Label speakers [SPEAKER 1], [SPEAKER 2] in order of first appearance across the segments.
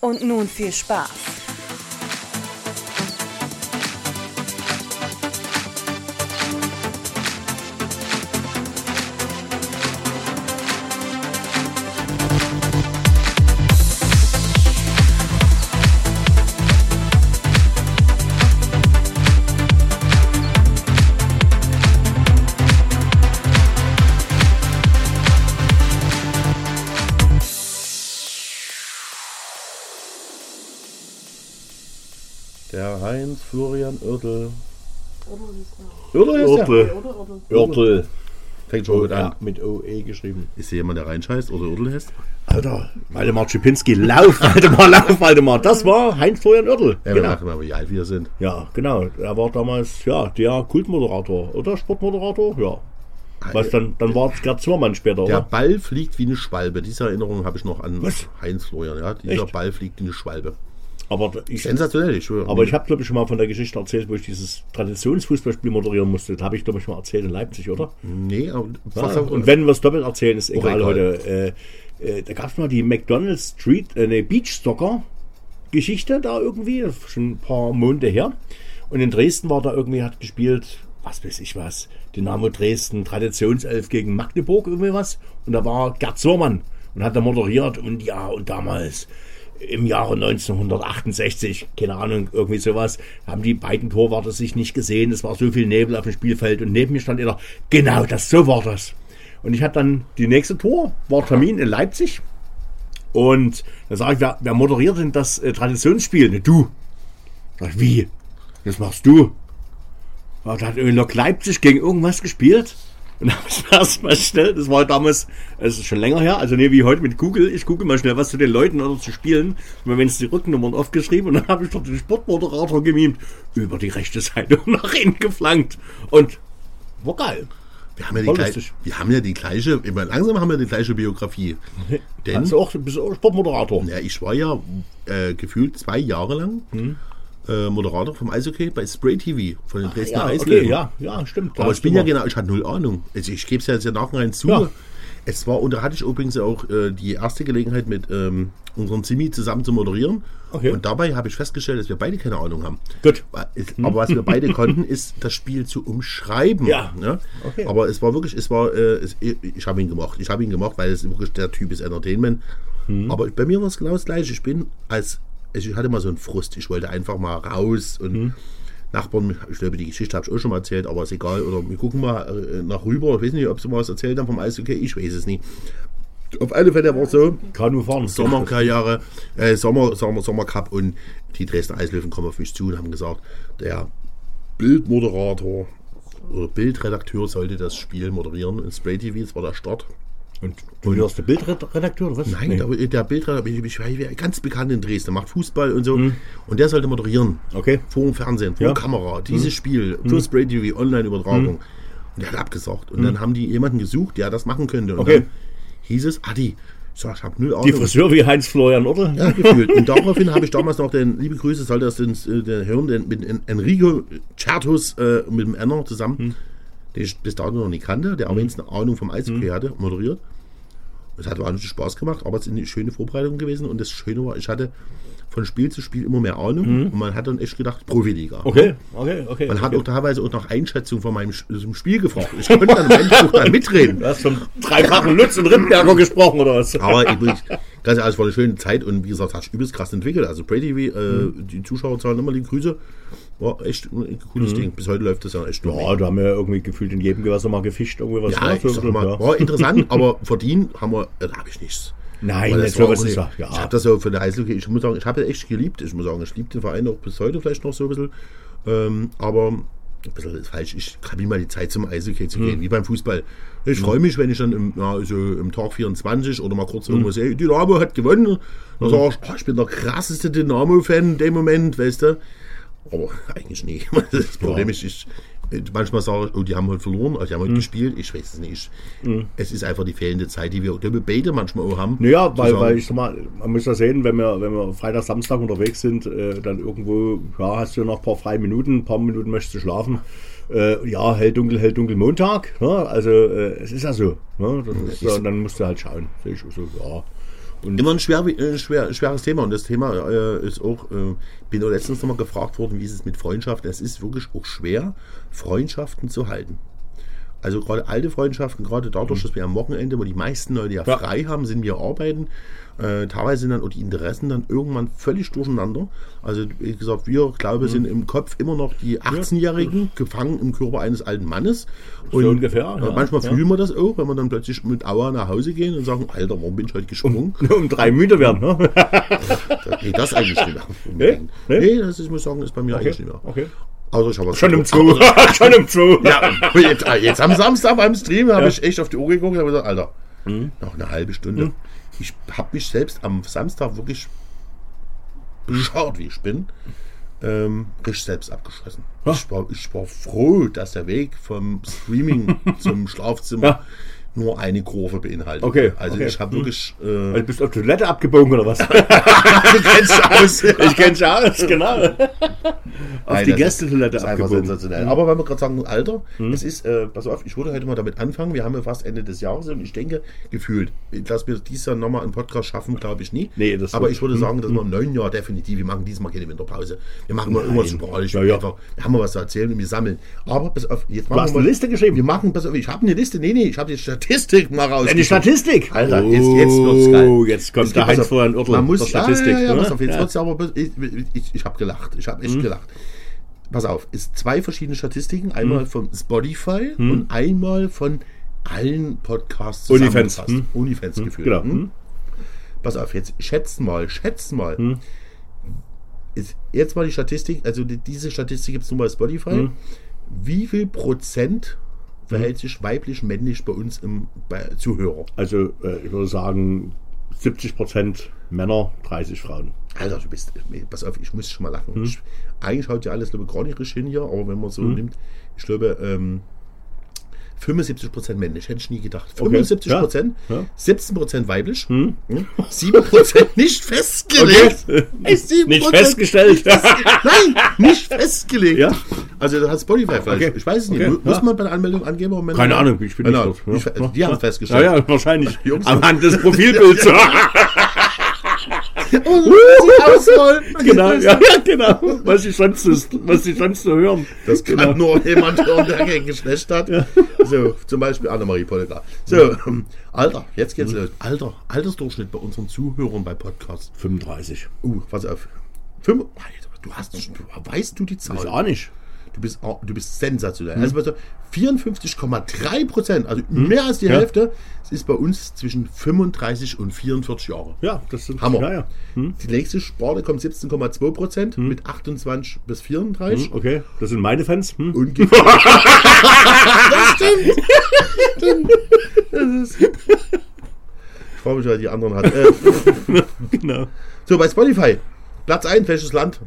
[SPEAKER 1] Und nun viel Spaß.
[SPEAKER 2] Florian Oertel.
[SPEAKER 3] Oertel
[SPEAKER 2] ist
[SPEAKER 3] Oertel.
[SPEAKER 2] Oertel.
[SPEAKER 3] Fängt schon gut
[SPEAKER 2] Ja,
[SPEAKER 3] an.
[SPEAKER 2] mit OE geschrieben.
[SPEAKER 3] Ist hier jemand, der reinscheißt oder Oertel heißt?
[SPEAKER 2] Alter, Waldemar Czipinski, lauf, Waldemar, lauf, Waldemar. Das war Heinz Florian Oertel.
[SPEAKER 3] Ja, wir
[SPEAKER 2] genau.
[SPEAKER 3] machen mal, wie alt wir sind.
[SPEAKER 2] Ja, genau. Er war damals, ja, der Kultmoderator oder Sportmoderator. Ja. Was dann, dann war es Gerd Zimmermann später,
[SPEAKER 3] Der
[SPEAKER 2] oder?
[SPEAKER 3] Ball fliegt wie eine Schwalbe. Diese Erinnerung habe ich noch an
[SPEAKER 2] Was?
[SPEAKER 3] Heinz Florian. Ja, dieser
[SPEAKER 2] Echt?
[SPEAKER 3] Ball fliegt wie eine Schwalbe.
[SPEAKER 2] Aber ich,
[SPEAKER 3] Sensationell, ich schwöre.
[SPEAKER 2] aber ich habe, glaube ich, schon mal von der Geschichte erzählt, wo ich dieses Traditionsfußballspiel moderieren musste. Das habe ich, glaube ich, mal erzählt in Leipzig, oder?
[SPEAKER 3] Nee, aber
[SPEAKER 2] Ja,
[SPEAKER 3] was auch,
[SPEAKER 2] und wenn wir es doppelt erzählen, ist egal,
[SPEAKER 3] egal.
[SPEAKER 2] heute. Äh, äh, da gab es mal die McDonald's Street, äh, eine Beach Soccer Geschichte da irgendwie, schon ein paar Monate her. Und in Dresden war da irgendwie, hat gespielt, was weiß ich was, Dynamo Dresden, Traditionself gegen Magdeburg, irgendwie was. Und da war Gerd Zimmermann und hat da moderiert und ja, und damals im Jahre 1968, keine Ahnung, irgendwie sowas, haben die beiden Torwarte sich nicht gesehen. Es war so viel Nebel auf dem Spielfeld und neben mir stand einer, genau, das, so war das. Und ich hatte dann die nächste Tor, war Termin in Leipzig. Und da sage ich, wer, wer moderiert denn das äh, Traditionsspiel? Ne, du. Sag ich, wie? Das machst du. Da hat irgendwie Lok Leipzig gegen irgendwas gespielt. Und dann habe ich mir erstmal schnell, das war damals, es ist schon länger her, also nee, wie heute mit Google, ich google mal schnell was zu den Leuten oder zu spielen. Und wenn es die Rücknummern aufgeschrieben und dann habe ich dort den Sportmoderator gemimt, über die rechte Seite und nach hinten geflankt. Und war geil.
[SPEAKER 3] wir, haben ja die gleich, wir haben ja die gleiche, immer langsam haben wir die gleiche Biografie. Denn,
[SPEAKER 2] Also auch, bist auch Sportmoderator.
[SPEAKER 3] ja, ich war ja äh, gefühlt zwei Jahre lang
[SPEAKER 2] Hm.
[SPEAKER 3] Äh, Moderator vom Eishockey bei Spray TV von den Dresdner
[SPEAKER 2] Ja, okay, ja, ja, stimmt.
[SPEAKER 3] Aber ich bin ja genau, ich hatte null Ahnung. Also ich gebe es ja jetzt ja nachhinein zu.
[SPEAKER 2] Ja.
[SPEAKER 3] Es war, und da hatte ich übrigens auch äh, die erste Gelegenheit mit ähm, unserem Simi zusammen zu moderieren.
[SPEAKER 2] Okay.
[SPEAKER 3] Und dabei habe ich festgestellt, dass wir beide keine Ahnung haben.
[SPEAKER 2] Gut.
[SPEAKER 3] Aber was wir beide konnten, ist das Spiel zu umschreiben.
[SPEAKER 2] Ja.
[SPEAKER 3] Ne?
[SPEAKER 2] Okay.
[SPEAKER 3] Aber es war wirklich, es war, äh, es, ich habe ihn gemocht. Ich habe ihn gemocht, weil es wirklich der Typ ist Entertainment.
[SPEAKER 2] Hm.
[SPEAKER 3] Aber bei mir war es genau das Gleiche. Ich bin als, ich hatte mal so einen Frust. Ich wollte einfach mal raus und
[SPEAKER 2] Hm.
[SPEAKER 3] Nachbarn, ich glaube, die Geschichte habe ich auch schon mal erzählt, aber ist egal. Oder wir gucken mal äh, nach rüber. Ich weiß nicht, ob sie mal was erzählt haben vom Eishockey. Ich weiß es nicht. Auf alle Fälle war es so,
[SPEAKER 2] Kanu fahren.
[SPEAKER 3] Sommerkarriere, äh, Sommer, Sommer, Sommercup und die Dresdner Eislöwen kommen auf mich zu und haben gesagt, der Bildmoderator oder Bildredakteur sollte das Spiel moderieren in Spray TV, das war der Start.
[SPEAKER 2] Und du warst der Bildredakteur oder was?
[SPEAKER 3] Nein,
[SPEAKER 2] Nee.
[SPEAKER 3] der, Bildredakteur, ganz bekannt in Dresden, macht Fußball und so. Und der sollte moderieren.
[SPEAKER 2] Okay.
[SPEAKER 3] Vor dem Fernsehen, vor
[SPEAKER 2] Ja.
[SPEAKER 3] Kamera, dieses Spiel, für Spray TV, Online-Übertragung. Und der hat abgesagt. Und dann haben die jemanden gesucht, der das machen könnte. Und
[SPEAKER 2] Okay.
[SPEAKER 3] dann hieß es, Adi, ich sag, ich habe null Ahnung.
[SPEAKER 2] Die Friseur wie Heinz Florian, oder?
[SPEAKER 3] Ja, gefühlt. Und daraufhin habe ich damals noch den, liebe Grüße, sollte das den, äh, den hören, den, mit En- Enrico Certus äh, mit dem Enner zusammen, den ich bis dato noch nicht kannte, der auch wenigstens eine Ahnung vom Eishockey hatte, moderiert. Es hat wahnsinnig Spaß gemacht, aber es ist eine schöne Vorbereitung gewesen. Und das Schöne war, ich hatte von Spiel zu Spiel immer mehr Ahnung und man hat dann echt gedacht, Profiliga.
[SPEAKER 2] Okay, okay, okay.
[SPEAKER 3] Man hat
[SPEAKER 2] okay.
[SPEAKER 3] auch teilweise auch nach Einschätzung von meinem zum Spiel gefragt. Ich konnte dann im dann mitreden.
[SPEAKER 2] Du hast vom dreifachen Lutz und Rindberger gesprochen, oder was?
[SPEAKER 3] Aber ich, ganz ehrlich, es war eine schöne Zeit und wie gesagt, hat sich übelst krass entwickelt. Also Brady TV, äh, die Zuschauerzahlen immer die Grüße. War echt ein cooles Ding. Bis heute läuft das ja echt
[SPEAKER 2] Ja, da haben wir ja irgendwie gefühlt in jedem Gewässer mal gefischt, irgendwie was.
[SPEAKER 3] ja,
[SPEAKER 2] war
[SPEAKER 3] ich
[SPEAKER 2] so,
[SPEAKER 3] sag mal,
[SPEAKER 2] ja.
[SPEAKER 3] war interessant, aber verdient haben wir, da habe ich nichts.
[SPEAKER 2] Nein, das
[SPEAKER 3] war
[SPEAKER 2] ist
[SPEAKER 3] nicht-
[SPEAKER 2] ja.
[SPEAKER 3] Ich habe das so für den Eishockey, ich muss sagen, ich habe echt geliebt. Ich muss sagen, ich liebe den Verein auch bis heute vielleicht noch so ein bisschen. Ähm, aber ein bisschen falsch, ich habe immer die Zeit zum Eishockey zu gehen, wie beim Fußball. Ich freue mich, wenn ich dann im, ja, so im Tag 24 oder mal kurz irgendwo sehe, Dynamo hat gewonnen. Dann sage ich, oh, ich bin der krasseste Dynamo-Fan in dem Moment, weißt du. Aber eigentlich nie. Das Problem ist, ich, manchmal sage ich, oh, die haben heute verloren, also die haben heute gespielt, ich weiß es nicht. Es ist einfach die fehlende Zeit, die wir, die wir beide manchmal auch haben.
[SPEAKER 2] Naja, weil, weil ich sag mal, man muss ja sehen, wenn wir, wenn wir Freitag, Samstag unterwegs sind, äh, dann irgendwo, ja, hast du noch ein paar freie Minuten, ein paar Minuten möchtest du schlafen. Äh, ja, hell, dunkel, hell, dunkel, Montag. Ne? Also, äh, es ist ja so. Ne? Ist, ja, dann musst du halt schauen. Sehe ich so, ja.
[SPEAKER 3] Immer ein schwer, äh, schwer, schweres Thema und das Thema äh, ist auch, äh, bin auch letztens nochmal gefragt worden, wie ist es mit Freundschaften. Es ist wirklich auch schwer, Freundschaften zu halten. Also gerade alte Freundschaften, gerade dadurch, dass wir am Wochenende, wo die meisten Leute ja,
[SPEAKER 2] Ja.
[SPEAKER 3] frei haben, sind wir arbeiten. Äh, teilweise sind dann auch die Interessen dann irgendwann völlig durcheinander. Also wie gesagt, wir, glaube ich, sind im Kopf immer noch die 18-Jährigen, gefangen im Körper eines alten Mannes. Und
[SPEAKER 2] ungefähr,
[SPEAKER 3] äh,
[SPEAKER 2] ja.
[SPEAKER 3] manchmal
[SPEAKER 2] Ja.
[SPEAKER 3] fühlen wir das auch, wenn wir dann plötzlich mit Aua nach Hause gehen und sagen, Alter, warum bin ich heute gesprungen?
[SPEAKER 2] um drei müde werden. Ne?
[SPEAKER 3] Nee, das eigentlich nicht mehr.
[SPEAKER 2] Nee?
[SPEAKER 3] Nee,
[SPEAKER 2] Nee?
[SPEAKER 3] das ist, ich muss sagen, ist bei mir eigentlich nicht mehr.
[SPEAKER 2] Okay.
[SPEAKER 3] Also ich habe
[SPEAKER 2] Schon im Zoo. Schon im Zoo.
[SPEAKER 3] Ja, jetzt, jetzt am Samstag beim Stream habe ich echt auf die Uhr geguckt und habe gesagt, Alter, noch eine halbe Stunde. Ich habe mich selbst am Samstag wirklich beschaut, wie ich bin, ähm, richtig selbst abgeschossen. Ich, war, ich war froh, dass der Weg vom Streaming zum Schlafzimmer
[SPEAKER 2] Ja.
[SPEAKER 3] Nur eine Kurve beinhaltet.
[SPEAKER 2] Okay,
[SPEAKER 3] Also
[SPEAKER 2] okay.
[SPEAKER 3] ich habe wirklich... Äh,
[SPEAKER 2] Also, Du bist auf Toilette abgebogen oder was?
[SPEAKER 3] du kennst aus.
[SPEAKER 2] ich kenn's ja aus, genau. auf
[SPEAKER 3] Nein,
[SPEAKER 2] die Gästetoilette
[SPEAKER 3] ist, ist einfach
[SPEAKER 2] abgebogen.
[SPEAKER 3] sensationell. Aber wenn wir gerade sagen, Alter, es ist, äh, pass auf, ich würde heute mal damit anfangen. Wir haben ja fast Ende des Jahres und ich denke, gefühlt, dass wir dieses Jahr nochmal einen Podcast schaffen, glaube ich nie.
[SPEAKER 2] Nee, das
[SPEAKER 3] Aber ich würde sagen, dass wir im neuen Jahr definitiv, wir machen diesmal keine Winterpause. Wir machen mal irgendwas sporadisch.
[SPEAKER 2] Ja, ja.
[SPEAKER 3] Einfach, wir haben mal was zu erzählen und wir sammeln. Aber pass auf, jetzt
[SPEAKER 2] Du
[SPEAKER 3] machen
[SPEAKER 2] hast
[SPEAKER 3] wir
[SPEAKER 2] eine
[SPEAKER 3] mal-
[SPEAKER 2] Liste geschrieben.
[SPEAKER 3] Wir machen, pass auf, ich habe eine Liste. Nee, nee, ich habe die Statistik mal raus.
[SPEAKER 2] Eine Statistik.
[SPEAKER 3] Alter, jetzt, jetzt wird's geil.
[SPEAKER 2] Oh, jetzt kommt
[SPEAKER 3] Es
[SPEAKER 2] der Heinz
[SPEAKER 3] auf,
[SPEAKER 2] vor ein Urteil
[SPEAKER 3] Man muss,
[SPEAKER 2] Statistik.
[SPEAKER 3] Ja, ja, ja,
[SPEAKER 2] ne?
[SPEAKER 3] pass auf, jetzt
[SPEAKER 2] Ja.
[SPEAKER 3] wird's aber, ich, ich, ich habe gelacht. Ich habe echt
[SPEAKER 2] Mhm.
[SPEAKER 3] gelacht. Pass auf, ist zwei verschiedene Statistiken. Einmal von Spotify und einmal von allen Podcasts
[SPEAKER 2] Mhm. Unifans.
[SPEAKER 3] zusammengefasst. Unifans gefühlt.
[SPEAKER 2] Genau.
[SPEAKER 3] Hm? Pass auf, jetzt schätzt mal, schätzt mal.
[SPEAKER 2] Mhm.
[SPEAKER 3] Ist, jetzt mal die Statistik, also die, diese Statistik gibt es nur bei Spotify.
[SPEAKER 2] Mhm.
[SPEAKER 3] Wie viel Prozent verhält sich weiblich-männlich bei uns im bei Zuhörer?
[SPEAKER 2] Also, äh, ich würde sagen, 70% Männer, 30 Frauen.
[SPEAKER 3] Alter, du bist. Pass auf, ich muss schon mal
[SPEAKER 2] Hm.
[SPEAKER 3] lachen. Ich, eigentlich haut ja alles, glaube ich, gar nicht richtig hin hier, aber wenn man so nimmt, ich glaube, ähm, 75% männlich, hätte ich nie gedacht. 75%,
[SPEAKER 2] Ja, ja.
[SPEAKER 3] 17% weiblich, hm? 7% nicht festgelegt.
[SPEAKER 2] Okay.
[SPEAKER 3] Ey, 7%
[SPEAKER 2] Nicht festgestellt.
[SPEAKER 3] Nein, nicht festgelegt.
[SPEAKER 2] Ja.
[SPEAKER 3] Also das hat Spotify vielleicht.
[SPEAKER 2] Okay.
[SPEAKER 3] Ich weiß es nicht.
[SPEAKER 2] Okay.
[SPEAKER 3] Mu- Muss man bei der Anmeldung angeben? ob Männer-
[SPEAKER 2] Keine Ahnung, ich bin
[SPEAKER 3] Genau. Nicht fe-
[SPEAKER 2] Ja.
[SPEAKER 3] Die haben es festgestellt.
[SPEAKER 2] Ja, ja, wahrscheinlich.
[SPEAKER 3] Jungs-
[SPEAKER 2] Am Hand des Profilbilds.
[SPEAKER 3] Oh, sie ausrollen.
[SPEAKER 2] genau, ja, ja, genau. Was sie sonst, so- was sie sonst so hören.
[SPEAKER 3] Das kann
[SPEAKER 2] Genau.
[SPEAKER 3] nur jemand hören, der kein Geschlecht hat. So, zum Beispiel Annemarie Polgar. So, ähm, Alter, jetzt geht's los. Alter, Altersdurchschnitt bei unseren Zuhörern bei Podcasts.
[SPEAKER 2] 35.
[SPEAKER 3] Uh, pass auf. Fünf, Alter, du hast, weißt du die
[SPEAKER 2] Ist
[SPEAKER 3] Zahl?
[SPEAKER 2] auch nicht.
[SPEAKER 3] Du bist, du bist sensationell. Also pass auf, 54,3 Prozent, also mehr als die
[SPEAKER 2] Ja.
[SPEAKER 3] Hälfte, ist bei uns zwischen 35 und 44 Jahre.
[SPEAKER 2] Ja, das sind
[SPEAKER 3] Hammer.
[SPEAKER 2] Ja, ja.
[SPEAKER 3] Die nächste Sparte kommt 17,2 Prozent mit 28 bis 34.
[SPEAKER 2] Hm, Okay, das sind meine Fans. Hm?
[SPEAKER 3] Ungefähr. das stimmt. stimmt. Das ist, ich freue mich, weil die anderen hat. Äh,
[SPEAKER 2] Genau.
[SPEAKER 3] so, bei Spotify. Platz 1, welches Land?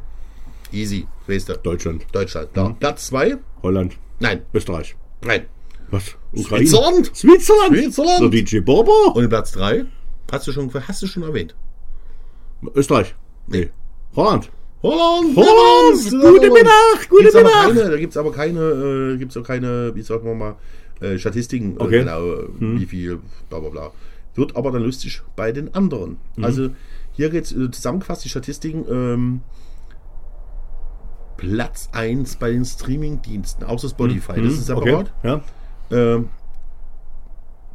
[SPEAKER 3] Easy, weißt du.
[SPEAKER 2] Deutschland,
[SPEAKER 3] Deutschland. Da. Platz 2?
[SPEAKER 2] Holland,
[SPEAKER 3] Nein.
[SPEAKER 2] Österreich.
[SPEAKER 3] Nein.
[SPEAKER 2] Was? Ukraine?
[SPEAKER 3] Switzerland.
[SPEAKER 2] Switzerland.
[SPEAKER 3] Switzerland.
[SPEAKER 2] Der DJ Bobo.
[SPEAKER 3] Und Platz 3? Hast du schon, hast du schon erwähnt?
[SPEAKER 2] Österreich. Nee. Holland.
[SPEAKER 3] Holland!
[SPEAKER 2] Holland!
[SPEAKER 3] Holland!
[SPEAKER 2] Gute Mittag, gute
[SPEAKER 3] Gibt's aber
[SPEAKER 2] Mittag.
[SPEAKER 3] Keine, da gibt es aber keine, äh, gibt's auch keine, wie sagen wir mal, äh, Statistiken, äh,
[SPEAKER 2] Okay.
[SPEAKER 3] genau, äh, wie viel, bla bla bla. Wird aber dann lustig bei den anderen. Also hier geht es äh, zusammengefasst, die Statistiken, ähm, Platz 1 bei den Streaming-Diensten, außer Spotify. Das ist
[SPEAKER 2] Okay.
[SPEAKER 3] separat.
[SPEAKER 2] Ja.
[SPEAKER 3] Ähm,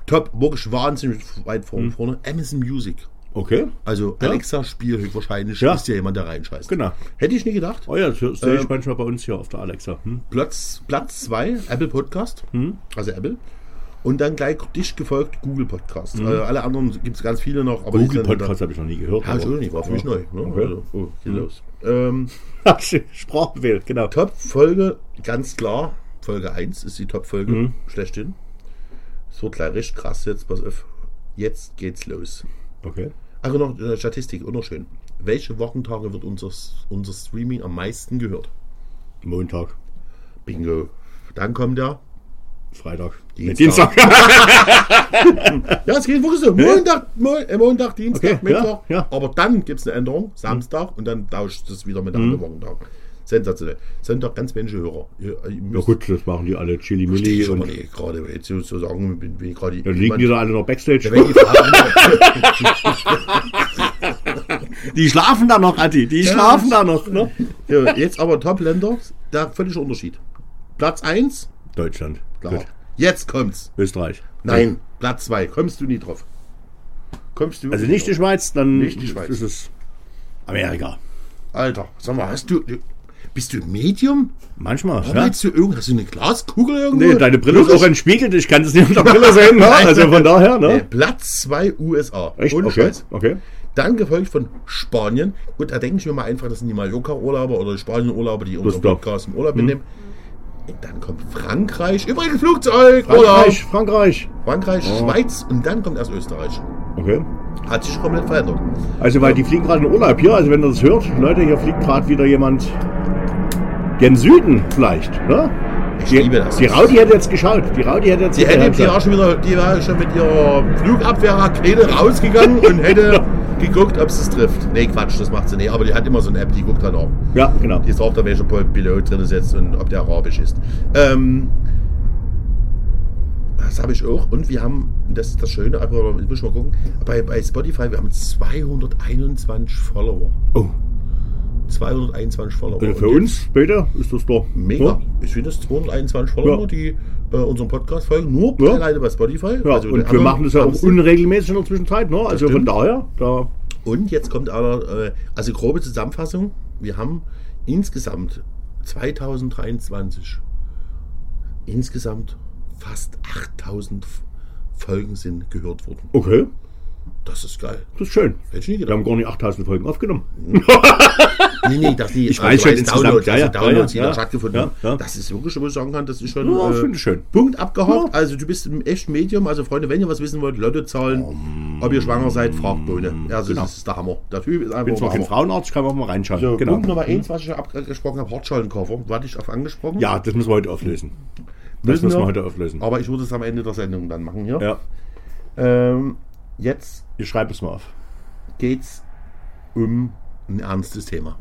[SPEAKER 3] top, wirklich wahnsinnig weit vorne. vorne. Amazon Music.
[SPEAKER 2] Okay.
[SPEAKER 3] Also
[SPEAKER 2] Ja.
[SPEAKER 3] Alexa Spiel höchstwahrscheinlich
[SPEAKER 2] Ja.
[SPEAKER 3] ist ja jemand, der reinscheißt.
[SPEAKER 2] Genau.
[SPEAKER 3] Hätte ich nie gedacht.
[SPEAKER 2] Oh ja, das sehe ich
[SPEAKER 3] Ähm,
[SPEAKER 2] manchmal bei uns hier auf der Alexa. Hm?
[SPEAKER 3] Platz, Platz 2, Apple Podcast. Also Apple. Und dann gleich dicht gefolgt Google Podcast. Äh, alle anderen gibt es ganz viele noch.
[SPEAKER 2] Mhm. Google Podcast habe ich noch nie gehört.
[SPEAKER 3] Ja, schon nicht, war für mich neu. Ne?
[SPEAKER 2] Okay.
[SPEAKER 3] Also, oh, geht los. Ähm,
[SPEAKER 2] Sprachbefehl, genau.
[SPEAKER 3] Top-Folge, ganz klar. Folge 1 ist die Top-Folge
[SPEAKER 2] Mhm.
[SPEAKER 3] schlechthin. Es wird gleich recht krass jetzt, pass auf. Jetzt geht's los.
[SPEAKER 2] Okay.
[SPEAKER 3] Ach, und noch eine Statistik, auch noch schön. Welche Wochentage wird unser, unser Streaming am meisten gehört?
[SPEAKER 2] Montag,
[SPEAKER 3] Bingo. Dann kommt der.
[SPEAKER 2] Freitag,
[SPEAKER 3] Dienstag. Ja, es geht wirklich so. Montag, Mo äh, Montag Dienstag,
[SPEAKER 2] Okay,
[SPEAKER 3] Mittwoch.
[SPEAKER 2] ja, ja.
[SPEAKER 3] Aber dann gibt es eine Änderung. Samstag und dann tauscht es wieder mit
[SPEAKER 2] Mhm.
[SPEAKER 3] anderen Wochentagen. Sensationell. Sonntag ganz Menschen Hörer. Ja,
[SPEAKER 2] Ja gut, das machen die alle Chili Milli
[SPEAKER 3] Ich
[SPEAKER 2] und
[SPEAKER 3] nee, gerade jetzt so sagen, bin, bin ich gerade.
[SPEAKER 2] dann liegen die da alle noch Backstage.
[SPEAKER 3] Die
[SPEAKER 2] schlafen da noch, Adi, die schlafen da noch. Ne?
[SPEAKER 3] ja, jetzt aber Top-Länder, da völliger Unterschied. Platz 1,
[SPEAKER 2] Deutschland,
[SPEAKER 3] klar.
[SPEAKER 2] gut.
[SPEAKER 3] Jetzt kommt's.
[SPEAKER 2] Österreich.
[SPEAKER 3] Nein, Platz 2, kommst du nie drauf. Kommst du
[SPEAKER 2] Also nicht die Schweiz, dann
[SPEAKER 3] Nicht die Schweiz.
[SPEAKER 2] ist es Amerika.
[SPEAKER 3] Alter, sag mal, hast du. Bist du Medium?
[SPEAKER 2] Manchmal,
[SPEAKER 3] Ja. Hast du irgend, hast du eine Glaskugel irgendwo?
[SPEAKER 2] Nee, deine Brille ist auch entspiegelt, ich kann das nicht unter der Brille sehen, ne?
[SPEAKER 3] Nein.
[SPEAKER 2] also von daher,
[SPEAKER 3] Nee,
[SPEAKER 2] ne?
[SPEAKER 3] Platz 2 USA.
[SPEAKER 2] Echt?
[SPEAKER 3] Ohne
[SPEAKER 2] Okay,
[SPEAKER 3] Scheiß.
[SPEAKER 2] okay.
[SPEAKER 3] Dann gefolgt von Spanien. Gut, da denke ich mir mal einfach, das sind die Mallorca-Urlauber oder Spanien-Urlauber, die unseren. Podcast im Urlaub mitnehmen. Und dann kommt Frankreich. Übrigens Flugzeug.
[SPEAKER 2] Frankreich, Frankreich.
[SPEAKER 3] Frankreich, Schweiz und dann kommt erst Österreich.
[SPEAKER 2] Okay.
[SPEAKER 3] Hat sich komplett verändert.
[SPEAKER 2] Also, weil die fliegen gerade in Urlaub hier, also wenn ihr das hört, Leute, hier fliegt gerade wieder jemand gen Süden vielleicht, ne?
[SPEAKER 3] Ich
[SPEAKER 2] Die,
[SPEAKER 3] liebe das.
[SPEAKER 2] die Raudi hätte jetzt geschaut, die Raudi hätte jetzt
[SPEAKER 3] Die,
[SPEAKER 2] gesagt,
[SPEAKER 3] war schon wieder, die war schon mit ihrer Flugabwehrrakete rausgegangen und hätte geguckt, ob sie es trifft. Nee, Quatsch, das macht sie nicht. Aber die hat immer so eine App, die guckt dann auch.
[SPEAKER 2] Ja, genau.
[SPEAKER 3] Die ist drauf, da welcher Pilot drin ist jetzt und ob der arabisch ist. Ähm, das habe ich auch. Und wir haben, das ist das Schöne, aber ich muss mal gucken, bei, bei Spotify, wir haben 221 Follower.
[SPEAKER 2] Oh,
[SPEAKER 3] 221 Follower.
[SPEAKER 2] also für uns später ist das doch
[SPEAKER 3] Mega.
[SPEAKER 2] ne?
[SPEAKER 3] Ich finde das 221 Follower,
[SPEAKER 2] Ja.
[SPEAKER 3] die äh, unseren Podcast folgen. Nur
[SPEAKER 2] Ja.
[SPEAKER 3] alleine bei Spotify.
[SPEAKER 2] Ja,
[SPEAKER 3] Also
[SPEAKER 2] und wir
[SPEAKER 3] anderen
[SPEAKER 2] machen das ja auch unregelmäßig in der Zwischenzeit, ne? Also von daher, da
[SPEAKER 3] Und jetzt kommt einer, äh, also grobe Zusammenfassung. Wir haben insgesamt 2023 insgesamt fast 8000 F- Folgen sind gehört worden.
[SPEAKER 2] okay,
[SPEAKER 3] Das ist geil.
[SPEAKER 2] das ist schön.
[SPEAKER 3] Hätte ich nie
[SPEAKER 2] Wir
[SPEAKER 3] gedacht.
[SPEAKER 2] haben gar nicht 8000 Folgen aufgenommen.
[SPEAKER 3] Nee, nee, dass die
[SPEAKER 2] Ich weiß schon insgesamt,
[SPEAKER 3] Downloads,
[SPEAKER 2] ja,
[SPEAKER 3] also
[SPEAKER 2] ja,
[SPEAKER 3] Downloads, die
[SPEAKER 2] ja,
[SPEAKER 3] da
[SPEAKER 2] ja.
[SPEAKER 3] stattgefunden.
[SPEAKER 2] Ja, ja.
[SPEAKER 3] Das ist wirklich, wo ich sagen kann, das ist schon
[SPEAKER 2] Ja,
[SPEAKER 3] äh,
[SPEAKER 2] finde ich schön.
[SPEAKER 3] Punkt abgehakt.
[SPEAKER 2] Ja.
[SPEAKER 3] Also du bist im echten Medium. Also Freunde, wenn ihr was wissen wollt, Lottozahlen, ob ihr schwanger seid, fragt Bohne. Also
[SPEAKER 2] Genau.
[SPEAKER 3] das ist der Hammer. Der Typ ist
[SPEAKER 2] Ich
[SPEAKER 3] einfach
[SPEAKER 2] bin zwar kein. Frauenarzt, kann man auch mal reinschauen.
[SPEAKER 3] So,
[SPEAKER 2] genau.
[SPEAKER 3] Punkt Nummer eins, was ich abgesprochen habe, Hartschalenkoffer. Du hattest auf angesprochen.
[SPEAKER 2] Ja, das müssen wir heute auflösen. Das
[SPEAKER 3] Müssen
[SPEAKER 2] müssen wir
[SPEAKER 3] wir.
[SPEAKER 2] heute auflösen.
[SPEAKER 3] Aber ich würde es am Ende der Sendung dann machen hier.
[SPEAKER 2] Ja,
[SPEAKER 3] Ähm, jetzt
[SPEAKER 2] ich schreibe es mal auf.
[SPEAKER 3] geht's um ein ernstes Thema.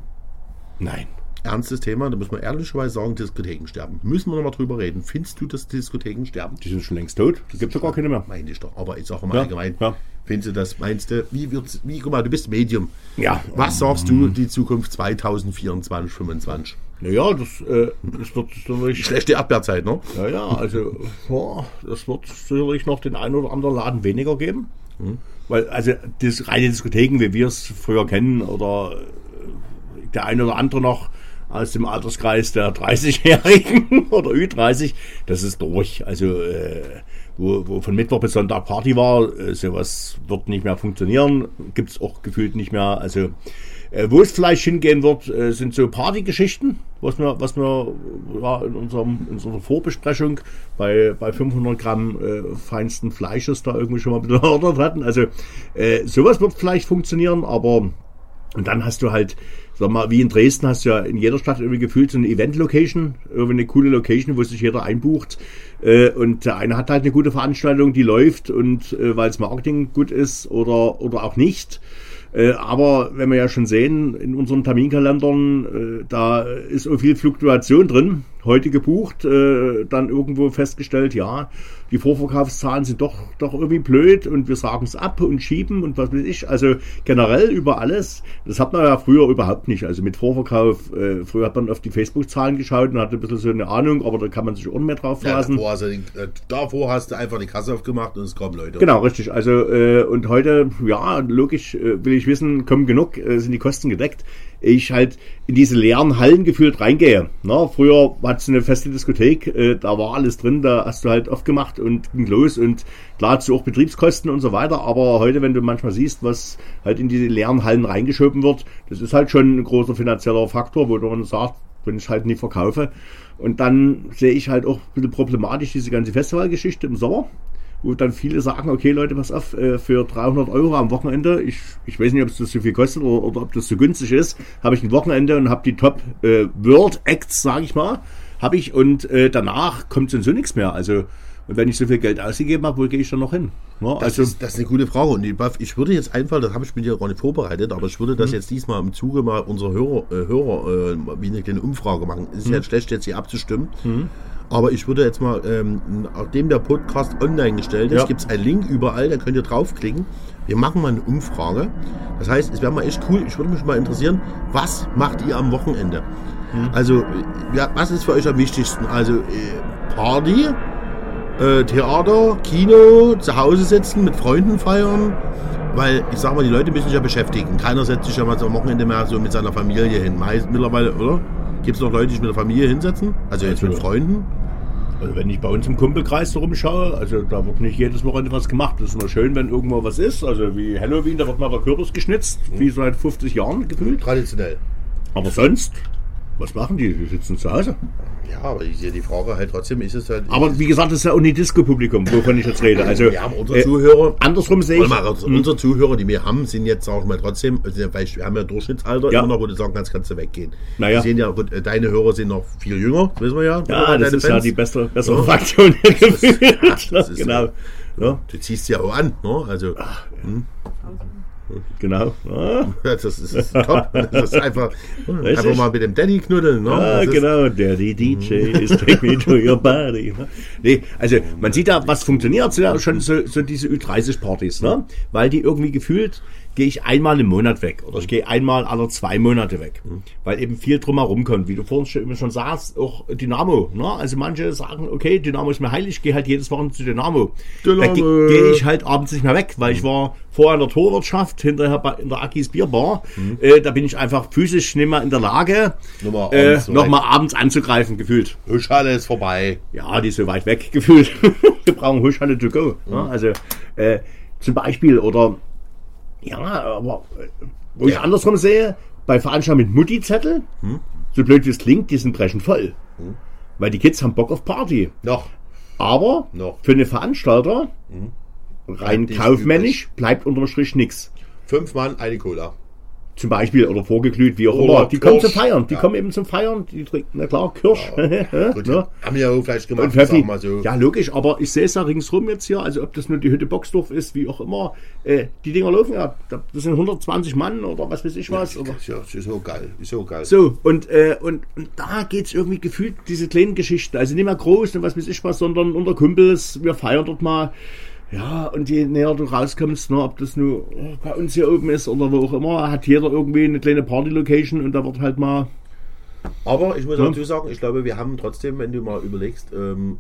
[SPEAKER 2] Nein.
[SPEAKER 3] Ernstes Thema, da muss man ehrlicherweise sagen, Diskotheken sterben. Müssen wir nochmal drüber reden. Findest du, dass Diskotheken sterben?
[SPEAKER 2] Die sind schon längst tot. Die gibt es ja gar keine mehr.
[SPEAKER 3] Meine ich doch. Aber ich sage mal
[SPEAKER 2] Ja,
[SPEAKER 3] allgemein.
[SPEAKER 2] ja.
[SPEAKER 3] Findest du das? Meinst du, wie wird's, wie, guck mal, du bist Medium.
[SPEAKER 2] Ja.
[SPEAKER 3] Was sagst du, die Zukunft 2024, 2025?
[SPEAKER 2] Naja, das, äh, das wird sicherlich.
[SPEAKER 3] Schlechte Erdbeerzeit, ne?
[SPEAKER 2] Ja, ja, also ja, das wird sicherlich noch den einen oder anderen Laden weniger geben. Weil, also das reine Diskotheken, wie wir es früher kennen, oder äh, der eine oder andere noch aus dem Alterskreis der 30-Jährigen oder Ü30, das ist durch. Also äh, wo, wo von Mittwoch bis Sonntag Party war, äh, sowas wird nicht mehr funktionieren, gibt es auch gefühlt nicht mehr. Also wo es vielleicht hingehen wird, äh, sind so Partygeschichten, was wir, was wir ja, in, unserem, in unserer Vorbesprechung bei, bei 500 Gramm äh, feinsten Fleisches da irgendwie schon mal erörtert hatten. Also äh, sowas wird vielleicht funktionieren, aber und dann hast du halt, sag mal, wie in Dresden hast du ja in jeder Stadt irgendwie gefühlt so eine Event-Location, irgendwie eine coole Location, wo sich jeder einbucht. Äh, und der eine hat halt eine gute Veranstaltung, die läuft und äh, weil das Marketing gut ist oder, oder auch nicht. Äh, aber wenn wir ja schon sehen, in unseren Terminkalendern, äh, da ist so viel Fluktuation drin. Heute gebucht, äh, dann irgendwo festgestellt, ja, die Vorverkaufszahlen sind doch, doch irgendwie blöd und wir sagen es ab und schieben und was weiß ich. Also generell über alles. Das hat man ja früher überhaupt nicht. Also mit Vorverkauf, äh, früher hat man auf die Facebook-Zahlen geschaut und hatte ein bisschen so eine Ahnung, aber da kann man sich auch nicht mehr drauf
[SPEAKER 3] Ja,
[SPEAKER 2] verlassen.
[SPEAKER 3] davor, hast du, den- äh, davor hast du einfach die Kasse aufgemacht und es kommen Leute.
[SPEAKER 2] Genau, richtig. Also äh, und heute, ja, logisch äh, will ich wissen, kommen genug, äh, sind die Kosten gedeckt. Ich halt in diese leeren Hallen gefühlt reingehe. Na, früher hat du eine feste Diskothek, äh, da war alles drin, da hast du halt aufgemacht und ging los und klar hattest du auch Betriebskosten und so weiter, aber heute, wenn du manchmal siehst, was halt in diese leeren Hallen reingeschoben wird, das ist halt schon ein großer finanzieller Faktor, wo man sagt, wenn ich halt nie verkaufe. Und dann sehe ich halt auch ein bisschen problematisch diese ganze Festivalgeschichte im Sommer wo dann viele sagen, okay Leute, pass auf, äh, für 300 Euro am Wochenende, ich, ich weiß nicht, ob es das so viel kostet oder, oder ob das so günstig ist, habe ich ein Wochenende und habe die Top äh, World Acts, sage ich mal, habe ich und äh, danach kommt so nichts mehr. Also und wenn ich so viel Geld ausgegeben habe, wo gehe ich dann noch hin? Ja,
[SPEAKER 3] Das,
[SPEAKER 2] also
[SPEAKER 3] ist, das ist eine gute Frage. Und ich, würde jetzt einfach, das habe ich mir ja gar nicht vorbereitet, aber ich würde
[SPEAKER 2] Mhm.
[SPEAKER 3] das jetzt diesmal im Zuge mal unserer Hörer, äh, Hörer äh, wie eine kleine Umfrage machen. Es ist
[SPEAKER 2] Mhm.
[SPEAKER 3] ja schlecht, jetzt hier abzustimmen. Aber ich würde jetzt mal, ähm, nachdem der Podcast online gestellt ist,
[SPEAKER 2] Ja.
[SPEAKER 3] gibt es einen Link überall, da könnt ihr draufklicken. Wir machen mal eine Umfrage. Das heißt, es wäre mal echt cool. Ich würde mich mal interessieren, was macht ihr am Wochenende?
[SPEAKER 2] Mhm.
[SPEAKER 3] Also, ja, was ist für euch am wichtigsten? Also, äh, Party, äh, Theater, Kino, zu Hause sitzen, mit Freunden feiern. Weil, ich sag mal, die Leute müssen sich ja beschäftigen. Keiner setzt sich ja mal so am Wochenende mehr so mit seiner Familie hin. Meist mittlerweile, oder? Gibt es noch Leute, die sich mit der Familie hinsetzen? Also jetzt mit Freunden?
[SPEAKER 2] Also wenn ich bei uns im Kumpelkreis so rumschaue, also da wird nicht jedes Wochenende was gemacht. Das ist nur schön, wenn irgendwo was ist. Also wie Halloween, da wird mal der Kürbis geschnitzt, wie seit 50 Jahren gefühlt.
[SPEAKER 3] Traditionell.
[SPEAKER 2] Aber sonst, was machen die? Die sitzen zu Hause.
[SPEAKER 3] Ja, aber ich sehe die Frage halt trotzdem, ist es halt.
[SPEAKER 2] Aber wie gesagt, das ist ja auch nicht Disco-Publikum, wovon ich jetzt rede. Also
[SPEAKER 3] wir haben unsere
[SPEAKER 2] äh,
[SPEAKER 3] Zuhörer.
[SPEAKER 2] andersrum sehe ich.
[SPEAKER 3] mal, also unsere Zuhörer, die wir haben, sind jetzt auch mal trotzdem, also weil wir haben ja Durchschnittsalter
[SPEAKER 2] Ja.
[SPEAKER 3] immer noch, wo du sagen kannst, kannst du weggehen.
[SPEAKER 2] Naja.
[SPEAKER 3] Die sehen ja, gut, äh, deine Hörer sind noch viel jünger, wissen wir ja.
[SPEAKER 2] Ja, das ist ja
[SPEAKER 3] Fans.
[SPEAKER 2] die bessere, bessere
[SPEAKER 3] Ja.
[SPEAKER 2] Fraktion.
[SPEAKER 3] das ist
[SPEAKER 2] genau.
[SPEAKER 3] ja-
[SPEAKER 2] Ja,
[SPEAKER 3] Du ziehst ja auch an, ne? Also,
[SPEAKER 2] genau. Ja,
[SPEAKER 3] das ist, das ist top. Das ist einfach,
[SPEAKER 2] Richtig.
[SPEAKER 3] einfach mal mit dem Daddy knuddeln, ne?
[SPEAKER 2] Ah,
[SPEAKER 3] Das
[SPEAKER 2] genau, Daddy DJ is take me to your body. Nee, also man sieht da, was funktioniert, sind ja schon so, so diese Ü30-Partys, ne? Weil die irgendwie gefühlt, gehe ich einmal im Monat weg oder ich gehe einmal alle zwei Monate weg. Weil eben viel drumherum kommt, wie du vorhin schon, schon sagst, auch Dynamo. Ne? Also manche sagen, okay, Dynamo ist mir heilig, ich gehe halt jedes Wochenende zu Dynamo.
[SPEAKER 3] Dynamo.
[SPEAKER 2] Da ge- gehe ich halt abends nicht mehr weg, weil ich war vorher in der Torwirtschaft, hinterher bei, in der Akis Bierbar. Äh, da bin ich einfach physisch nicht mehr in der Lage,
[SPEAKER 3] Nochmal
[SPEAKER 2] äh,
[SPEAKER 3] abends so
[SPEAKER 2] nochmal abends anzugreifen, gefühlt.
[SPEAKER 3] Huschhalle ist vorbei.
[SPEAKER 2] Ja, die ist so weit weg, gefühlt. Wir brauchen Huschhalle to go. Ne? Also äh, zum Beispiel, oder ja, aber äh, wo ich
[SPEAKER 3] Ja.
[SPEAKER 2] andersrum sehe, bei Veranstaltungen mit Mutti-Zettel, so blöd wie es klingt, die sind brechend voll. Weil die Kids haben Bock auf Party.
[SPEAKER 3] Noch.
[SPEAKER 2] Aber
[SPEAKER 3] Noch.
[SPEAKER 2] für eine Veranstalter, rein
[SPEAKER 3] nichts
[SPEAKER 2] kaufmännisch, bleibt unterm Strich nichts.
[SPEAKER 3] Fünf Mann, eine Cola.
[SPEAKER 2] Zum Beispiel, oder vorgeglüht, wie auch
[SPEAKER 3] Oder
[SPEAKER 2] immer. Die kommen zum
[SPEAKER 3] Kirsch.
[SPEAKER 2] Feiern. Die
[SPEAKER 3] Ja.
[SPEAKER 2] kommen eben zum Feiern. Die trinken, na klar, Kirsch.
[SPEAKER 3] Gut,
[SPEAKER 2] ne?
[SPEAKER 3] haben wir ja auch vielleicht gemacht, sag mal so.
[SPEAKER 2] Ja, logisch, aber ich sehe es ja ringsrum jetzt hier, also ob das nur die Hütte Boxdorf ist, wie auch immer. Äh, die Dinger laufen ja, das sind 120 Mann oder was weiß ich was. Oder
[SPEAKER 3] Ist ja, ist so geil. Ist so geil.
[SPEAKER 2] so, und, äh, und, und da geht's irgendwie gefühlt, diese kleinen Geschichten, also nicht mehr groß und was weiß ich was, sondern unter Kumpels, wir feiern dort mal. Ja, und je näher du rauskommst, ne, ob das nur bei uns hier oben ist oder wo auch immer, hat jeder irgendwie eine kleine Party-Location und da wird halt mal
[SPEAKER 3] Aber ich muss dazu sagen, ich glaube, wir haben trotzdem, wenn du mal überlegst, ähm,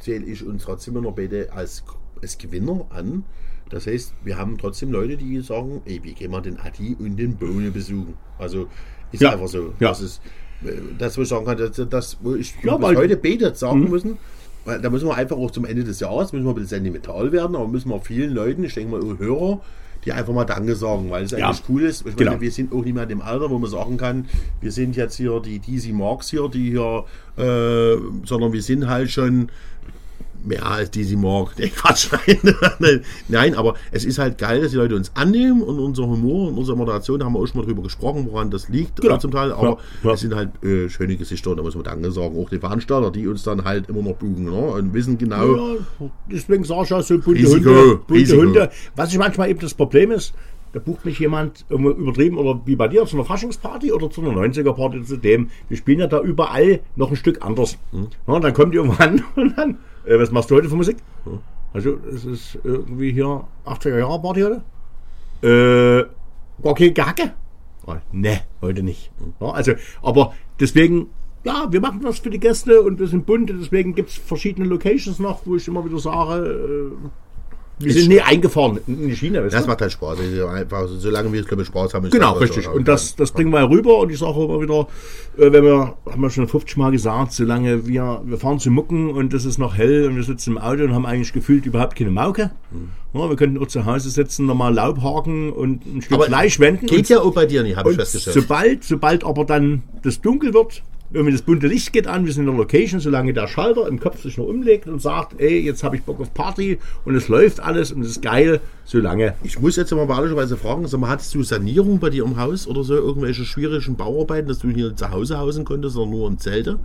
[SPEAKER 3] zähle ich uns trotzdem immer noch beide als, als Gewinner an. Das heißt, wir haben trotzdem Leute, die sagen, ey, wie gehen wir den Adi und den Bohne besuchen? Also ist
[SPEAKER 2] Ja.
[SPEAKER 3] einfach so.
[SPEAKER 2] Ja.
[SPEAKER 3] Das ist, äh, das, wo ich sagen kann, das, das wo ich
[SPEAKER 2] Ja,
[SPEAKER 3] bis heute betet sagen
[SPEAKER 2] Mhm.
[SPEAKER 3] müssen. Da müssen wir einfach auch zum Ende des Jahres, müssen wir ein bisschen sentimental werden, aber müssen wir vielen Leuten, ich denke mal Hörer, die einfach mal Danke sagen, weil es
[SPEAKER 2] Ja.
[SPEAKER 3] eigentlich cool ist. Ich
[SPEAKER 2] Genau.
[SPEAKER 3] meine, wir sind auch nicht mehr in dem Alter, wo man sagen kann, wir sind jetzt hier die DC Marks hier, die hier, äh, sondern wir sind halt schon mehr als DC Mark. Nee, Quatsch, nein. nein, aber es ist halt geil, dass die Leute uns annehmen und unser Humor und unsere Moderation, da haben wir auch schon mal drüber gesprochen, woran das liegt
[SPEAKER 2] Genau.
[SPEAKER 3] zum Teil, aber
[SPEAKER 2] Ja, ja.
[SPEAKER 3] es sind halt äh, schöne Gesichter und da muss man Danke sagen. Auch die Veranstalter, die uns dann halt immer noch buchen ne? und wissen genau,
[SPEAKER 2] Ja, deswegen sag ich ja so bunte
[SPEAKER 3] Risiko,
[SPEAKER 2] Hunde. Bunte
[SPEAKER 3] Risiko.
[SPEAKER 2] Hunde. Was ich manchmal eben das Problem ist, da bucht mich jemand übertrieben oder wie bei dir zu einer Faschingsparty oder zu einer 90er-Party zu dem. Wir spielen ja da überall noch ein Stück anders.
[SPEAKER 3] Hm.
[SPEAKER 2] Ja, dann kommt irgendwann und dann, äh, was machst du heute für Musik? Also, es ist irgendwie hier 80er-Jahre-Party heute. Äh, gar kein Gehacke? Oh, ne, heute nicht. Ja, also, aber deswegen, ja, wir machen das für die Gäste und wir sind bunt deswegen gibt es verschiedene Locations noch, wo ich immer wieder sage, Wir sind nie eingefahren in die Schiene.
[SPEAKER 3] Das macht halt Spaß. Also einfach, solange wir, glaube ich, Spaß haben. ist
[SPEAKER 2] Genau, richtig.
[SPEAKER 3] so.
[SPEAKER 2] Und das, das bringen wir rüber und ich sage immer wieder, äh, wenn wir, haben wir schon 50 Mal gesagt, solange wir, wir fahren zu Mucken und es ist noch hell und wir sitzen im Auto und haben eigentlich gefühlt überhaupt keine Mauke. Ja, wir könnten auch zu Hause sitzen, nochmal Laub haken und ein Stück
[SPEAKER 3] Aber
[SPEAKER 2] Fleisch wenden.
[SPEAKER 3] Geht
[SPEAKER 2] und,
[SPEAKER 3] ja auch bei dir nicht, habe ich festgestellt.
[SPEAKER 2] sobald, sobald aber dann das dunkel wird, irgendwie das bunte Licht geht an, wir sind in der Location, solange der Schalter im Kopf sich noch umlegt und sagt, ey, jetzt habe ich Bock auf Party und es läuft alles und es ist geil, solange
[SPEAKER 3] Ich muss jetzt mal ehrlicherweise fragen, sag mal, hattest du Sanierung bei dir im Haus oder so, irgendwelche schwierigen Bauarbeiten, dass du hier zu Hause hausen konntest, sondern nur im Zelte?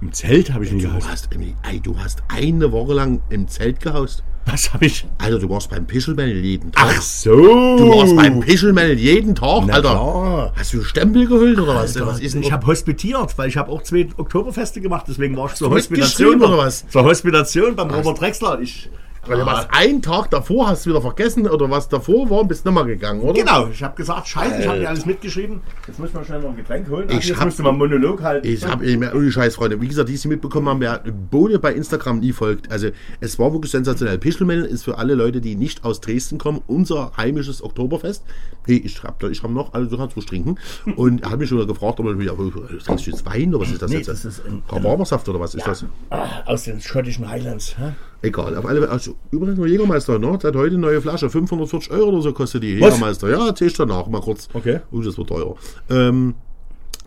[SPEAKER 2] im Zelt habe ich nie
[SPEAKER 3] Du
[SPEAKER 2] gehaust.
[SPEAKER 3] hast, ey, du hast eine Woche lang im Zelt gehaust.
[SPEAKER 2] Was habe ich?
[SPEAKER 3] Alter, du warst beim Pischelmell jeden Tag.
[SPEAKER 2] Ach so.
[SPEAKER 3] Du warst beim Pischelmell jeden Tag,
[SPEAKER 2] Na
[SPEAKER 3] Alter.
[SPEAKER 2] klar.
[SPEAKER 3] Hast du Stempel geholt oder was? was ist denn
[SPEAKER 2] ich habe hospitiert, weil ich habe auch zwei Oktoberfeste gemacht, deswegen war ich zur
[SPEAKER 3] du
[SPEAKER 2] Hospitation.
[SPEAKER 3] oder was?
[SPEAKER 2] Zur Hospitation beim Robert Drexler. Ich,
[SPEAKER 3] Weil du warst einen Tag davor, hast du wieder vergessen oder was davor war und bist nochmal gegangen, oder?
[SPEAKER 2] genau, ich habe gesagt, scheiße, ich habe dir alles mitgeschrieben. Jetzt müssen wir schnell noch ein Getränk holen.
[SPEAKER 3] Ich
[SPEAKER 2] jetzt
[SPEAKER 3] hab-
[SPEAKER 2] müsste man einen Monolog halten.
[SPEAKER 3] Ich habe eben ohne Scheiß, Freunde. Wie gesagt, die Sie mitbekommen haben, wer Bohne bei Instagram nie folgt. Also, es war wirklich sensationell. Pischelmell ist für alle Leute, die nicht aus Dresden kommen, unser heimisches Oktoberfest. Hey, ich hab da, ich hab noch, also du kannst ruhig trinken. Und er hat mich schon gefragt, ob ich, aber, trinkst du jetzt Wein oder was ist das
[SPEAKER 2] Nee,
[SPEAKER 3] jetzt?
[SPEAKER 2] das ist ein-
[SPEAKER 3] Rhabarbersaft oder was ist das?
[SPEAKER 2] Ah, aus den schottischen Highlands. hä?
[SPEAKER 3] Egal, auf alle. Also, übrigens nur Jägermeister, ne? Seit heute eine neue Flasche. 540 Euro oder so kostet die
[SPEAKER 2] Was?
[SPEAKER 3] Jägermeister. Ja, erzähl ich danach mal kurz.
[SPEAKER 2] Okay.
[SPEAKER 3] Uh, das wird teuer. Ähm,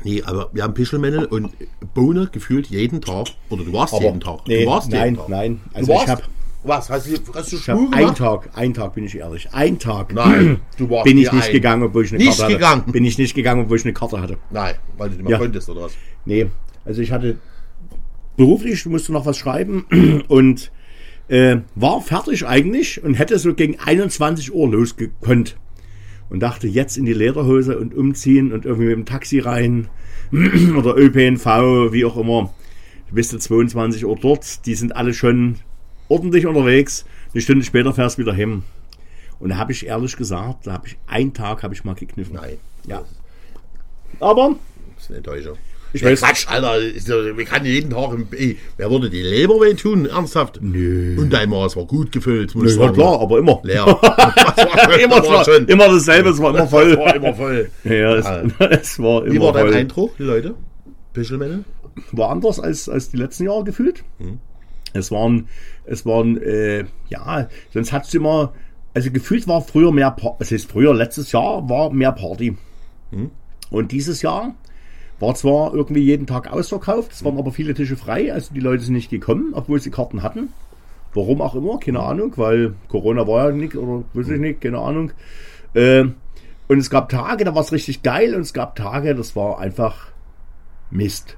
[SPEAKER 3] nee, aber wir haben Pischelmännel und Bohne gefühlt jeden Tag. Oder du warst
[SPEAKER 2] Aber-
[SPEAKER 3] jeden Tag.
[SPEAKER 2] nee,
[SPEAKER 3] du warst
[SPEAKER 2] nein,
[SPEAKER 3] jeden Tag.
[SPEAKER 2] nein.
[SPEAKER 3] Du
[SPEAKER 2] Also ich
[SPEAKER 3] warst,
[SPEAKER 2] hab-
[SPEAKER 3] was? Hast du, hast du
[SPEAKER 2] habe
[SPEAKER 3] Schwur
[SPEAKER 2] einen
[SPEAKER 3] gemacht?
[SPEAKER 2] Tag, einen Tag bin ich ehrlich, einen Tag.
[SPEAKER 3] Nein, du warst
[SPEAKER 2] bin ich nicht
[SPEAKER 3] ein.
[SPEAKER 2] gegangen, obwohl ich eine
[SPEAKER 3] Nicht
[SPEAKER 2] Karte hatte.
[SPEAKER 3] gegangen?
[SPEAKER 2] Bin ich nicht gegangen, obwohl ich eine Karte hatte.
[SPEAKER 3] Nein, weil du nicht mehr
[SPEAKER 2] Ja.
[SPEAKER 3] konntest oder was?
[SPEAKER 2] Nee, also ich hatte beruflich, musste noch was schreiben und äh, war fertig eigentlich und hätte so gegen 21 Uhr losgekonnt. Und dachte, jetzt in die Lederhose und umziehen und irgendwie mit dem Taxi rein oder ÖPNV, wie auch immer. Du bist du 22 Uhr dort, die sind alle schon ordentlich unterwegs. Eine Stunde später fährst du wieder hin. Und da habe ich ehrlich gesagt, da habe ich einen Tag habe ich mal gekniffen.
[SPEAKER 3] Nein.
[SPEAKER 2] Ja. Aber
[SPEAKER 3] Das ist eine Enttäuschung.
[SPEAKER 2] Ich weiß-
[SPEAKER 3] Quatsch, Alter. Wir kann jeden Tag. Im, ey, wer würde die Leber weh tun? Ernsthaft?
[SPEAKER 2] Nö.
[SPEAKER 3] Und dein Maß war gut gefüllt. Muss
[SPEAKER 2] ja
[SPEAKER 3] sagen.
[SPEAKER 2] klar, aber immer.
[SPEAKER 3] Leer. War,
[SPEAKER 2] immer,
[SPEAKER 3] das war
[SPEAKER 2] schon. immer dasselbe, es war immer voll.
[SPEAKER 3] Das war immer voll.
[SPEAKER 2] Ja, es,
[SPEAKER 3] Ja.
[SPEAKER 2] es war immer
[SPEAKER 3] Wie war dein
[SPEAKER 2] voll.
[SPEAKER 3] Eindruck, die Leute? Pischelmänner?
[SPEAKER 2] War anders als, als die letzten Jahre gefühlt.
[SPEAKER 3] Mhm.
[SPEAKER 2] Es waren, es waren, äh, ja, sonst hat's immer, also gefühlt war früher mehr, Pa- es ist früher, letztes Jahr war mehr Party.
[SPEAKER 3] Mhm.
[SPEAKER 2] Und dieses Jahr war zwar irgendwie jeden Tag ausverkauft, es waren aber viele Tische frei, also die Leute sind nicht gekommen, obwohl sie Karten hatten. Warum auch immer, keine Ahnung, weil Corona war ja nicht, oder weiß ich nicht, keine Ahnung. Äh, und es gab Tage, da war es richtig geil und es gab Tage, das war einfach Mist.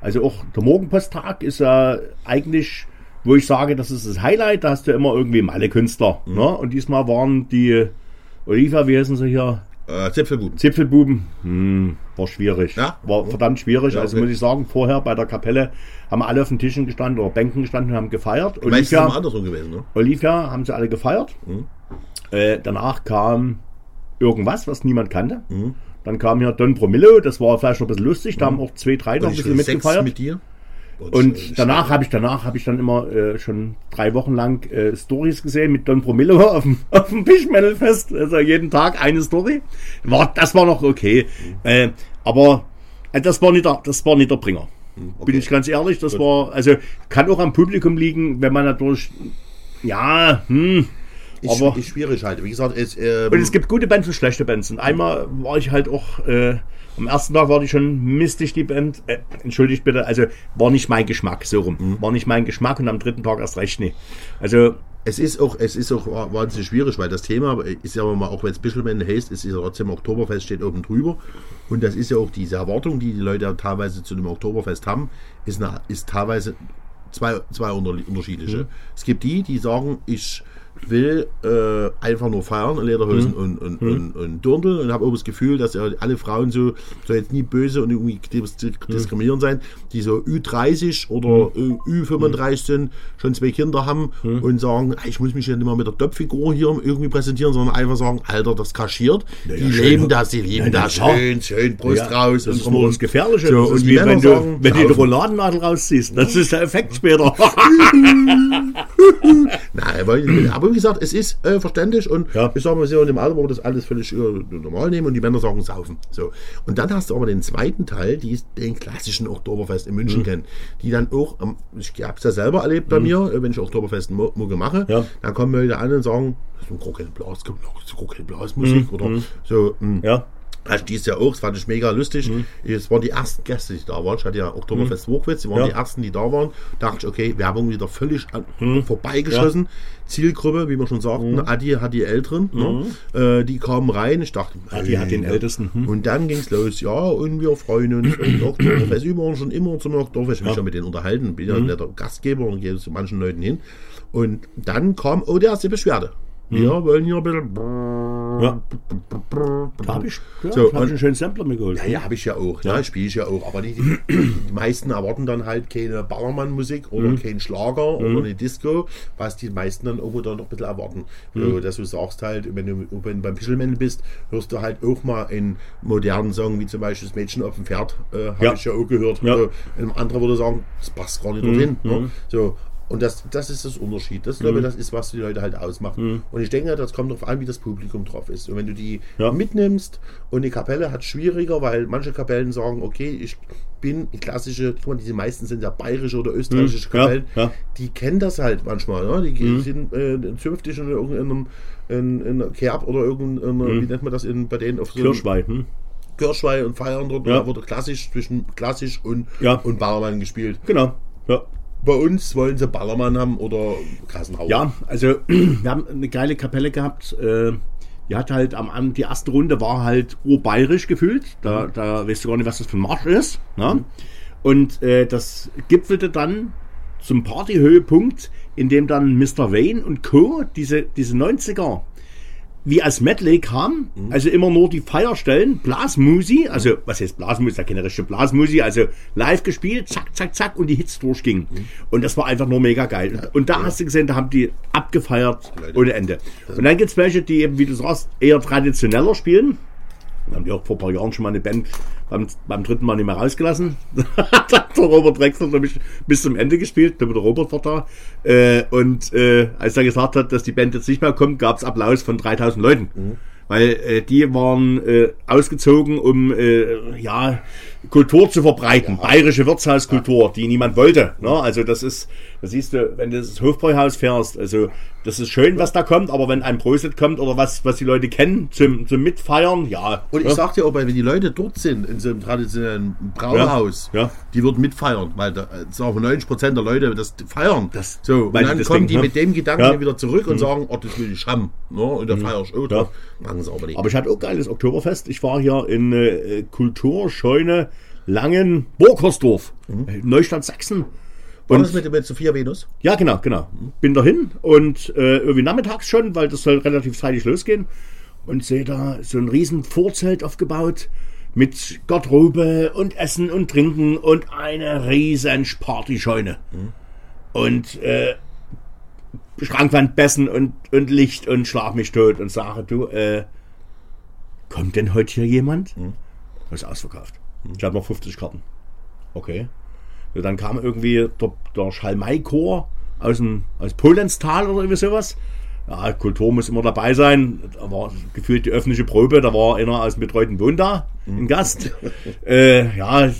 [SPEAKER 2] Also auch der Morgenposttag ist ja eigentlich, wo ich sage, das ist das Highlight, da hast du immer irgendwie Malle-Künstler. Ne? Und diesmal waren die Olivia, wie heißen sie hier?
[SPEAKER 3] Äh, Zipfelbuben.
[SPEAKER 2] Zipfelbuben. Hm, war schwierig.
[SPEAKER 3] Ja?
[SPEAKER 2] War verdammt schwierig.
[SPEAKER 3] Ja,
[SPEAKER 2] Also
[SPEAKER 3] okay.
[SPEAKER 2] muss ich sagen, vorher bei der Kapelle haben alle auf den Tischen gestanden oder Bänken gestanden und haben gefeiert.
[SPEAKER 3] Meistens ist es immer andersrum gewesen, ne?
[SPEAKER 2] Olivia haben sie alle gefeiert.
[SPEAKER 3] Mhm.
[SPEAKER 2] Äh, danach kam irgendwas, was niemand kannte.
[SPEAKER 3] Mhm.
[SPEAKER 2] Dann kam hier Don Promillo, das war vielleicht noch ein bisschen lustig, da haben auch zwei, drei noch
[SPEAKER 3] Und
[SPEAKER 2] ein bisschen mitgefeiert.
[SPEAKER 3] mit dir.
[SPEAKER 2] Und danach habe ich danach habe ich dann immer äh, schon drei Wochen lang äh, Stories gesehen mit Don Promillo auf dem auf dem Fischmetal-Fest. Also jeden Tag eine Story. War, das war noch okay. Äh, aber äh, das war nicht der, das war nicht der Bringer. Bin ich ganz ehrlich, das war, also kann auch am Publikum liegen, wenn man natürlich, ja, hm,
[SPEAKER 3] Ist,
[SPEAKER 2] aber-
[SPEAKER 3] ist schwierig halt. Wie gesagt, es, ähm,
[SPEAKER 2] und es gibt gute Bands und schlechte Bands. Und einmal war ich halt auch, äh, am ersten Tag war die schon mistig, die Band. Äh, entschuldigt bitte, also war nicht mein Geschmack, so rum.
[SPEAKER 3] Mhm.
[SPEAKER 2] War nicht mein Geschmack und am dritten Tag erst recht nicht. Also,
[SPEAKER 3] Es ist auch, es ist auch wahnsinnig schwierig, weil das Thema ist ja mal, auch wenn es Bischelmann heißt, ist ja trotzdem Oktoberfest steht oben drüber. Und das ist ja auch diese Erwartung, die die Leute teilweise zu dem Oktoberfest haben, ist, eine, ist teilweise zwei, zwei unter, unterschiedliche. Es gibt die, die sagen, ich will äh, einfach nur feiern, in Lederhosen und, und, und, und Dirndl und habe auch das Gefühl, dass ja alle Frauen so, soll jetzt nie böse und irgendwie dis diskriminierend sein, die so Ü30 oder äh, Ü35 sind, schon zwei Kinder haben und sagen, "Ah, ich muss mich ja nicht mal mit der Döpffigur hier irgendwie präsentieren, sondern einfach sagen, Alter, das kaschiert.
[SPEAKER 2] ja,
[SPEAKER 3] die
[SPEAKER 2] schön.
[SPEAKER 3] leben das, die lieben
[SPEAKER 2] Ja,
[SPEAKER 3] das schön, schön Brust
[SPEAKER 2] ja,
[SPEAKER 3] raus.
[SPEAKER 2] das
[SPEAKER 3] und
[SPEAKER 2] ist nur das Gefährliche.
[SPEAKER 3] So,
[SPEAKER 2] das
[SPEAKER 3] und
[SPEAKER 2] wie wenn du,
[SPEAKER 3] sagen,
[SPEAKER 2] wenn du die
[SPEAKER 3] saufen.
[SPEAKER 2] Roladennadel rausziehst. Das ist der Effekt später.
[SPEAKER 3] Nein, aber Und wie gesagt, es ist äh, verständlich und
[SPEAKER 2] Ja.
[SPEAKER 3] ich sag mal so, in dem Alter, wo wir das alles völlig äh, normal nehmen und die Männer sagen saufen. So. Und dann hast du aber den zweiten Teil, die den klassischen Oktoberfest in
[SPEAKER 2] Mhm.
[SPEAKER 3] München kennen, die dann auch, ähm, ich hab's ja selber erlebt bei mir, äh, wenn ich Oktoberfest Mu- Mucke mache,
[SPEAKER 2] Mhm. Ja.
[SPEAKER 3] dann kommen Leute an und sagen, das ist ein Krokelblas, das ist Krokelblasmusik oder so. mh.
[SPEAKER 2] Mhm. Ja.
[SPEAKER 3] Hast dies ja auch, das fand ich mega lustig. Es waren die ersten Gäste, die da waren. Ich hatte ja Oktoberfest Wurkwitz, die waren
[SPEAKER 2] Ja.
[SPEAKER 3] die ersten, die da waren. Dachte ich, okay, Werbung wieder völlig an, vorbeigeschossen. Zielgruppe, wie wir schon sagten, Adi hat die Älteren, ne? äh, die kamen rein. Ich dachte,
[SPEAKER 2] Adi hat den
[SPEAKER 3] ne?
[SPEAKER 2] Ältesten, hm.
[SPEAKER 3] Und dann ging's los, ja, und wir freuen uns. Und Oktoberfest, wir waren schon immer zum Oktoberfest. Ich habe mich ja mit denen unterhalten, bin ja
[SPEAKER 2] Mhm.
[SPEAKER 3] der Gastgeber und gehe zu manchen Leuten hin. Und dann kam, oh, der erste Beschwerde.
[SPEAKER 2] Mhm.
[SPEAKER 3] Wir wollen hier ein bisschen.
[SPEAKER 2] Ja. Da habe ich, ja,
[SPEAKER 3] So,
[SPEAKER 2] hab ich einen schönen Sampler mir geholt.
[SPEAKER 3] Ja, ja, habe ich ja auch. Ja, spiele ich ja auch. Aber die, die, die meisten erwarten dann halt keine Ballermann-Musik oder
[SPEAKER 2] Mhm.
[SPEAKER 3] keinen Schlager oder eine Disco, was die meisten dann irgendwo dann noch ein bisschen erwarten.
[SPEAKER 2] Mhm.
[SPEAKER 3] Dass du sagst halt, wenn du wenn du beim Pischelmännchen bist, hörst du halt auch mal einen modernen Song, wie zum Beispiel das Mädchen auf dem Pferd, äh, habe
[SPEAKER 2] Ja.
[SPEAKER 3] ich ja auch gehört.
[SPEAKER 2] Ja. Mhm.
[SPEAKER 3] So, ein anderer würde sagen, das passt gar nicht dorthin. Ne? So, und das, das ist das Unterschied. Das,
[SPEAKER 2] Mhm.
[SPEAKER 3] glaube ich, das ist, was die Leute halt ausmachen. Und ich denke, das kommt darauf an, wie das Publikum drauf ist. Und wenn du die
[SPEAKER 2] Ja.
[SPEAKER 3] mitnimmst und die Kapelle hat schwieriger, weil manche Kapellen sagen, okay, ich bin klassische, guck mal, diese meisten sind ja bayerische oder österreichische
[SPEAKER 2] Mhm. Ja,
[SPEAKER 3] Kapellen,
[SPEAKER 2] ja.
[SPEAKER 3] die kennen das halt manchmal. Ne? Die gehen- sind äh, zünftig in irgendeinem in, in Kerb oder irgendeiner, wie nennt man das in, bei denen auf so
[SPEAKER 2] Kirschweih. Hm?
[SPEAKER 3] Kirschweih und feiern dort.
[SPEAKER 2] Ja.
[SPEAKER 3] Da wurde klassisch zwischen klassisch und,
[SPEAKER 2] Ja.
[SPEAKER 3] und Ballermann gespielt.
[SPEAKER 2] Genau. Ja.
[SPEAKER 3] Bei uns wollen sie Ballermann haben oder Kassenhauer.
[SPEAKER 2] Ja, also wir haben eine geile Kapelle gehabt. Äh, die hat halt am Abend, die erste Runde war halt urbayerisch gefühlt. Da, da weißt du gar nicht, was das für ein Marsch ist. Ne? Und äh, das gipfelte dann zum Partyhöhepunkt, in dem dann Mr. Wayne und Co. diese, diese 90er wie als Medley kam, also immer nur die Feierstellen, Blasmusi, also was heißt Blasmusi, ja keine richtige Blasmusi, also live gespielt, zack, zack, zack und die Hits durchgingen. Und das war einfach nur mega geil. Und, und da hast du gesehen, da haben die abgefeiert ohne Ende. Und dann gibt's welche, die eben, wie du sagst, eher traditioneller spielen. Da haben die auch vor ein paar Jahren schon mal eine Band beim, beim dritten Mal nicht mehr rausgelassen. da hat der Robert Drexler nämlich bis zum Ende gespielt. Der Robert war da. Äh, und äh, als er gesagt hat, dass die Band jetzt nicht mehr kommt, gab's Applaus von 3000 Leuten. Weil äh, die waren äh, ausgezogen, um äh, ja Kultur zu verbreiten, bayerische Wirtshauskultur, die niemand wollte. Ne? Also das ist, das siehst du, wenn du das Hofbräuhaus fährst, also das ist schön, was da kommt, aber wenn ein Prosit kommt oder was, was die Leute kennen zum, zum Mitfeiern, ja.
[SPEAKER 3] Und ich
[SPEAKER 2] ja.
[SPEAKER 3] sag dir auch, wenn die Leute dort sind, in so einem traditionellen Brauhaus,
[SPEAKER 2] Ja, ja.
[SPEAKER 3] die würden mitfeiern, weil da äh, sagen 90 Prozent der Leute das feiern.
[SPEAKER 2] Das-
[SPEAKER 3] so, und dann kommen die
[SPEAKER 2] ne?
[SPEAKER 3] mit dem Gedanken
[SPEAKER 2] Ja. Mhm.
[SPEAKER 3] wieder zurück und sagen, oh, das will ich haben. Ne? Und da feier ich auch drauf. Machen sie aber nicht.
[SPEAKER 2] Aber ich hatte auch geiles Oktoberfest. Ich war hier in äh, Kulturscheune Langen Burgersdorf, äh, Neustadt Sachsen.
[SPEAKER 3] War
[SPEAKER 2] Und
[SPEAKER 3] das mit, mit Sophia Venus?
[SPEAKER 2] Ja, genau, genau. Bin dahin und äh, irgendwie nachmittags schon, weil das soll relativ zeitig losgehen. Und sehe da so ein riesen Vorzelt aufgebaut mit Garderobe und Essen und Trinken und eine riesen Partyscheune. Und äh, Schrankwand, Bessen und, und Licht und Schlag mich tot und sage, du, äh, kommt denn heute hier jemand? Das ist ausverkauft. Ich habe noch 50 Karten. Okay. So, dann kam irgendwie der, der Schalmei-Chor aus, dem, aus Polenstal oder irgendwie sowas. Ja, Kultur muss immer dabei sein. Da war gefühlt die öffentliche Probe, da war einer aus dem betreuten Wohn da, ein Gast. äh, ja,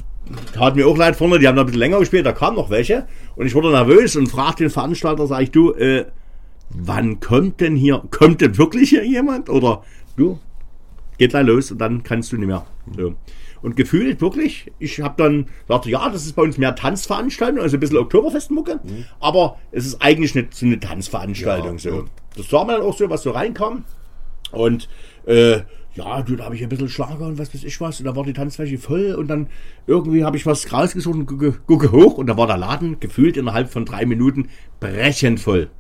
[SPEAKER 2] tat mir auch leid vorne, die haben noch ein bisschen länger gespielt, da kamen noch welche. Und ich wurde nervös und fragte den Veranstalter, sag ich, du, äh, wann kommt denn hier, kommt denn wirklich hier jemand? Oder du, geht gleich los und dann kannst du nicht mehr. So. Und gefühlt wirklich, ich habe dann gesagt, ja, das ist bei uns mehr Tanzveranstaltung, also ein bisschen Oktoberfestmucke, aber es ist eigentlich nicht so eine Tanzveranstaltung.
[SPEAKER 3] Ja,
[SPEAKER 2] so.
[SPEAKER 3] ja.
[SPEAKER 2] Das sah man dann auch so, was so reinkam. Und äh, ja, du, da habe ich ein bisschen Schlager und was weiß ich was. Und da war die Tanzfläche voll und dann irgendwie habe ich was rausgesucht und gucke, gucke hoch und da war der Laden gefühlt innerhalb von drei Minuten brechend voll.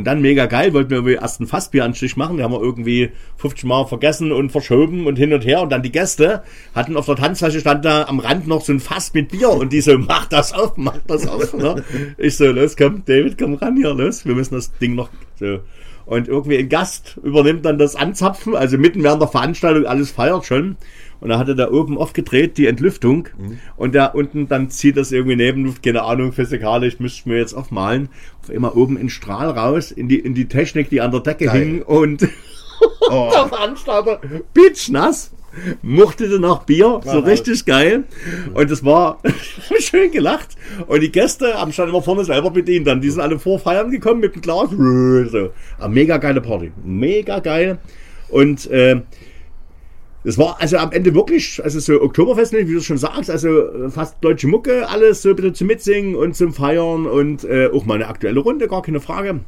[SPEAKER 2] Und dann mega geil, wollten wir irgendwie erst einen Fassbieranstich machen. Den haben wir irgendwie 50 Mal vergessen und verschoben und hin und her. Und dann die Gäste hatten auf der Tanzfläche stand da am Rand noch so ein Fass mit Bier. Und die so, mach das auf, mach das auf. Ne? Ich so, los, komm, David, komm ran hier, los. Wir müssen das Ding noch so. Und irgendwie ein Gast übernimmt dann das Anzapfen, also mitten während der Veranstaltung, alles feiert schon. Und da hatte da oben aufgedreht die Entlüftung und da unten dann zieht das irgendwie Nebenluft, keine Ahnung, physikalisch müsste ich mir jetzt aufmalen. Auf immer oben ein Strahl raus in die, in die Technik, die an der Decke
[SPEAKER 3] Geil.
[SPEAKER 2] hing und
[SPEAKER 3] Oh.
[SPEAKER 2] der Veranstalter pitschnass, muchtete nach Bier, so richtig geil. Und es war schön gelacht. Und die Gäste haben schon immer vorne selber bedient. Dann, die sind alle vor Feiern gekommen mit dem Glas. So. Eine mega geile Party. Mega geil. Und äh, es war also am Ende wirklich, also so Oktoberfest, wie du schon sagst, also äh, fast deutsche Mucke, alles so ein bisschen zum Mitsingen und zum Feiern und äh, auch mal eine aktuelle Runde, gar keine Frage.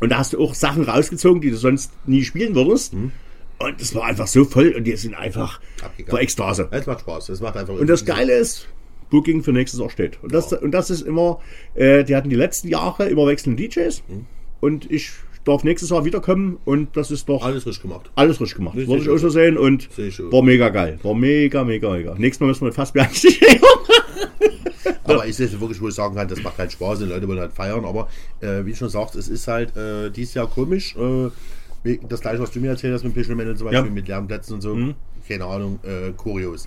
[SPEAKER 2] Und da hast du auch Sachen rausgezogen, die du sonst nie spielen würdest. Und es war einfach so voll und die sind einfach
[SPEAKER 3] Abgegangen.
[SPEAKER 2] vor Ekstase.
[SPEAKER 3] Es macht Spaß. Es macht einfach
[SPEAKER 2] Und das Geile ist, Booking für nächstes Jahr steht. Und das, und das ist immer, äh, die hatten die letzten Jahre immer wechselnde DJs.
[SPEAKER 3] Mhm.
[SPEAKER 2] Und ich darf nächstes Jahr wiederkommen und das ist doch
[SPEAKER 3] alles frisch gemacht.
[SPEAKER 2] alles frisch gemacht.
[SPEAKER 3] Richtig
[SPEAKER 2] Wollte ich auch so sehen und war mega geil. War mega, mega, mega. Nächstes Mal müssen wir Fassbier einsteigen.
[SPEAKER 3] Aber ich sehe wirklich, wo ich sagen kann, das macht keinen Spaß, die Leute wollen halt feiern. Aber äh, wie schon sagst, es ist halt äh, dieses Jahr komisch. Äh, das gleiche, was du mir erzählt hast mit Pischelmännern zum Beispiel,
[SPEAKER 2] Ja.
[SPEAKER 3] mit Lärmplätzen und so. Keine Ahnung, äh, kurios.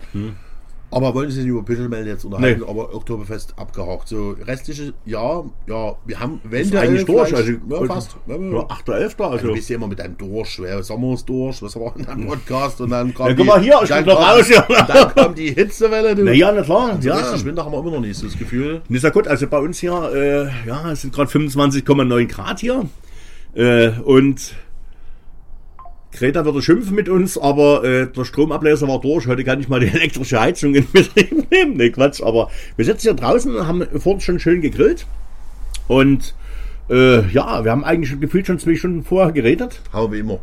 [SPEAKER 3] Aber wollen Sie sich über Pischelmännern jetzt unterhalten,
[SPEAKER 2] Nee.
[SPEAKER 3] aber Oktoberfest abgehakt. So restliche Jahr, ja, wir haben, wenn
[SPEAKER 2] Ist
[SPEAKER 3] der
[SPEAKER 2] eigentlich durch. Also,
[SPEAKER 3] ja, fast. Ja, ja.
[SPEAKER 2] Ja, 8.11.
[SPEAKER 3] Also,
[SPEAKER 2] Also,
[SPEAKER 3] du bist ja immer mit deinem durch, ja, Sommer ist durch, was war in deinem Podcast und dann kommt
[SPEAKER 2] Ja, guck mal hier, ich bin
[SPEAKER 3] kommt-
[SPEAKER 2] raus, ja.
[SPEAKER 3] Dann kommt die Hitzewelle, du.
[SPEAKER 2] na ja, na klar.
[SPEAKER 3] So
[SPEAKER 2] Ja.
[SPEAKER 3] Winter haben wir immer noch nicht so das Gefühl.
[SPEAKER 2] Ist ja gut, also bei uns hier, äh, ja, es sind gerade 25,9 Grad hier. Äh, und Greta würde schimpfen mit uns, aber äh, der Stromabläser war durch. Heute kann ich mal die elektrische Heizung in Betrieb nehmen. Nee, Quatsch. Aber wir sitzen hier draußen und haben vorhin schon schön gegrillt. Und äh, ja, wir haben eigentlich schon gefühlt schon zwei Stunden vorher geredet
[SPEAKER 3] Haben wir immer.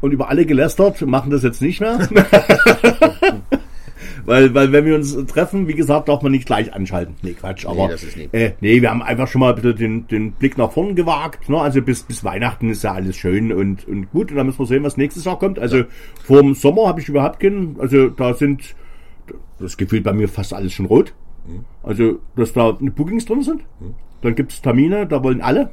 [SPEAKER 2] und über alle gelästert, machen das jetzt nicht mehr. weil, weil wenn wir uns treffen, wie gesagt, darf man nicht gleich anschalten. Nee, Quatsch, aber
[SPEAKER 3] nicht.
[SPEAKER 2] Äh, nee, wir haben einfach schon mal bisschen den, den Blick nach vorn gewagt. Ne? Also bis, bis Weihnachten ist ja alles schön und, und gut. Und dann müssen wir sehen, was nächstes Jahr kommt. Also vorm Sommer habe ich überhaupt keinen, also da sind das gefühlt bei mir fast alles schon rot.
[SPEAKER 3] Mhm.
[SPEAKER 2] Also, dass da Bookings drin sind. Dann gibt es Termine, da wollen alle.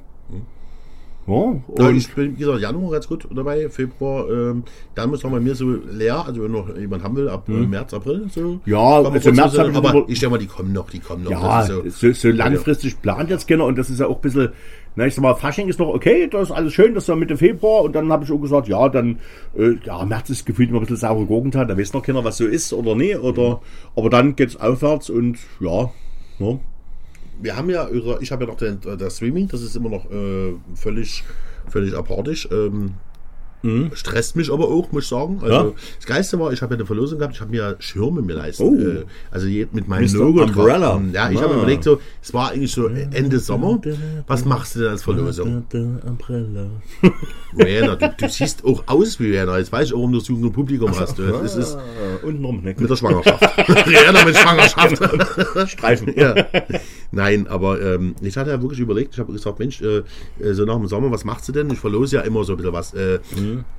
[SPEAKER 2] Ja, und
[SPEAKER 3] Ja, ich bin, wie gesagt, Januar ganz gut dabei, Februar, ähm, dann muss noch bei mir so leer, also wenn noch jemand haben will, ab äh, März, April, so.
[SPEAKER 2] Mhm. Ja, also März
[SPEAKER 3] so-
[SPEAKER 2] ich
[SPEAKER 3] aber ich denke mal, die kommen noch, die kommen noch.
[SPEAKER 2] Ja,
[SPEAKER 3] ist
[SPEAKER 2] so, so, langfristig plant jetzt keiner und das ist ja auch ein bisschen, na ich sag mal, Fasching ist noch okay, das ist alles schön, das ist ja Mitte Februar und dann habe ich auch gesagt, ja, dann, äh, ja, März ist gefühlt immer ein bisschen saure Gurkentat, da weiß noch keiner, was so ist oder nee, oder, aber dann geht's aufwärts und ja, ja.
[SPEAKER 3] Wir haben ja ich habe ja noch den, das Streaming, das ist immer noch äh, völlig, völlig apartisch. Ähm, Stresst mich aber auch, muss ich sagen. Also
[SPEAKER 2] Mhm. Ja.
[SPEAKER 3] das Geilste war, ich habe ja eine Verlosung gehabt, ich habe mir Schirme mir leisten.
[SPEAKER 2] Oh.
[SPEAKER 3] Äh, also mit meinem
[SPEAKER 2] Mr.
[SPEAKER 3] Logo
[SPEAKER 2] Umbrella.
[SPEAKER 3] drauf. Ja, ich habe
[SPEAKER 2] Ah.
[SPEAKER 3] mir überlegt, so, es war eigentlich so Ende Sommer. Was machst du denn als Verlosung? Rihanna, du, du siehst auch aus wie Rihanna. Jetzt weiß ich auch, warum du so ein Publikum hast. Das ist
[SPEAKER 2] Äh, untenrum, ne?
[SPEAKER 3] mit der Schwangerschaft. Rihanna mit Schwangerschaft.
[SPEAKER 2] Streifen.
[SPEAKER 3] ja. Nein, aber ähm, ich hatte ja wirklich überlegt, ich habe gesagt, Mensch, äh, äh, so nach dem Sommer, was machst du denn? Ich verlose ja immer so ein bisschen was. Äh, Mm-hmm.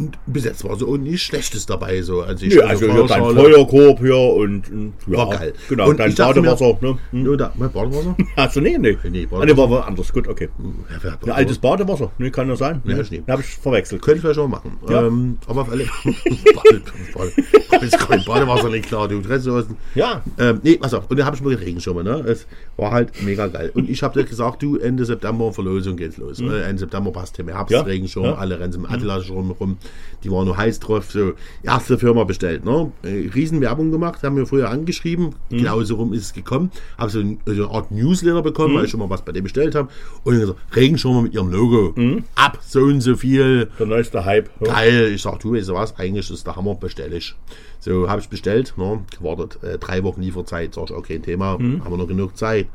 [SPEAKER 3] Und bis jetzt war so nichts Schlechtes dabei. So. Also, ich
[SPEAKER 2] Ja,
[SPEAKER 3] hatte
[SPEAKER 2] also
[SPEAKER 3] so
[SPEAKER 2] hier dein. Feuerkorb hier und, und ja,
[SPEAKER 3] War geil.
[SPEAKER 2] Genau,
[SPEAKER 3] Und
[SPEAKER 2] dein
[SPEAKER 3] dachte mir-
[SPEAKER 2] Badewasser, ne? Hm.
[SPEAKER 3] Ja, da, mein Badewasser?
[SPEAKER 2] Achso, nee, nee.
[SPEAKER 3] Nee,
[SPEAKER 2] ah, nee, war was anderes. Gut, okay.
[SPEAKER 3] Ja, wer hat
[SPEAKER 2] Ein altes Badewasser, nee, kann ja sein.
[SPEAKER 3] Ja,
[SPEAKER 2] Nee,
[SPEAKER 3] stimmt.
[SPEAKER 2] Habe ich verwechselt.
[SPEAKER 3] Könnte ich vielleicht auch machen.
[SPEAKER 2] Ja.
[SPEAKER 3] Ähm, aber auf alle Jetzt kein Badewasser nicht klar, du Dressenhosen.
[SPEAKER 2] Ja.
[SPEAKER 3] Ähm, nee, pass auf. Und dann habe ich mir Regenschirme, ne? Es war halt mega geil. Und ich habe dir gesagt, du, Ende September Verlosung geht's los. Äh, Ende September passt Thema Herbst,
[SPEAKER 2] Ja.
[SPEAKER 3] Regenschirm,
[SPEAKER 2] Ja.
[SPEAKER 3] alle rennen im Atlas rum, rum. Die waren nur heiß drauf. So, erste Firma bestellt, ne? Äh, Riesenwerbung gemacht, haben wir früher angeschrieben. Genauso rum ist es gekommen. Habe so, ein, so eine Art Newsletter bekommen, weil ich schon mal was bei dem bestellt habe. Und dann gesagt, Regenschirme mit ihrem Logo. Ab so und so viel.
[SPEAKER 2] Der neueste Hype. Ja.
[SPEAKER 3] Geil, ich sag, du weißt du was, eigentlich ist der Hammer, bestelle ich. So, habe ich bestellt, ne, gewartet, äh, drei Wochen Lieferzeit, sag ich, okay, Thema, haben wir noch genug Zeit.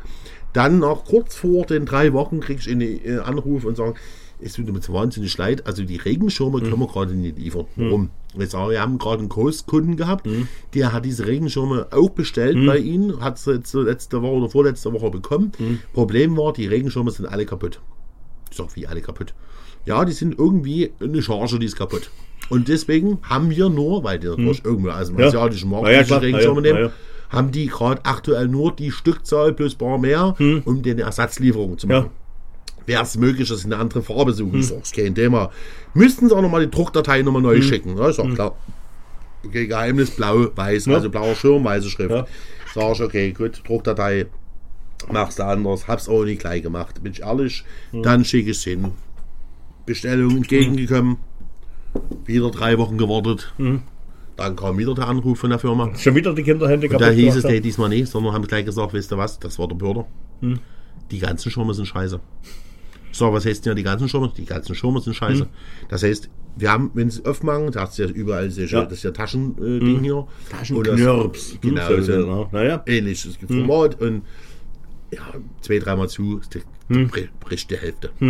[SPEAKER 3] Dann noch kurz vor den drei Wochen krieg ich einen äh, Anruf und sagen, es tut mir so wahnsinnig leid, also die Regenschirme können wir gerade nicht liefern. Warum? Ich sage, wir haben gerade einen Großkunden gehabt, der hat diese Regenschirme auch bestellt bei Ihnen, hat sie jetzt letzte Woche oder vorletzte Woche bekommen. Problem war, die Regenschirme sind alle kaputt. Ich sag, wie alle kaputt? Ja, die sind irgendwie eine Charge, die ist kaputt. Und deswegen haben wir nur, weil die natürlich irgendwo aus dem
[SPEAKER 2] Hm. Ja.
[SPEAKER 3] asiatischen Markt
[SPEAKER 2] ja, klar.
[SPEAKER 3] Regenschirme
[SPEAKER 2] ja,
[SPEAKER 3] nehmen,
[SPEAKER 2] ja.
[SPEAKER 3] haben die gerade aktuell nur die Stückzahl plus ein paar mehr, um den Ersatzlieferung zu machen.
[SPEAKER 2] Hm. Ja.
[SPEAKER 3] wäre es möglich, dass sie eine andere Farbe suchen. Ich sag, ist kein Thema. Müssten sie auch nochmal die Druckdatei nochmal neu schicken. Ja, ich sag, klar. Okay, Geheimnis, blau, weiß, also blauer Schirm, weiße Schrift.
[SPEAKER 2] Ja.
[SPEAKER 3] Sag ich, okay, gut, Druckdatei, machst du anders, hab's auch nicht gleich gemacht. Bin ich ehrlich, dann schicke ich hin. Bestellung entgegengekommen, wieder drei Wochen gewartet. Dann kam wieder der Anruf von der Firma.
[SPEAKER 2] Schon wieder die Kinderhände
[SPEAKER 3] Da hieß es, nee, diesmal nicht, sondern haben gleich gesagt, weißt du was, das war der Bürger. Die ganzen Schirme sind scheiße. Sag, was heißt denn ja die ganzen Schirme? Die ganzen Schirme sind scheiße. Das heißt, wir haben, wenn sie aufmachen, da hast du ja überall schön,
[SPEAKER 2] Ja.
[SPEAKER 3] das ist ja Taschending Ding hier.
[SPEAKER 2] Taschenknirps.
[SPEAKER 3] Genau,
[SPEAKER 2] So,
[SPEAKER 3] so,
[SPEAKER 2] so, naja.
[SPEAKER 3] ähnlich. Es gibt Format und ja, zwei, dreimal zu, bri- bricht die Hälfte. Ich,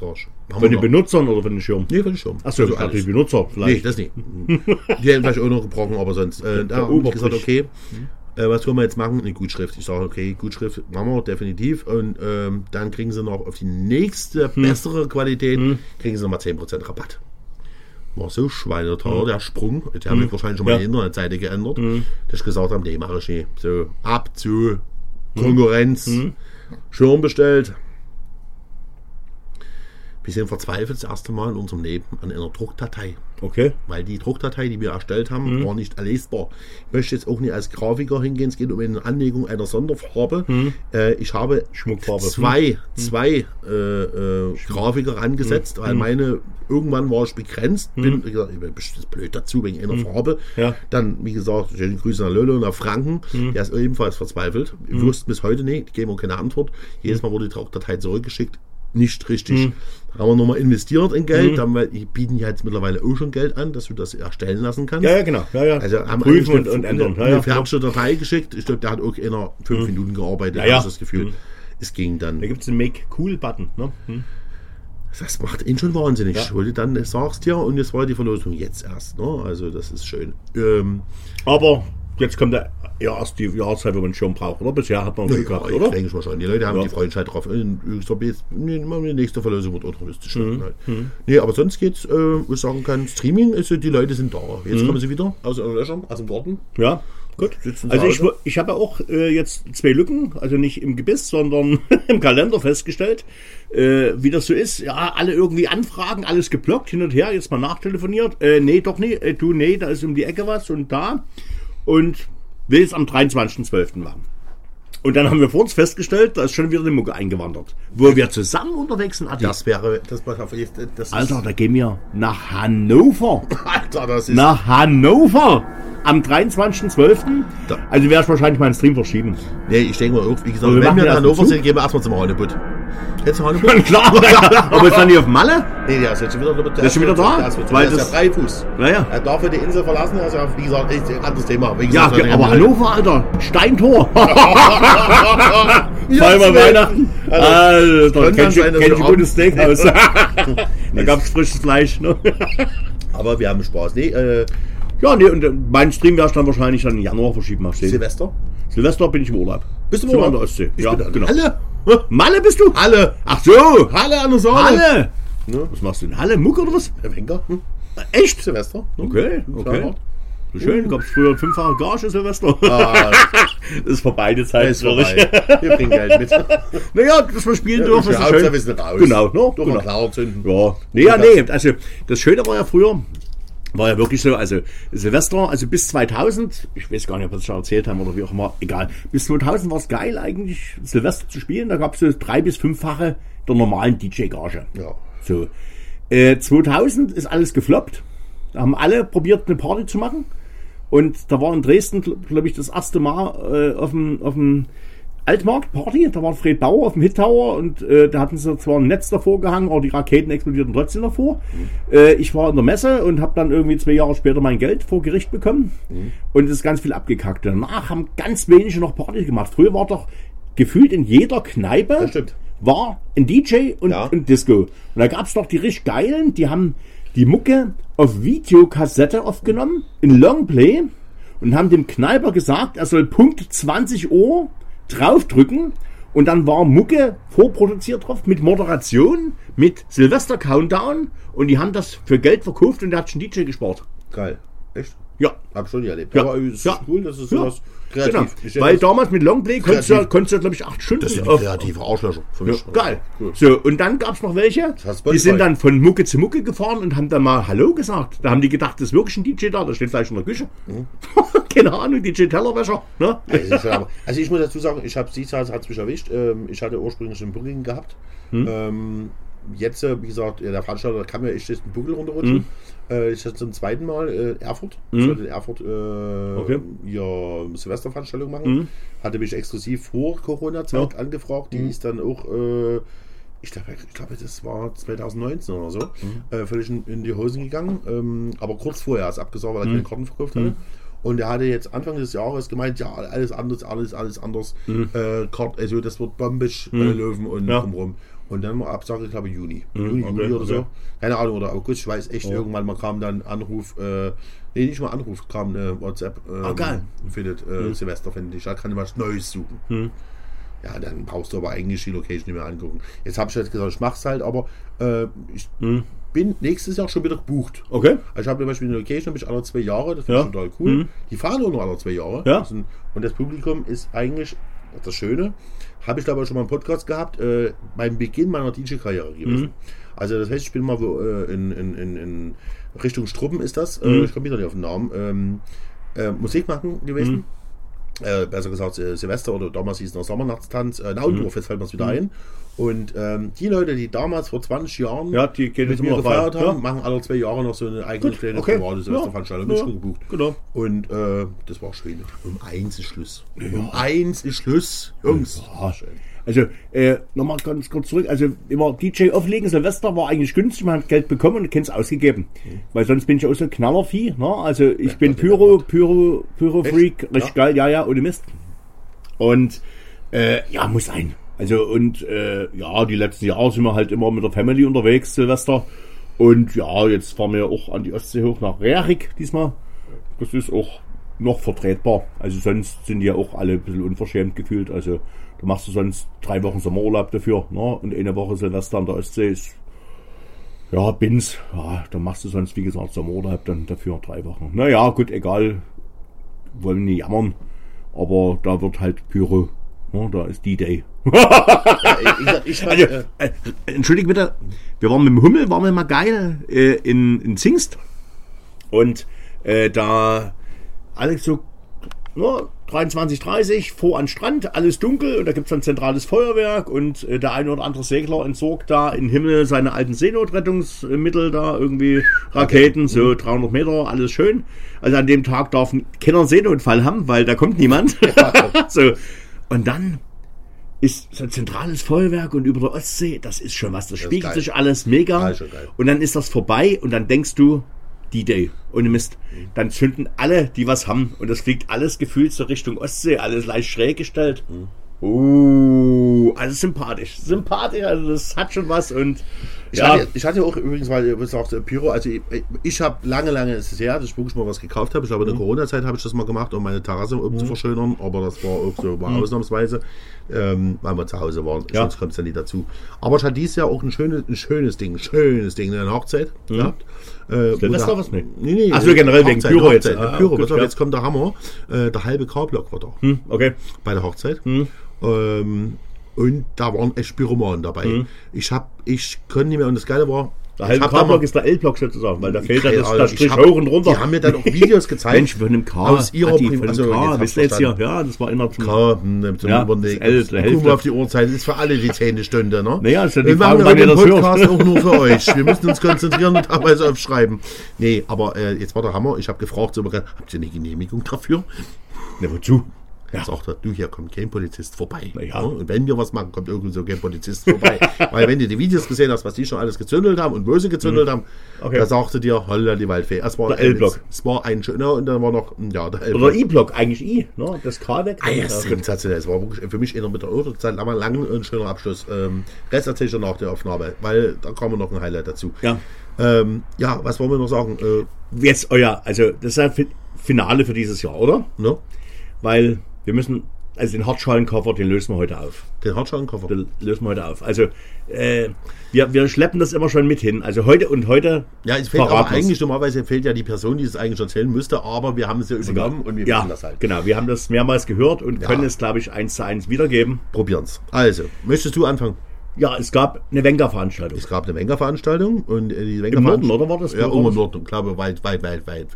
[SPEAKER 3] machen
[SPEAKER 2] Von den
[SPEAKER 3] noch.
[SPEAKER 2] Benutzern oder von den Schirmen?
[SPEAKER 3] Nee, von den Schirmen.
[SPEAKER 2] Achso,
[SPEAKER 3] Also
[SPEAKER 2] die. Benutzer
[SPEAKER 3] Nee,
[SPEAKER 2] vielleicht.
[SPEAKER 3] das nicht. Die hätten vielleicht auch noch gebrochen, aber sonst. Äh, da habe ich gesagt, okay, äh, was können wir jetzt machen? Eine Gutschrift. Ich sage, okay, Gutschrift machen wir definitiv. Und ähm, dann kriegen sie noch auf die nächste, bessere Qualität, kriegen sie nochmal 10% Rabatt. War so schweineteuer, der Sprung. Die haben jetzt wahrscheinlich schon mal
[SPEAKER 2] Ja.
[SPEAKER 3] die Internetseite geändert. Dass ich gesagt habe, nee, mache ich nicht. So, ab zu Konkurrenz. Schirm bestellt. Wir sind verzweifelt das erste Mal in unserem Leben an einer Druckdatei.
[SPEAKER 2] Okay.
[SPEAKER 3] Weil die Druckdatei, die wir erstellt haben, war nicht erlesbar. Ich möchte jetzt auch nicht als Grafiker hingehen. Es geht um eine Anlegung einer Sonderfarbe. Äh, ich habe
[SPEAKER 2] Schmuckfarbe.
[SPEAKER 3] zwei, zwei äh, äh, Grafiker angesetzt, weil meine, irgendwann war ich begrenzt. Bin, wie gesagt, ich bin blöd dazu wegen einer Farbe.
[SPEAKER 2] Ja.
[SPEAKER 3] Dann, wie gesagt, schöne Grüße nach Lolo und nach Franken. Der ist ebenfalls verzweifelt. Wir wussten bis heute nicht, die geben auch keine Antwort. Jedes Mal wurde die Druckdatei zurückgeschickt. Nicht richtig. Da haben wir nochmal investiert in Geld. Dann, weil die bieten ja jetzt mittlerweile auch schon Geld an, dass du das erstellen lassen kannst.
[SPEAKER 2] Ja, ja, genau. Ja, ja.
[SPEAKER 3] Also haben
[SPEAKER 2] Prüfen und, und ändern. Ja, ja.
[SPEAKER 3] fertige Datei geschickt. Ich glaube, der hat auch in fünf Minuten gearbeitet.
[SPEAKER 2] Ja, ja.
[SPEAKER 3] das Gefühl. Es ging dann.
[SPEAKER 2] Da gibt es den Make Cool Button. Ne? Hm.
[SPEAKER 3] Das macht ihn schon wahnsinnig. Ich wollte dann, ich sag's dir, und jetzt war die Verlosung jetzt erst. Ne? Also das ist schön. Ähm,
[SPEAKER 2] Aber jetzt kommt der, ja erst die Jahreszeit, wo man einen Schirm braucht, oder? Bisher hat man Glück
[SPEAKER 3] ja,
[SPEAKER 2] gehabt,
[SPEAKER 3] ich
[SPEAKER 2] oder?
[SPEAKER 3] denke schon schon. Die Leute haben
[SPEAKER 2] Ja.
[SPEAKER 3] die Freundschaft drauf. Ich glaube, jetzt nee, mal die nächste Verlosung wird optimistisch.
[SPEAKER 2] Mhm.
[SPEAKER 3] Halt. Nee, aber sonst geht's, äh, wo ich sagen kann, Streaming, also die Leute sind da. Jetzt
[SPEAKER 2] Mhm.
[SPEAKER 3] kommen sie wieder aus den Löchern, aus dem Garten.
[SPEAKER 2] Ja, gut. Also ich, ich habe auch äh, jetzt zwei Lücken, also nicht im Gebiss, sondern im Kalender festgestellt, äh, wie das so ist. Ja, alle irgendwie Anfragen, alles geblockt, hin und her, jetzt mal nachtelefoniert. Äh, nee, doch nicht. Äh, du, nee, da ist um die Ecke was und da. Und will es am 23.12. machen. Und dann haben wir vor uns festgestellt, da ist schon wieder eine Mucke eingewandert. Wo wir zusammen unterwegs sind, Adi.
[SPEAKER 3] Das wäre, das, war- das ist,
[SPEAKER 2] Alter, da gehen wir nach Hannover.
[SPEAKER 3] Alter, das ist,
[SPEAKER 2] Nach Hannover! Am 23.12.
[SPEAKER 3] Da.
[SPEAKER 2] Also werde ich wahrscheinlich meinen Stream verschieben.
[SPEAKER 3] nee, ich denke mal, wie gesagt,
[SPEAKER 2] Also wir
[SPEAKER 3] wenn wir in
[SPEAKER 2] erst
[SPEAKER 3] Hannover sind, gehen wir erstmal zum Hanebut. Kennst du Hanebut?
[SPEAKER 2] Klar, aber ist dann nicht auf Malle?
[SPEAKER 3] Nee, der ist jetzt schon wieder, der
[SPEAKER 2] ist schon wieder da?
[SPEAKER 3] Der ist, der ist ja Freifuß.
[SPEAKER 2] Naja.
[SPEAKER 3] Er darf ja die Insel verlassen, also wie gesagt, ein anderes Thema. Wie
[SPEAKER 2] Ja,
[SPEAKER 3] gesagt,
[SPEAKER 2] aber Hannover, Alter, Steintor. Wir
[SPEAKER 3] Sven.
[SPEAKER 2] Weihnachten.
[SPEAKER 3] Also,
[SPEAKER 2] Alter, kennst du ein gutes Steakhouse? da gab es frisches Fleisch. Ne?
[SPEAKER 3] Aber wir haben Spaß. Nee, äh,
[SPEAKER 2] Ja, nee, und äh, meinen Stream werde ich dann wahrscheinlich dann im Januar verschieben. Mal sehen.
[SPEAKER 3] Silvester.
[SPEAKER 2] Silvester bin ich im Urlaub.
[SPEAKER 3] Bist du im Urlaub?
[SPEAKER 2] an der Ostsee?
[SPEAKER 3] Ich
[SPEAKER 2] ja, genau.
[SPEAKER 3] Halle.
[SPEAKER 2] Malle bist du?
[SPEAKER 3] Halle.
[SPEAKER 2] Ach so,
[SPEAKER 3] Halle an der Saale.
[SPEAKER 2] Halle.
[SPEAKER 3] Ne?
[SPEAKER 2] Was machst du in Halle? Muck oder was?
[SPEAKER 3] Herr Wenker. Hm?
[SPEAKER 2] Echt?
[SPEAKER 3] Silvester. Ne?
[SPEAKER 2] Okay, okay. So schön, gab es früher fünffache Gage Silvester.
[SPEAKER 3] Ah,
[SPEAKER 2] Das ist vorbei, die Zeit.
[SPEAKER 3] ist vorbei. Wir bringen Geld mit.
[SPEAKER 2] Naja, dass wir spielen dürfen, ist
[SPEAKER 3] Ja,
[SPEAKER 2] ja
[SPEAKER 3] Hauptsache, wir sind raus.
[SPEAKER 2] Genau, ne?
[SPEAKER 3] Doch
[SPEAKER 2] genau.
[SPEAKER 3] klar zünden.
[SPEAKER 2] Ja, nee, ja, nee. Also das Schöne war ja früher, war ja wirklich so, also Silvester, also bis 2000, ich weiß gar nicht, ob wir das schon erzählt haben oder wie auch immer, egal. Bis 2000 war es geil eigentlich, Silvester zu spielen. Da gab es so drei bis fünffache der normalen DJ-Gage.
[SPEAKER 3] Ja.
[SPEAKER 2] So. Äh, 2000 ist alles gefloppt. Da haben alle probiert, eine Party zu machen. Und da war in Dresden, glaube ich, das erste Mal äh, auf dem, auf dem Altmarkt Party. Da war Fred Bauer auf dem Hit Tower und äh, da hatten sie zwar ein Netz davor gehangen, aber die Raketen explodierten trotzdem davor. Äh, ich war in der Messe und habe dann irgendwie zwei Jahre später mein Geld vor Gericht bekommen und es ist ganz viel abgekackt. Danach haben ganz wenige noch Party gemacht. Früher war doch gefühlt in jeder Kneipe war ein DJ und,
[SPEAKER 3] Ja.
[SPEAKER 2] und Disco. Und da gab es noch die richtig geilen, die haben die Mucke auf Videokassette aufgenommen, in Longplay, und haben dem Kneiper gesagt, er soll Punkt 20 Uhr draufdrücken. Und dann war Mucke vorproduziert drauf mit Moderation, mit Silvester Countdown. Und die haben das für Geld verkauft und der hat schon DJ gespart.
[SPEAKER 3] Geil. Echt?
[SPEAKER 2] Ja.
[SPEAKER 3] Hab schon erlebt.
[SPEAKER 2] Ja.
[SPEAKER 3] Aber es ist
[SPEAKER 2] Ja.
[SPEAKER 3] cool, das ist
[SPEAKER 2] Ja.
[SPEAKER 3] sowas
[SPEAKER 2] Genau.
[SPEAKER 3] kreativ. Denke,
[SPEAKER 2] Weil damals mit Longplay konntest du, konntest du glaube ich, acht Stunden.
[SPEAKER 3] das sind die kreative Arschlöcher. Für
[SPEAKER 2] Ja,
[SPEAKER 3] mich.
[SPEAKER 2] geil.
[SPEAKER 3] Cool.
[SPEAKER 2] So, und dann gab es noch welche, die sind dann von Mucke zu Mucke gefahren und haben dann mal Hallo gesagt. Da haben die gedacht, das ist wirklich ein DJ da, der steht vielleicht in der Küche.
[SPEAKER 3] Mhm.
[SPEAKER 2] Keine Ahnung, DJ Tellerwäscher. Ne?
[SPEAKER 3] Also, ich, also muss dazu sagen, ich habe sie hat es mich erwischt. Ähm, ich hatte ursprünglich einen Buckel gehabt.
[SPEAKER 2] Hm.
[SPEAKER 3] Ähm, jetzt, äh, wie gesagt, ja, der Veranstalter kann mir echt den Buckel runterrutschen.
[SPEAKER 2] Hm.
[SPEAKER 3] Äh, ich hatte zum zweiten Mal äh, Erfurt. Ich sollte in Erfurt äh,
[SPEAKER 2] Okay.
[SPEAKER 3] ja, Silvesterveranstaltung machen. Hatte mich exklusiv vor Corona-Zeit angefragt. Die ist dann auch, äh, ich glaube, ich glaube, das war 2019 oder so, äh, völlig in, in die Hosen gegangen. Ähm, aber kurz vorher ist abgesagt, weil er keine Karten verkauft hatte. Und er hatte jetzt Anfang des Jahres gemeint, ja, alles anders, alles, alles anders. Äh, Kart, also das wird bombisch äh, Löwen und
[SPEAKER 2] Ja.
[SPEAKER 3] drumherum. Und dann war Absage, ich glaube Juni. Juni,
[SPEAKER 2] okay,
[SPEAKER 3] Juli oder so.
[SPEAKER 2] okay.
[SPEAKER 3] Keine Ahnung, oder August, ich weiß echt, irgendwann mal kam dann Anruf, äh, nee, nicht mal Anruf, kam eine WhatsApp. Ähm,
[SPEAKER 2] geil.
[SPEAKER 3] Findet äh, Silvester, finde ich, da kann ich was Neues suchen. Ja, dann brauchst du aber eigentlich die Location nicht mehr angucken. Jetzt habe ich jetzt gesagt, ich mach's halt, aber äh, ich bin nächstes Jahr schon wieder gebucht.
[SPEAKER 2] Okay.
[SPEAKER 3] Also ich habe zum Beispiel eine Location, habe ich alle zwei Jahre, das finde
[SPEAKER 2] Ja.
[SPEAKER 3] ich total cool. Die fahren auch nur alle zwei Jahre.
[SPEAKER 2] Ja.
[SPEAKER 3] Und das Publikum ist eigentlich das Schöne. Habe ich glaube ich schon mal einen Podcast gehabt, äh, beim Beginn meiner DJ-Karriere gewesen. Also das heißt, ich bin mal wo, äh, in, in, in, Richtung Struppen ist das, äh, ich komme wieder nicht auf den Namen, ähm, äh, Musik machen gewesen. Äh, besser gesagt äh, Silvester oder damals hieß es noch Sommernachtstanz, äh, Naundorf, jetzt fällt mir wieder ein. Und ähm, die Leute, die damals vor 20 Jahren
[SPEAKER 2] Ja, die
[SPEAKER 3] mit mir gefeiert haben,
[SPEAKER 2] Ja.
[SPEAKER 3] machen alle zwei Jahre noch so eine eigene
[SPEAKER 2] Gut,
[SPEAKER 3] kleine
[SPEAKER 2] okay.
[SPEAKER 3] private
[SPEAKER 2] Ja.
[SPEAKER 3] Silvesterveranstaltung.
[SPEAKER 2] Ja.
[SPEAKER 3] schon gebucht.
[SPEAKER 2] Genau.
[SPEAKER 3] Und äh, das war schön. Um eins ist Schluss. Um eins ist Schluss. Jungs.
[SPEAKER 2] Ah, schön. Also, äh, nochmal ganz kurz zurück. Also, immer DJ auflegen, Silvester war eigentlich günstig, man hat Geld bekommen und kennt es ausgegeben. Weil sonst bin ich auch so ein Knallervieh. Ne? Also, ich bin
[SPEAKER 3] Gott,
[SPEAKER 2] Pyro, Pyro, Pyro-Freak, richtig
[SPEAKER 3] Ja.
[SPEAKER 2] geil, ja, ja, ohne Mist. Und, äh, ja, muss sein. Also, und, äh, ja, die letzten Jahre sind wir halt immer mit der Family unterwegs, Silvester. Und ja, jetzt fahren wir auch an die Ostsee hoch nach Rerik diesmal. Das ist auch noch vertretbar. Also sonst sind die ja auch alle ein bisschen unverschämt gefühlt. Also da machst du sonst drei Wochen Sommerurlaub dafür. Ne? Und eine Woche Silvester an der Ostsee ist ja Bins. Ja, da machst du sonst, wie gesagt, Sommerurlaub dann dafür drei Wochen. Naja, gut, egal. Wollen nicht jammern. Aber da wird halt Pyro. Ne? Da ist D-Day.
[SPEAKER 3] Ja, ich, ich, ich,
[SPEAKER 2] Also,
[SPEAKER 3] äh,
[SPEAKER 2] äh, entschuldige bitte, wir waren mit dem Hummel, waren wir mal geil äh, in, in Zingst. Und äh, da alles so ne, 23, 30, vor an Strand, alles dunkel und da gibt's dann zentrales Feuerwerk und äh, der eine oder andere Segler entsorgt da im Himmel seine alten Seenotrettungsmittel da, irgendwie Raketen, so 300 Meter, alles schön. Also an dem Tag darf keiner einen Seenotfall haben, weil da kommt niemand. so. Und dann ist so ein zentrales Feuerwerk und über der Ostsee, das ist schon was, das
[SPEAKER 3] ist
[SPEAKER 2] spiegelt sich alles mega. Und dann ist das vorbei und dann denkst du, D-Day, ohne Mist. Dann zünden alle, die was haben und das fliegt alles gefühlt so Richtung Ostsee, alles leicht schräg gestellt.
[SPEAKER 3] Mhm.
[SPEAKER 2] Uh, also sympathisch. Sympathisch, also das hat schon was und
[SPEAKER 3] Ich,
[SPEAKER 2] ja,
[SPEAKER 3] hatte, ich hatte auch übrigens, weil ihr sagt, äh, Pyro, also ich, ich habe lange, lange, es ist her, dass ich wirklich mal was gekauft habe. Ich glaube, in der Corona-Zeit habe ich das mal gemacht, um meine Terrasse um zu verschönern, aber das war auch so mal ausnahmsweise, ähm, weil wir zu Hause waren.
[SPEAKER 2] Ja.
[SPEAKER 3] Sonst kommt es ja nie dazu. Aber ich hatte dieses Jahr auch ein schönes, ein schönes Ding, ein schönes Ding, eine Hochzeit gehabt. Äh,
[SPEAKER 2] Silvester
[SPEAKER 3] wo da-
[SPEAKER 2] was? Nee.
[SPEAKER 3] Nee, nee.
[SPEAKER 2] Ach so, generell wegen
[SPEAKER 3] Hochzeit,
[SPEAKER 2] Pyro jetzt.
[SPEAKER 3] Hochzeit,
[SPEAKER 2] Ah,
[SPEAKER 3] Pyro.
[SPEAKER 2] gut, ja.
[SPEAKER 3] jetzt kommt der Hammer. Äh, der halbe K-Block war da
[SPEAKER 2] hm, okay.
[SPEAKER 3] bei der Hochzeit.
[SPEAKER 2] Hm.
[SPEAKER 3] Ähm, und da waren echt Pyromanen dabei. Ich hab, ich konnte nicht mehr, und das Geile war.
[SPEAKER 2] Der halbe K-Block ist der L-Block sozusagen, weil da fehlt ja das, das
[SPEAKER 3] ich
[SPEAKER 2] Strich
[SPEAKER 3] hab-
[SPEAKER 2] hoch und runter.
[SPEAKER 3] Die haben mir dann auch Videos gezeigt.
[SPEAKER 2] Mensch, von einem K.
[SPEAKER 3] Aus ihrer Prim-
[SPEAKER 2] von
[SPEAKER 3] also, jetzt
[SPEAKER 2] K. ihr jetzt hier? Ja, das war immer zum
[SPEAKER 3] K, hm, zum
[SPEAKER 2] Ja, das L,
[SPEAKER 3] Gucken wir auf die Uhrzeit. Das ist für alle die zehnte Stunde, ne?
[SPEAKER 2] Naja, ist ja die
[SPEAKER 3] wir machen
[SPEAKER 2] Frage, ihr
[SPEAKER 3] den
[SPEAKER 2] das
[SPEAKER 3] Podcast auch nur für euch. Wir müssen uns konzentrieren und teilweise aufschreiben. Nee, aber äh, jetzt war der Hammer. Ich habe gefragt, so, habt ihr eine Genehmigung dafür?
[SPEAKER 2] Na, wozu?
[SPEAKER 3] Ja. Sagt er, du, hier kommt kein Polizist vorbei.
[SPEAKER 2] Ja.
[SPEAKER 3] Und wenn wir was machen, kommt irgendwie so kein Polizist vorbei. Weil wenn du die Videos gesehen hast, was die schon alles gezündelt haben und sie gezündelt haben,
[SPEAKER 2] Mhm. Okay.
[SPEAKER 3] da sagte dir, holla die Waldfee. Es war
[SPEAKER 2] Der
[SPEAKER 3] ein-
[SPEAKER 2] L-Block.
[SPEAKER 3] Es war ein schöner und dann war noch, ja, der
[SPEAKER 2] Oder
[SPEAKER 3] L-Block.
[SPEAKER 2] I-Block, eigentlich I, ne? Das K weg.
[SPEAKER 3] Ah, ja, sensationell. Es war wirklich für mich einer mit der Zeit lang, lang ein schöner Abschluss. Ähm, Rest erzähle ich dann nach der Aufnahme, weil da kam noch ein Highlight dazu.
[SPEAKER 2] Ja.
[SPEAKER 3] Ähm, ja, was wollen wir noch sagen? Äh,
[SPEAKER 2] Jetzt euer, also das ist Fi- Finale für dieses Jahr, oder?
[SPEAKER 3] ne?
[SPEAKER 2] Weil wir müssen Also den Hartschalenkoffer, den lösen wir heute auf.
[SPEAKER 3] Den Hartschalenkoffer.
[SPEAKER 2] Den lösen wir heute auf. Also äh, wir, wir schleppen das immer schon mit hin. Also heute und heute.
[SPEAKER 3] Ja, es fehlt aber eigentlich, normalerweise fehlt ja die Person, die es eigentlich erzählen müsste, aber wir haben es ja übernommen und wir
[SPEAKER 2] Ja,
[SPEAKER 3] machen das halt.
[SPEAKER 2] genau. Wir haben das mehrmals gehört und
[SPEAKER 3] Ja.
[SPEAKER 2] können es, glaube ich, eins zu eins wiedergeben.
[SPEAKER 3] Probieren's. Also, möchtest du anfangen?
[SPEAKER 2] Ja, es gab eine Wenger-Veranstaltung.
[SPEAKER 3] Es gab eine Wenger-Veranstaltung und äh, die Wenger
[SPEAKER 2] Im Norden, oder war das?
[SPEAKER 3] Ja, irgendwo im? Norden, glaube weit, weit, weit, weit.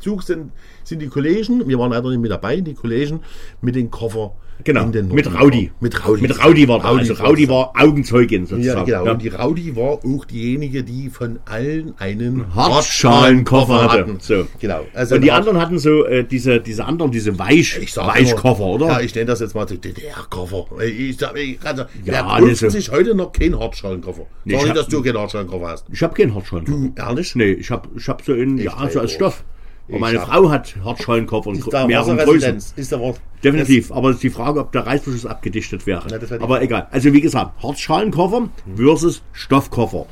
[SPEAKER 3] Zug sind, sind die Kollegen, wir waren leider nicht mit dabei, die Kollegen mit den Koffer
[SPEAKER 2] Genau, mit Raudi.
[SPEAKER 3] Mit Raudi.
[SPEAKER 2] Mit Raudi war da.
[SPEAKER 3] Raudi
[SPEAKER 2] also Raudi war Augenzeugin
[SPEAKER 3] Ja,
[SPEAKER 2] sozusagen.
[SPEAKER 3] genau.
[SPEAKER 2] Ja.
[SPEAKER 3] Und die Raudi war auch diejenige, die von allen einen
[SPEAKER 2] Hartschalenkoffer hatte.
[SPEAKER 3] hatten.
[SPEAKER 2] So.
[SPEAKER 3] Genau. Also
[SPEAKER 2] und die
[SPEAKER 3] ein
[SPEAKER 2] anderen hatten so äh, diese, diese anderen, diese Weich, Weichkoffer, oder?
[SPEAKER 3] Ja, ich nenne das jetzt mal DDR-Koffer. Ich ich, also,
[SPEAKER 2] Ja,
[SPEAKER 3] wer
[SPEAKER 2] ist-
[SPEAKER 3] sich heute noch keinen Hartschalenkoffer?
[SPEAKER 2] Nee, hab-
[SPEAKER 3] dass du keinen Hartschalenkoffer hast.
[SPEAKER 2] Ich habe keinen Hartschalenkoffer.
[SPEAKER 3] Ehrlich?
[SPEAKER 2] Nee, ich habe ich hab so in, ja, so als. Stoff. Und meine
[SPEAKER 3] hab-
[SPEAKER 2] Frau hat Hartschalenkoffer und mehreren Größen.
[SPEAKER 3] Ist da was?
[SPEAKER 2] Definitiv, aber es ist die Frage, ob der Reißverschluss abgedichtet wäre.
[SPEAKER 3] Na, das
[SPEAKER 2] aber egal. Also wie gesagt, Hartschalenkoffer versus Stoffkoffer.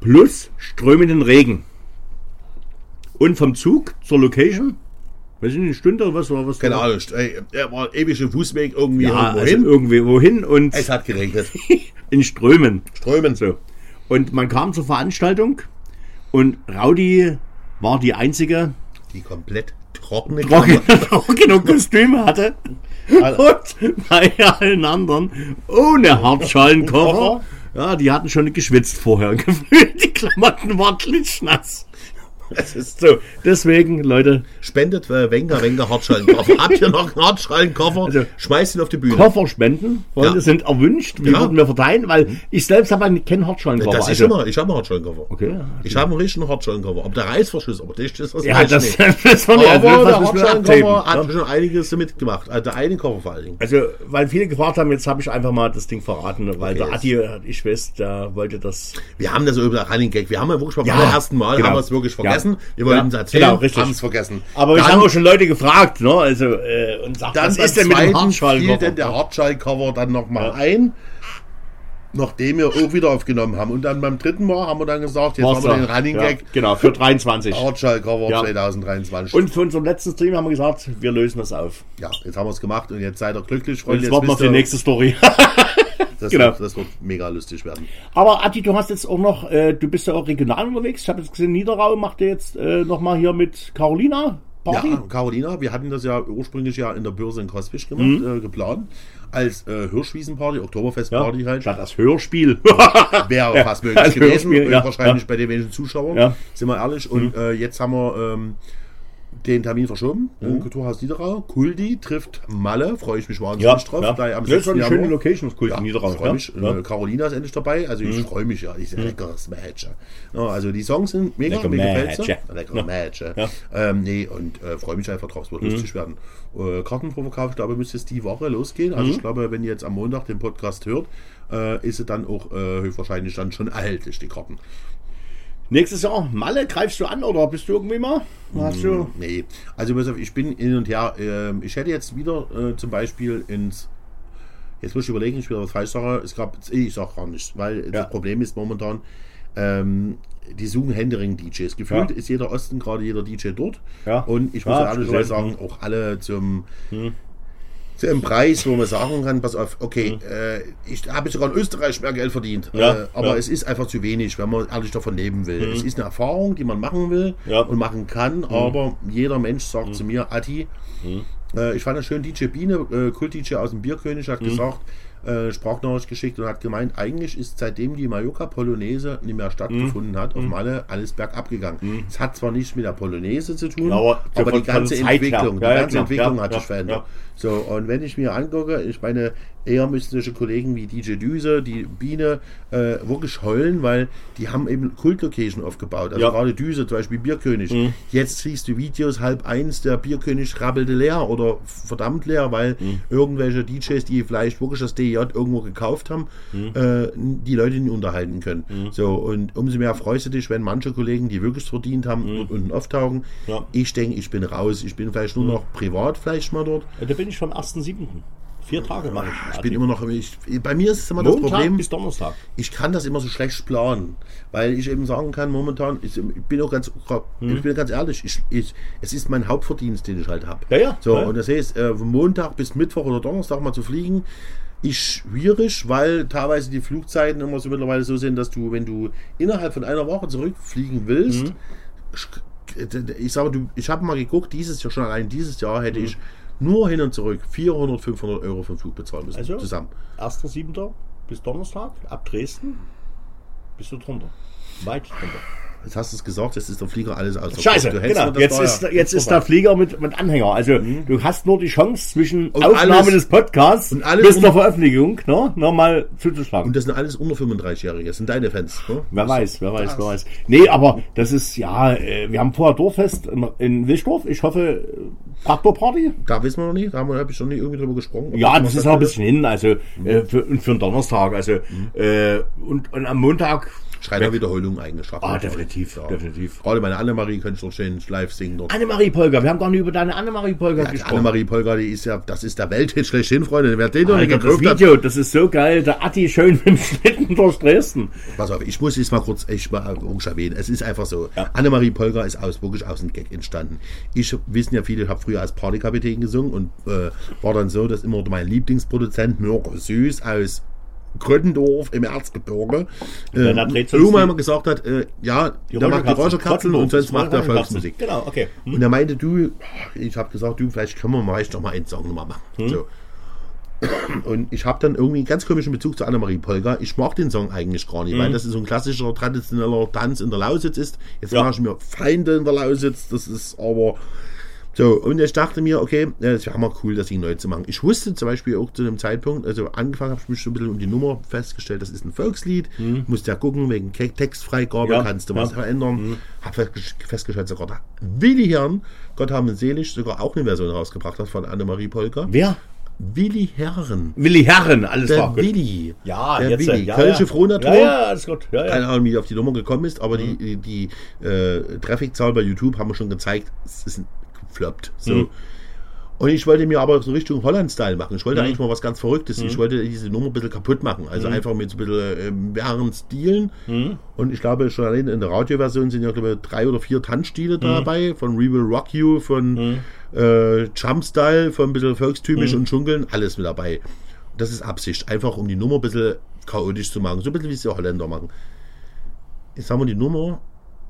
[SPEAKER 2] Plus strömenden Regen. Und vom Zug zur Location, weiß ich nicht, eine Stunde oder was? Oder was
[SPEAKER 3] Keine Ahnung. Ey, Er war ewig Fußweg irgendwie
[SPEAKER 2] Ja,
[SPEAKER 3] irgendwo
[SPEAKER 2] also irgendwie wohin und
[SPEAKER 3] Es hat geregnet.
[SPEAKER 2] in Strömen.
[SPEAKER 3] Strömen.
[SPEAKER 2] So. Und man kam zur Veranstaltung und Raudi war die einzige,
[SPEAKER 3] Die komplett trockene
[SPEAKER 2] trockene, trockene Kostüme hatte. Und bei allen anderen ohne Hartschalenkoffer. Ja, die hatten schon geschwitzt vorher. Gefühlt, die Klamotten waren klitschnass.
[SPEAKER 3] Das ist
[SPEAKER 2] So, deswegen, Leute,
[SPEAKER 3] Spendet äh, Wenger, Wenger Hartschalenkoffer. Habt ihr noch einen Hartschalenkoffer?
[SPEAKER 2] Also-
[SPEAKER 3] Schmeißt ihn auf die Bühne.
[SPEAKER 2] Koffer spenden, Freunde
[SPEAKER 3] Ja.
[SPEAKER 2] sind erwünscht. Die
[SPEAKER 3] Ja.
[SPEAKER 2] würden wir verteilen, weil ich selbst habe keinen Hartschalenkoffer.
[SPEAKER 3] Das ist
[SPEAKER 2] Also-
[SPEAKER 3] immer, ich habe einen Hartschalenkoffer.
[SPEAKER 2] Okay.
[SPEAKER 3] Ich habe einen richtigen Hartschalenkoffer. Ob der Reißverschluss, aber das ist das
[SPEAKER 2] Ja, das,
[SPEAKER 3] nicht.
[SPEAKER 2] das war nicht,
[SPEAKER 3] Aber
[SPEAKER 2] also,
[SPEAKER 3] der
[SPEAKER 2] wir
[SPEAKER 3] Hartschalenkoffer hat schon einiges damit gemacht. Also der eine Koffer vor allen Dingen.
[SPEAKER 2] Also, weil viele gefragt haben, jetzt habe ich einfach mal das Ding verraten, weil der
[SPEAKER 3] jetzt.
[SPEAKER 2] Adi, ich weiß, der wollte das.
[SPEAKER 3] Wir haben das über der Running Gag. Wir haben ja wirklich beim
[SPEAKER 2] Ja,
[SPEAKER 3] allerersten Mal
[SPEAKER 2] genau.
[SPEAKER 3] haben wir es wirklich vergessen.
[SPEAKER 2] Ja.
[SPEAKER 3] Wir wollten
[SPEAKER 2] Ja,
[SPEAKER 3] es erzählen,
[SPEAKER 2] genau, richtig.
[SPEAKER 3] haben es vergessen.
[SPEAKER 2] Aber ich
[SPEAKER 3] dann,
[SPEAKER 2] habe auch schon Leute gefragt, ne? Also, äh, und sagt,
[SPEAKER 3] dann
[SPEAKER 2] was ist denn mit dem
[SPEAKER 3] fiel
[SPEAKER 2] Hartschalenkoffer?
[SPEAKER 3] denn der Hartschalenkoffer dann nochmal ein, nachdem wir auch wieder aufgenommen haben. Und dann beim dritten Mal haben wir dann gesagt, jetzt
[SPEAKER 2] War's
[SPEAKER 3] haben wir den. Running
[SPEAKER 2] ja,
[SPEAKER 3] Gag
[SPEAKER 2] Genau, für 23.
[SPEAKER 3] Hartschalenkoffer
[SPEAKER 2] Ja.
[SPEAKER 3] 2023.
[SPEAKER 2] Und für unseren letzten Stream haben wir gesagt, wir lösen das auf.
[SPEAKER 3] ja, jetzt haben wir es gemacht und jetzt seid ihr glücklich,
[SPEAKER 2] Und
[SPEAKER 3] Freunde.
[SPEAKER 2] jetzt warten wir auf die nächste Story.
[SPEAKER 3] Das,
[SPEAKER 2] genau.
[SPEAKER 3] wird, das wird mega lustig werden.
[SPEAKER 2] Aber Adi, du hast jetzt auch noch, äh, du bist ja auch regional unterwegs. Ich habe jetzt gesehen, Niederrau macht ihr jetzt äh, nochmal hier mit Carolina Party.
[SPEAKER 3] Ja, Carolina, wir hatten das ja ursprünglich ja in der Börse in Kosfisch gemacht,
[SPEAKER 2] Mhm.
[SPEAKER 3] äh, geplant. Als äh, Hirschwiesenparty, Oktoberfestparty halt.
[SPEAKER 2] Statt das Hörspiel.
[SPEAKER 3] Wäre fast möglich
[SPEAKER 2] als
[SPEAKER 3] gewesen.
[SPEAKER 2] Hörspiel, ja,
[SPEAKER 3] wahrscheinlich bei den wenigen Zuschauern,
[SPEAKER 2] Ja. Mhm.
[SPEAKER 3] sind wir ehrlich. Und äh, jetzt haben wir ähm, den Termin verschoben. Mhm. Kulturhaus Niederau. Kuldi trifft Malle. Freue ich mich wahnsinnig drauf. Da am
[SPEAKER 2] Das ist
[SPEAKER 3] 6.
[SPEAKER 2] eine schöne. Location, das Kult
[SPEAKER 3] Ja,
[SPEAKER 2] Niederrau.
[SPEAKER 3] ich freue mich.
[SPEAKER 2] Ja. Mhm.
[SPEAKER 3] Äh, Carolina ist endlich dabei. Also ich freue mich ja. Ich sehe leckeres Match. Ja, also die Songs sind mega.
[SPEAKER 2] Lecker
[SPEAKER 3] mir gefällt
[SPEAKER 2] ja.
[SPEAKER 3] Lecker
[SPEAKER 2] Ja.
[SPEAKER 3] Match. Ja.
[SPEAKER 2] Ja.
[SPEAKER 3] Ähm, nee, und äh, freue mich einfach drauf. Es wird lustig werden. Äh, Kartenproverkauf, ich glaube, müsste es die Woche losgehen. Also ich glaube, wenn ihr jetzt am Montag den Podcast hört, äh, ist sie dann auch äh, höchstwahrscheinlich dann schon erhältlich, die Karten.
[SPEAKER 2] Nächstes Jahr, Malle, greifst du an oder bist du irgendwie mal? Hast du?
[SPEAKER 3] Nee, also ich bin hin und her. ähm, ich hätte jetzt wieder äh, zum Beispiel ins. Jetzt muss ich überlegen, ich wieder was falsch sage. Es gab, ich sag gar nichts, weil
[SPEAKER 2] Ja.
[SPEAKER 3] das Problem ist momentan, ähm, die suchen Händering-DJs. Gefühlt
[SPEAKER 2] Ja.
[SPEAKER 3] ist jeder Osten gerade jeder DJ dort.
[SPEAKER 2] Ja.
[SPEAKER 3] Und ich muss
[SPEAKER 2] Ja, gesehen.
[SPEAKER 3] sagen, auch alle zum. Zu einem Preis, wo man sagen kann, pass auf, okay, äh, ich habe sogar in Österreich mehr Geld verdient,
[SPEAKER 2] Ja,
[SPEAKER 3] äh, aber
[SPEAKER 2] ja.
[SPEAKER 3] es ist einfach zu wenig, wenn man ehrlich davon leben will. Es ist eine Erfahrung, die man machen will
[SPEAKER 2] Ja.
[SPEAKER 3] und machen kann, aber jeder Mensch sagt zu mir, Adi, äh, ich fand das schön, DJ Biene, äh, Kult-DJ aus dem Bierkönig, hat gesagt, äh, Sprachnachricht geschickt und hat gemeint, eigentlich ist seitdem die Mallorca Polonaise nicht mehr stattgefunden hat, auf Malle alles bergab gegangen. Es hat zwar nichts mit der Polonaise zu tun,
[SPEAKER 2] Aber
[SPEAKER 3] aber, die ganze. Entwicklung,
[SPEAKER 2] Ja,
[SPEAKER 3] die
[SPEAKER 2] ja,
[SPEAKER 3] ganze
[SPEAKER 2] klar.
[SPEAKER 3] Entwicklung
[SPEAKER 2] Ja,
[SPEAKER 3] hat
[SPEAKER 2] ja,
[SPEAKER 3] sich verändert.
[SPEAKER 2] ja.
[SPEAKER 3] So, und wenn ich mir angucke, ich meine, eher müssen solche Kollegen wie DJ Düse, die Biene, äh, wirklich heulen, weil die haben eben Kultlocation aufgebaut. Also
[SPEAKER 2] Ja. Mhm.
[SPEAKER 3] gerade Düse, zum Beispiel Bierkönig. Jetzt siehst du Videos halb eins, der Bierkönig rabbelte leer oder verdammt leer, weil
[SPEAKER 2] Mhm.
[SPEAKER 3] irgendwelche DJs, die vielleicht wirklich das DJ irgendwo gekauft haben,
[SPEAKER 2] Mhm.
[SPEAKER 3] äh, die Leute nicht unterhalten können. So, und umso mehr freust du dich, wenn manche Kollegen, die wirklich verdient haben, dort unten auftauchen.
[SPEAKER 2] Mhm. Ja.
[SPEAKER 3] Ich denke, ich bin raus. Ich bin vielleicht nur noch privat vielleicht mal dort.
[SPEAKER 2] Da bin ich vom 1.7. Vier Tage mache ich.
[SPEAKER 3] Ich bin immer noch, ich, bei mir ist es immer das
[SPEAKER 2] Montag
[SPEAKER 3] Problem,
[SPEAKER 2] bis Donnerstag.
[SPEAKER 3] ich kann das immer so schlecht planen, weil ich eben sagen kann, momentan, ich, ich bin auch ganz,
[SPEAKER 2] Hm.
[SPEAKER 3] ich bin ganz ehrlich, ich, ich, es ist mein Hauptverdienst, den ich halt habe.
[SPEAKER 2] Ja, ja.
[SPEAKER 3] So,
[SPEAKER 2] Ja.
[SPEAKER 3] und das heißt, äh, von Montag bis Mittwoch oder Donnerstag mal zu fliegen, ist schwierig, weil teilweise die Flugzeiten immer so mittlerweile so sind, dass du, wenn du innerhalb von einer Woche zurückfliegen willst,
[SPEAKER 2] Mhm.
[SPEAKER 3] ich- ich sage, du, ich habe mal geguckt, dieses Jahr schon allein dieses Jahr hätte
[SPEAKER 2] Mhm.
[SPEAKER 3] ich nur hin und zurück 400, 500 Euro für den Flug bezahlen müssen.
[SPEAKER 2] Also?
[SPEAKER 3] zusammen.
[SPEAKER 2] 1.7. bis Donnerstag ab Dresden bist du drunter. Weit drunter.
[SPEAKER 3] Jetzt hast du es gesagt, jetzt ist der Flieger alles aus
[SPEAKER 2] Scheiße, genau.
[SPEAKER 3] das
[SPEAKER 2] Jetzt
[SPEAKER 3] Steuer-
[SPEAKER 2] ist, jetzt ist der Flieger mit, mit Anhänger. Also du hast nur die Chance zwischen
[SPEAKER 3] Und
[SPEAKER 2] Aufnahme
[SPEAKER 3] alles-
[SPEAKER 2] des Podcasts
[SPEAKER 3] und alles
[SPEAKER 2] bis zur Veröffentlichung ne, nochmal zuzuschlagen.
[SPEAKER 3] Und das sind alles unter 35-Jährige, das sind deine Fans. Ne?
[SPEAKER 2] Wer weiß, wer weiß, wer weiß. Nee, aber das ist, ja, äh, wir haben vorher Dorffest in, in Wischdorf. Ich hoffe, äh, Traktorparty.
[SPEAKER 3] Da wissen wir noch nicht, da habe ich schon nicht irgendwie drüber gesprochen.
[SPEAKER 2] Ja,
[SPEAKER 3] noch
[SPEAKER 2] das ist noch ein bisschen hin, also äh, für, und für einen Donnerstag. Also äh, und, und am Montag.
[SPEAKER 3] Schreiner Wiederholung eingeschafft.
[SPEAKER 2] Ah, definitiv, definitiv.
[SPEAKER 3] Gerade meine Annemarie könnte ich noch schön live singen dort.
[SPEAKER 2] Annemarie Polger, wir haben gar nicht über deine Annemarie Polger
[SPEAKER 3] Ja,
[SPEAKER 2] gesprochen.
[SPEAKER 3] Annemarie Polgar, die ist ja, das ist der Welthit schlechthin, Freunde. Wer den noch nicht
[SPEAKER 2] Alter, das
[SPEAKER 3] gekauft hat,
[SPEAKER 2] Video, das ist so geil. Der Atti schön mit dem Schlitten durch Dresden.
[SPEAKER 3] Pass auf, ich muss es mal kurz echt mal erwähnen. Es ist einfach so. Annemarie Polgar ist aus, wirklich aus dem Gag entstanden. Ich wissen ja viele, ich habe früher als Partykapitän gesungen und äh, war dann so, dass immer mein Lieblingsproduzent Mirko Süß aus Gröttendorf im Erzgebirge äh, irgendwann mal gesagt hat, äh, ja,
[SPEAKER 2] Die
[SPEAKER 3] der macht
[SPEAKER 2] Räucherkatzen
[SPEAKER 3] und sonst macht er. Volksmusik.
[SPEAKER 2] Genau, okay. Hm.
[SPEAKER 3] Und er meinte, du, ich habe gesagt, du, vielleicht können wir mal echt noch mal einen Song nochmal machen. So. Und ich habe dann irgendwie einen ganz komischen Bezug zu Annemarie Polga. Ich mag den Song eigentlich gar nicht, weil das ist so ein klassischer, traditioneller Tanz in der Lausitz ist. Jetzt
[SPEAKER 2] Ja.
[SPEAKER 3] mache ich mir Feinde in der Lausitz, das ist aber... So, und ich dachte mir, okay, ja, es wäre mal cool, das Ding neu zu machen. Ich wusste zum Beispiel auch zu dem Zeitpunkt, also angefangen habe ich mich schon ein bisschen um die Nummer festgestellt, das ist ein Volkslied, musste ja gucken, wegen Textfreigabe
[SPEAKER 2] Ja,
[SPEAKER 3] kannst du
[SPEAKER 2] ja.
[SPEAKER 3] was verändern. Hab festge- festgestellt, sogar der Willi Herren, Gott haben ihn selig, sogar auch eine Version rausgebracht hat von Annemarie Polka.
[SPEAKER 2] Wer?
[SPEAKER 3] Willi Herren.
[SPEAKER 2] Willi Herren, alles
[SPEAKER 3] Der
[SPEAKER 2] klar. gut.
[SPEAKER 3] Willi.
[SPEAKER 2] Ja,
[SPEAKER 3] der
[SPEAKER 2] jetzt,
[SPEAKER 3] Willi.
[SPEAKER 2] ja,
[SPEAKER 3] Kölsche
[SPEAKER 2] ja.
[SPEAKER 3] Frohnatur.
[SPEAKER 2] Ja, ja, alles gut. Ja,
[SPEAKER 3] Keine. Ahnung, wie die auf die Nummer gekommen ist, aber die, die, die äh, Trafficzahl bei YouTube haben wir schon gezeigt, es ist gefloppt. So.
[SPEAKER 2] Mhm.
[SPEAKER 3] Und ich wollte mir aber so Richtung Holland-Style machen. Ich wollte
[SPEAKER 2] Mhm.
[SPEAKER 3] eigentlich mal was ganz Verrücktes. Ich wollte diese Nummer ein bisschen kaputt machen. Also einfach mit so ein bisschen äh, mehreren Stilen.
[SPEAKER 2] Mhm.
[SPEAKER 3] Und ich glaube, schon allein in der Radioversion sind ja, glaube ich, drei oder vier Tanzstile
[SPEAKER 2] Mhm.
[SPEAKER 3] dabei. Von We Will Rock You, von äh, Jump-Style, von ein bisschen
[SPEAKER 2] Mhm.
[SPEAKER 3] volkstümlich und Dschungeln. Alles mit dabei. Das ist Absicht. Einfach um die Nummer ein bisschen chaotisch zu machen. So ein bisschen wie es die Holländer machen. Jetzt haben wir die Nummer.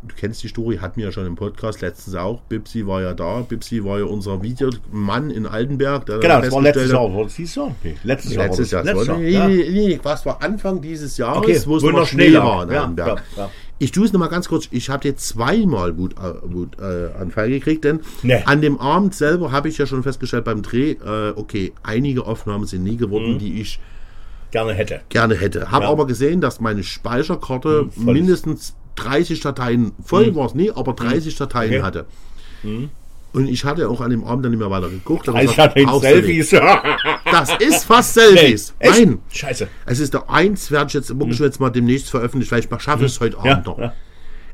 [SPEAKER 3] Du kennst die Story, hatten wir ja schon im Podcast letztens auch. Bipsi war ja da. Bipsi war ja unser Videomann in Altenberg. Der
[SPEAKER 2] Genau, das war letztes Jahr. War dieses Jahr? Nee, letztes Jahr.
[SPEAKER 3] Letztes Jahr. Letztes Jahr. Nee,
[SPEAKER 2] ja.
[SPEAKER 3] nee, nee, was war Anfang dieses Jahres,
[SPEAKER 2] Okay,
[SPEAKER 3] wo es noch Schnee war in.
[SPEAKER 2] Ja,
[SPEAKER 3] Altenberg.
[SPEAKER 2] ja.
[SPEAKER 3] Ich tue es nochmal ganz kurz. Ich habe jetzt zweimal Wutanfall Wut, äh, Anfall gekriegt, denn
[SPEAKER 2] Nee.
[SPEAKER 3] an dem Abend selber habe ich ja schon festgestellt beim Dreh, äh, okay, einige Aufnahmen sind nie geworden, die ich
[SPEAKER 2] Gerne hätte.
[SPEAKER 3] gerne hätte. Habe
[SPEAKER 2] Ja.
[SPEAKER 3] aber gesehen, dass meine Speicherkarte
[SPEAKER 2] voll ist.
[SPEAKER 3] mindestens 30 Dateien, voll war es nie, aber 30 Dateien
[SPEAKER 2] Okay.
[SPEAKER 3] hatte. Und ich hatte auch an dem Abend dann nicht mehr weiter geguckt.
[SPEAKER 2] Ich
[SPEAKER 3] gesagt.
[SPEAKER 2] Selfies.
[SPEAKER 3] Das ist fast Selfies.
[SPEAKER 2] Echt?
[SPEAKER 3] Nein.
[SPEAKER 2] Scheiße.
[SPEAKER 3] Es ist der eins, werde ich jetzt wirklich jetzt mal demnächst veröffentlichen. Vielleicht mal schaffe ich es heute
[SPEAKER 2] Hm. Ja,
[SPEAKER 3] Abend noch.
[SPEAKER 2] ja.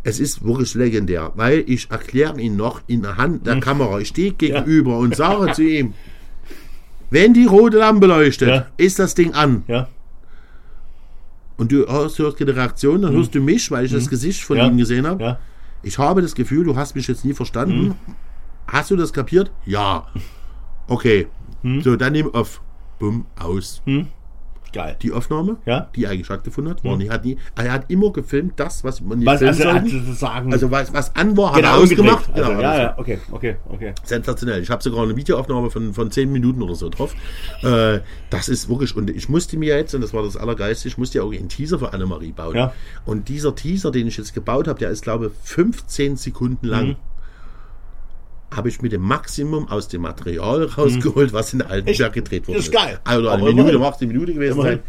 [SPEAKER 3] Es ist wirklich legendär, weil ich erkläre ihn noch in der Hand
[SPEAKER 2] Hm.
[SPEAKER 3] der Kamera. Ich stehe gegenüber und sage zu ihm, wenn die rote Lampe leuchtet,
[SPEAKER 2] Ja.
[SPEAKER 3] ist das Ding an.
[SPEAKER 2] Ja.
[SPEAKER 3] Und du hörst, hörst keine Reaktion, dann hörst du mich, weil ich das Gesicht von.
[SPEAKER 2] Ja.
[SPEAKER 3] ihm gesehen habe.
[SPEAKER 2] Ja.
[SPEAKER 3] Ich habe das Gefühl, du hast mich jetzt nie verstanden. Hast du das kapiert? Ja. Okay. So, dann nimm auf. Bumm, aus.
[SPEAKER 2] Geil.
[SPEAKER 3] Die Aufnahme,
[SPEAKER 2] Ja.
[SPEAKER 3] die eigentlich stattgefunden hat, war nie, hat nie, er hat immer gefilmt, das, was man nicht
[SPEAKER 2] Was,
[SPEAKER 3] filmen
[SPEAKER 2] also, also sozusagen.
[SPEAKER 3] Also was, was an war, hat
[SPEAKER 2] genau,
[SPEAKER 3] er ausgemacht.
[SPEAKER 2] umgedreht.
[SPEAKER 3] Genau,
[SPEAKER 2] Also, ja,
[SPEAKER 3] also
[SPEAKER 2] ja, okay, okay, okay.
[SPEAKER 3] Sensationell. Ich habe sogar eine Videoaufnahme von, von 10 Minuten oder so drauf. Äh, das ist wirklich, und ich musste mir jetzt, und das war das Allergeiste, ich musste ja auch einen Teaser für Annemarie bauen.
[SPEAKER 2] Ja.
[SPEAKER 3] Und dieser Teaser, den ich jetzt gebaut habe, der ist, glaube ich, 15 Sekunden lang.
[SPEAKER 2] Mhm.
[SPEAKER 3] Habe ich mit dem Maximum aus dem Material rausgeholt, was in der Altenberg gedreht wurde.
[SPEAKER 2] Mhm. ist geil.
[SPEAKER 3] Also eine
[SPEAKER 2] Aber
[SPEAKER 3] Minute, macht eine Minute gewesen sein.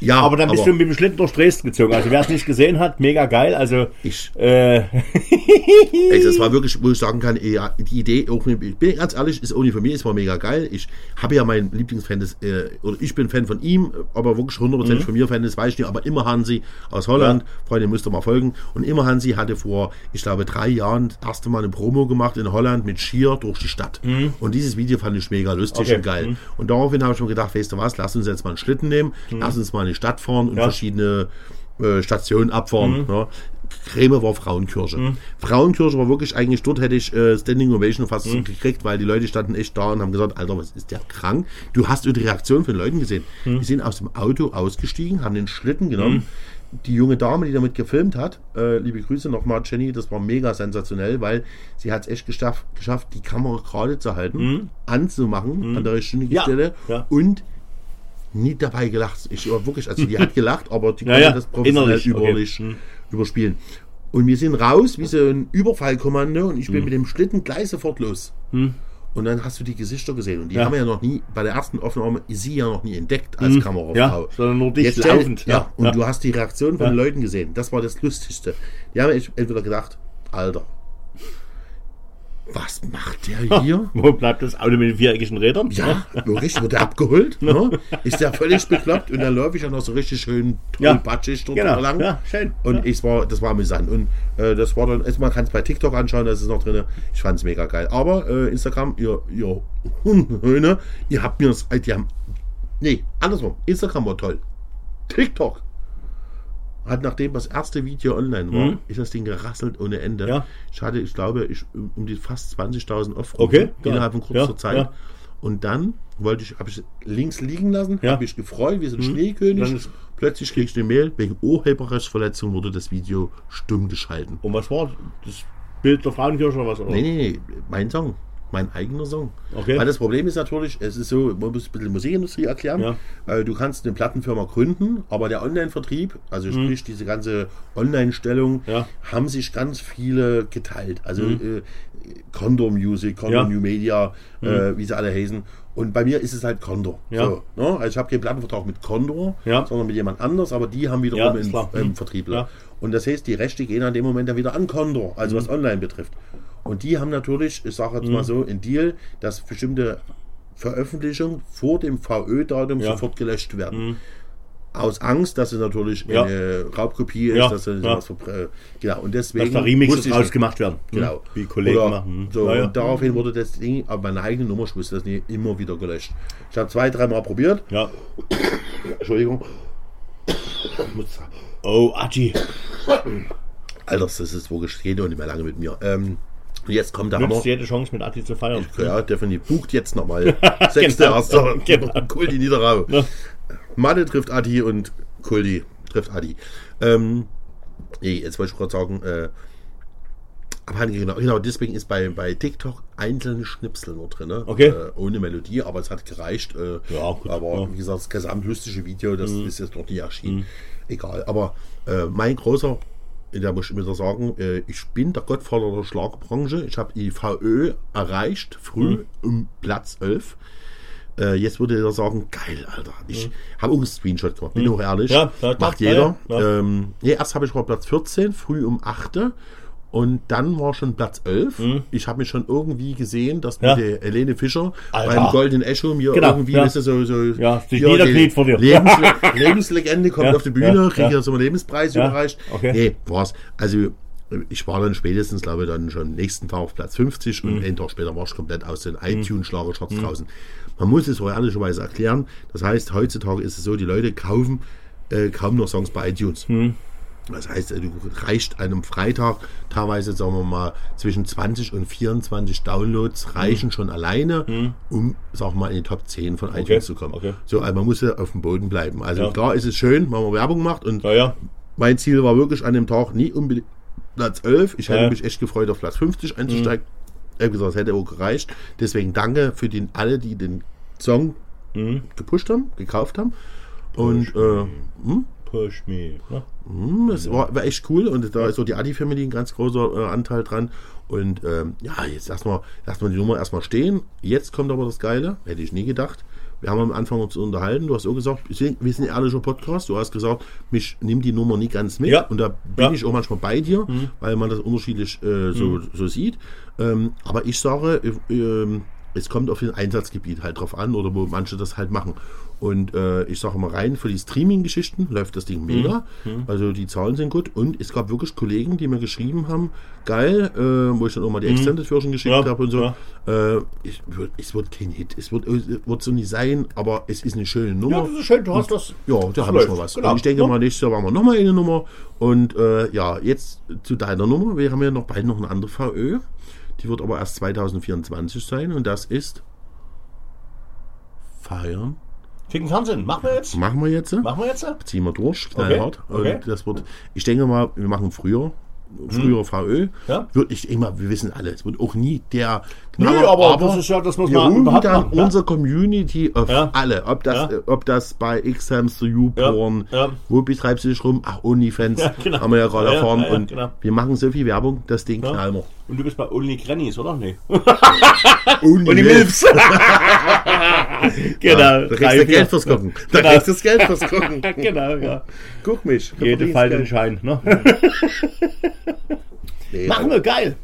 [SPEAKER 3] Ja,
[SPEAKER 2] aber dann bist
[SPEAKER 3] aber-
[SPEAKER 2] du mit dem Schlitten durch Dresden gezogen. Also wer es nicht gesehen hat, mega geil. Also
[SPEAKER 3] Ich-
[SPEAKER 2] äh,
[SPEAKER 3] Ey, das war wirklich, wo ich sagen kann, ey, ja, die Idee, auch, ich bin ganz ehrlich, ist nicht von mir, es war mega geil. Ich habe ja meinen Lieblingsfan, das, äh, oder ich bin Fan von ihm, aber wirklich 100% von mir Fan, das weiß ich nicht, aber immer Hansi aus Holland, Freunde, müsst ihr mal folgen. Und immer Hansi hatte vor, ich glaube, drei Jahren das erste Mal eine Promo gemacht in Holland mit Skier durch die Stadt. Und dieses Video fand ich mega lustig
[SPEAKER 2] Okay.
[SPEAKER 3] und geil. Und daraufhin habe ich mir gedacht, weißt du was, lass uns jetzt mal einen Schlitten nehmen, lass uns mal in die Stadt fahren und
[SPEAKER 2] Ja.
[SPEAKER 3] verschiedene äh, Stationen abfahren. Ja. Creme war Frauenkirche. Frauenkirche war wirklich eigentlich, dort hätte ich äh, Standing Ovation fast gekriegt, weil die Leute standen echt da und haben gesagt, Alter, was ist der krank? Du hast die Reaktion von den Leuten gesehen. Die sind aus dem Auto ausgestiegen, haben den Schlitten genommen. Die junge Dame, die damit gefilmt hat, äh, liebe Grüße nochmal, Jenny, das war mega sensationell, weil sie hat es echt geschafft, geschafft, die Kamera gerade zu halten, anzumachen an der richtigen
[SPEAKER 2] Ja.
[SPEAKER 3] Stelle
[SPEAKER 2] Ja.
[SPEAKER 3] und nie dabei gelacht. Ich war wirklich, also die hat gelacht, aber die
[SPEAKER 2] Ja,
[SPEAKER 3] konnte
[SPEAKER 2] ja,
[SPEAKER 3] das professionell
[SPEAKER 2] innerlich, okay.
[SPEAKER 3] überlich,
[SPEAKER 2] Hm.
[SPEAKER 3] überspielen. Und wir sind raus wie so ein Überfallkommando und ich
[SPEAKER 2] Hm.
[SPEAKER 3] bin mit dem Schlitten gleich sofort los. Und dann hast du die Gesichter gesehen. Und die
[SPEAKER 2] Ja.
[SPEAKER 3] haben ja noch nie, bei der ersten Aufnahme, sie ja noch nie entdeckt als Kamerafrau.
[SPEAKER 2] Hm. ja, sondern nur dich
[SPEAKER 3] Jetzt
[SPEAKER 2] laufend.
[SPEAKER 3] stell- Ja, und
[SPEAKER 2] ja.
[SPEAKER 3] du hast die Reaktion von
[SPEAKER 2] Ja.
[SPEAKER 3] den Leuten gesehen. Das war das Lustigste. Die haben entweder gedacht, Alter, was macht der hier?
[SPEAKER 2] Wo bleibt das Auto mit den viereckigen Rädern?
[SPEAKER 3] Ja, logisch, wird er abgeholt. Ne? Ist der völlig bekloppt und dann läufe ich ja noch so richtig schön
[SPEAKER 2] Ja.
[SPEAKER 3] tollpatschig dort
[SPEAKER 2] Genau.
[SPEAKER 3] lang.
[SPEAKER 2] Ja, schön.
[SPEAKER 3] Und
[SPEAKER 2] Ja.
[SPEAKER 3] ich war, das war amüsant. Und äh, das war dann, man kann es bei TikTok anschauen, das ist noch drin. Ich fand es mega geil. Aber äh, Instagram, ihr, ihr Hundhöhne, ihr habt mir das, die haben, nee, andersrum. Instagram war toll. TikTok hat nachdem das erste Video online war, ist das Ding gerasselt ohne Ende.
[SPEAKER 2] Mhm. Ja.
[SPEAKER 3] Ich hatte, ich glaube, ich um die fast 20.000 Aufrufe
[SPEAKER 2] Okay,
[SPEAKER 3] innerhalb von kurzer
[SPEAKER 2] Ja,
[SPEAKER 3] Zeit.
[SPEAKER 2] ja.
[SPEAKER 3] Und dann wollte ich, habe ich links liegen lassen,
[SPEAKER 2] Ja. Mhm.
[SPEAKER 3] habe ich gefreut, wie so ein Schneekönig. Plötzlich kriegst du eine Mail, wegen Urheberrechtsverletzung wurde das Video stumm geschalten.
[SPEAKER 2] Und was war das Bild der Frauenkirche oder was? Oder?
[SPEAKER 3] Nee, nee, nee, mein Song. Mein eigener Song.
[SPEAKER 2] Okay.
[SPEAKER 3] Weil das Problem ist natürlich, es ist so, man muss ein bisschen Musikindustrie erklären.
[SPEAKER 2] Ja.
[SPEAKER 3] Äh, Du kannst eine Plattenfirma gründen, aber der Online-Vertrieb, also sprich diese ganze Online-Stellung,
[SPEAKER 2] Mhm. Ja. Mhm.
[SPEAKER 3] haben sich ganz viele geteilt. Also äh, Condor Music, Condor
[SPEAKER 2] Ja. Mhm.
[SPEAKER 3] New Media, äh, wie sie alle heißen. Und bei mir ist es halt Condor.
[SPEAKER 2] Ja.
[SPEAKER 3] So, ne? Also ich habe keinen Plattenvertrag mit Condor,
[SPEAKER 2] Ja.
[SPEAKER 3] sondern mit jemand anders, aber die haben
[SPEAKER 2] Ja,
[SPEAKER 3] wiederum
[SPEAKER 2] ist
[SPEAKER 3] einen ähm,
[SPEAKER 2] Mhm.
[SPEAKER 3] Vertriebler.
[SPEAKER 2] Ja.
[SPEAKER 3] Und das heißt, die Rechte gehen an dem Moment dann wieder an Condor, also
[SPEAKER 2] Mhm.
[SPEAKER 3] was online betrifft. Und die haben natürlich, ich sage jetzt mal so, einen Deal, dass bestimmte Veröffentlichungen vor dem VÖ-Datum
[SPEAKER 2] Ja. Mhm.
[SPEAKER 3] sofort gelöscht werden. Aus Angst, dass es natürlich
[SPEAKER 2] Ja.
[SPEAKER 3] eine Raubkopie ist,
[SPEAKER 2] Ja,
[SPEAKER 3] dass es
[SPEAKER 2] ja.
[SPEAKER 3] sowas verbr- genau. Und deswegen
[SPEAKER 2] Dass da Remixes
[SPEAKER 3] wusste ich
[SPEAKER 2] draus
[SPEAKER 3] nicht-
[SPEAKER 2] gemacht werden.
[SPEAKER 3] Genau.
[SPEAKER 2] Hm? Wie Kollegen
[SPEAKER 3] Oder
[SPEAKER 2] machen. Hm.
[SPEAKER 3] So,
[SPEAKER 2] Ja.
[SPEAKER 3] Und daraufhin wurde das Ding, aber meine eigene Nummer, ich wusste das nie, immer wieder gelöscht. Ich habe zwei, dreimal probiert.
[SPEAKER 2] Ja.
[SPEAKER 3] Entschuldigung.
[SPEAKER 2] Oh, Agi.
[SPEAKER 3] Alter, das ist wirklich, geht doch nicht mehr lange mit mir. Ähm, jetzt kommt der Hammer.
[SPEAKER 2] Nutzt jede Chance mit Atti zu feiern.
[SPEAKER 3] Ja, definitiv. Bucht jetzt nochmal. Sechste,
[SPEAKER 2] Genau.
[SPEAKER 3] erster.
[SPEAKER 2] Genau.
[SPEAKER 3] Kuldi Niederau.
[SPEAKER 2] Ja.
[SPEAKER 3] Mathe trifft Adi und Kuldi trifft Adi. Ähm, nee, jetzt wollte ich gerade sagen, äh, aber genau, genau, deswegen ist bei, bei TikTok einzelne Schnipsel nur drin. ne?
[SPEAKER 2] Okay.
[SPEAKER 3] Äh, ohne Melodie, aber es hat gereicht. Äh,
[SPEAKER 2] Ja, gut,
[SPEAKER 3] aber
[SPEAKER 2] ja. Mhm.
[SPEAKER 3] wie gesagt, das gesamtlustige Video, das ist jetzt noch nie erschienen. Egal. Aber äh, mein großer, da muss ich wieder sagen, äh, ich bin der Gottvater der Schlagerbranche. Ich habe die VÖ erreicht, früh
[SPEAKER 2] Mhm.
[SPEAKER 3] um Platz 11. Äh, jetzt würde jeder sagen, geil, Alter. Ich habe auch einen Screenshot gemacht, bin auch ehrlich.
[SPEAKER 2] Mhm. Ja, ja,
[SPEAKER 3] Macht jeder.
[SPEAKER 2] ja, ja.
[SPEAKER 3] Ähm, nee, erst habe ich mal Platz 14, früh um 8. Und dann war schon Platz 11. Ich habe mich schon irgendwie gesehen, dass
[SPEAKER 2] Mhm. Ja.
[SPEAKER 3] mit der Helene Fischer
[SPEAKER 2] Alter.
[SPEAKER 3] beim Golden Echo mir
[SPEAKER 2] Genau,
[SPEAKER 3] irgendwie,
[SPEAKER 2] ja.
[SPEAKER 3] so, so
[SPEAKER 2] Ja, sich
[SPEAKER 3] hier,
[SPEAKER 2] niederkniet vor dir.
[SPEAKER 3] Lebensle Lebenslegende kommt
[SPEAKER 2] Ja,
[SPEAKER 3] auf die Bühne, kriegt
[SPEAKER 2] ja.
[SPEAKER 3] ja so einen Lebenspreis
[SPEAKER 2] Ja,
[SPEAKER 3] überreicht.
[SPEAKER 2] okay.
[SPEAKER 3] Nee, war's. Also ich war dann spätestens, glaube ich, dann schon nächsten Tag auf Platz 50
[SPEAKER 2] Mhm.
[SPEAKER 3] und einen Tag später war ich komplett aus den iTunes-Schlagercharts draußen. Man muss es auch ehrlicherweise erklären. Das heißt, heutzutage ist es so, die Leute kaufen äh, kaum noch Songs bei iTunes.
[SPEAKER 2] Mhm.
[SPEAKER 3] Das heißt, du reicht einem Freitag teilweise, sagen wir mal, zwischen 20 und 24 Downloads reichen schon alleine, um, sag mal, in die Top 10 von iTunes zu kommen.
[SPEAKER 2] Mhm. okay.
[SPEAKER 3] So, also man muss ja auf dem Boden bleiben. Also
[SPEAKER 2] Ja.
[SPEAKER 3] klar ist es schön, wenn man Werbung macht und
[SPEAKER 2] Ja, ja.
[SPEAKER 3] mein Ziel war wirklich an dem Tag nie unbedingt Platz 11. Ich hätte.
[SPEAKER 2] Mhm.
[SPEAKER 3] mich echt gefreut, auf Platz 50 einzusteigen. Ich habe gesagt, es hätte auch gereicht. Deswegen danke für den, alle, die den Song
[SPEAKER 2] Mhm.
[SPEAKER 3] gepusht haben, gekauft haben. Und äh, hm,
[SPEAKER 2] Push me. Ne?
[SPEAKER 3] hm, das war, war echt cool. Und da ist so die Adi-Family ein ganz großer äh, Anteil dran. Und ähm, ja, jetzt lassen wir, lassen wir die Nummer erstmal stehen. Jetzt kommt aber das Geile, hätte ich nie gedacht. Wir haben am Anfang uns unterhalten. Du hast auch gesagt, wir sind, ein ehrlicher Podcast. Du hast gesagt, mich nimmt die Nummer nie ganz mit.
[SPEAKER 2] Ja.
[SPEAKER 3] Und da bin
[SPEAKER 2] Ja. Mhm.
[SPEAKER 3] ich auch manchmal bei dir, weil man das unterschiedlich äh, so, so sieht. Ähm, aber ich sage, äh, ähm, es kommt auf den Einsatzgebiet halt drauf an oder wo manche das halt machen. Und äh, ich sage mal rein, für die Streaming-Geschichten läuft das Ding mega.
[SPEAKER 2] Mhm.
[SPEAKER 3] Also die Zahlen sind gut. Und es gab wirklich Kollegen, die mir geschrieben haben, geil, äh, wo ich dann auch mal die Extended Version geschickt
[SPEAKER 2] Mhm. Ja,
[SPEAKER 3] habe und so.
[SPEAKER 2] ja.
[SPEAKER 3] Äh, ich, es wird kein Hit. Es wird, es wird so nicht sein, aber es ist eine schöne Nummer.
[SPEAKER 2] Ja, das ist schön, du hast das.
[SPEAKER 3] Ja, da habe ich mal was.
[SPEAKER 2] genau.
[SPEAKER 3] Und ich denke
[SPEAKER 2] Ja.
[SPEAKER 3] mal, nächstes Jahr machen wir nochmal eine Nummer. Und äh, ja, jetzt zu deiner Nummer. Wir haben ja noch bald noch eine andere VÖ. Die wird aber erst 2024 sein. Und das ist Feiern.
[SPEAKER 2] Ficken Fernsehen, machen wir jetzt?
[SPEAKER 3] Machen wir jetzt.
[SPEAKER 2] Machen wir jetzt?
[SPEAKER 3] Ziehen wir durch, knallhart.
[SPEAKER 2] okay.
[SPEAKER 3] Und das wird, ich denke mal, wir machen früher. Früher VÖ.
[SPEAKER 2] Ja.
[SPEAKER 3] Wird, ich mal, wir wissen alle, es wird auch nie der
[SPEAKER 2] Nö, aber das ist ja, das muss man überhaupt
[SPEAKER 3] dann
[SPEAKER 2] machen. ne?
[SPEAKER 3] unsere Community auf
[SPEAKER 2] Ja.
[SPEAKER 3] alle. Ob das, ob das bei X-Hamster, YouPorn,
[SPEAKER 2] Ja. Ja.
[SPEAKER 3] wo betreibst du dich rum? Ach, OnlyFans,
[SPEAKER 2] genau.
[SPEAKER 3] haben wir ja gerade erfahren. und
[SPEAKER 2] genau.
[SPEAKER 3] wir machen so viel Werbung, das Ding
[SPEAKER 2] Ja.
[SPEAKER 3] knallen wir.
[SPEAKER 2] Und du bist bei Only Grannies, oder? Nee.
[SPEAKER 3] Und
[SPEAKER 2] die Milfs. genau.
[SPEAKER 3] Da kriegst du. Geld fürs Gucken. Da
[SPEAKER 2] Genau.
[SPEAKER 3] kriegst du das Geld fürs Gucken.
[SPEAKER 2] Genau, ja.
[SPEAKER 3] Guck mich.
[SPEAKER 2] Jede Fall den. Schein. Ne?
[SPEAKER 3] Nee,
[SPEAKER 2] Machen wir, geil.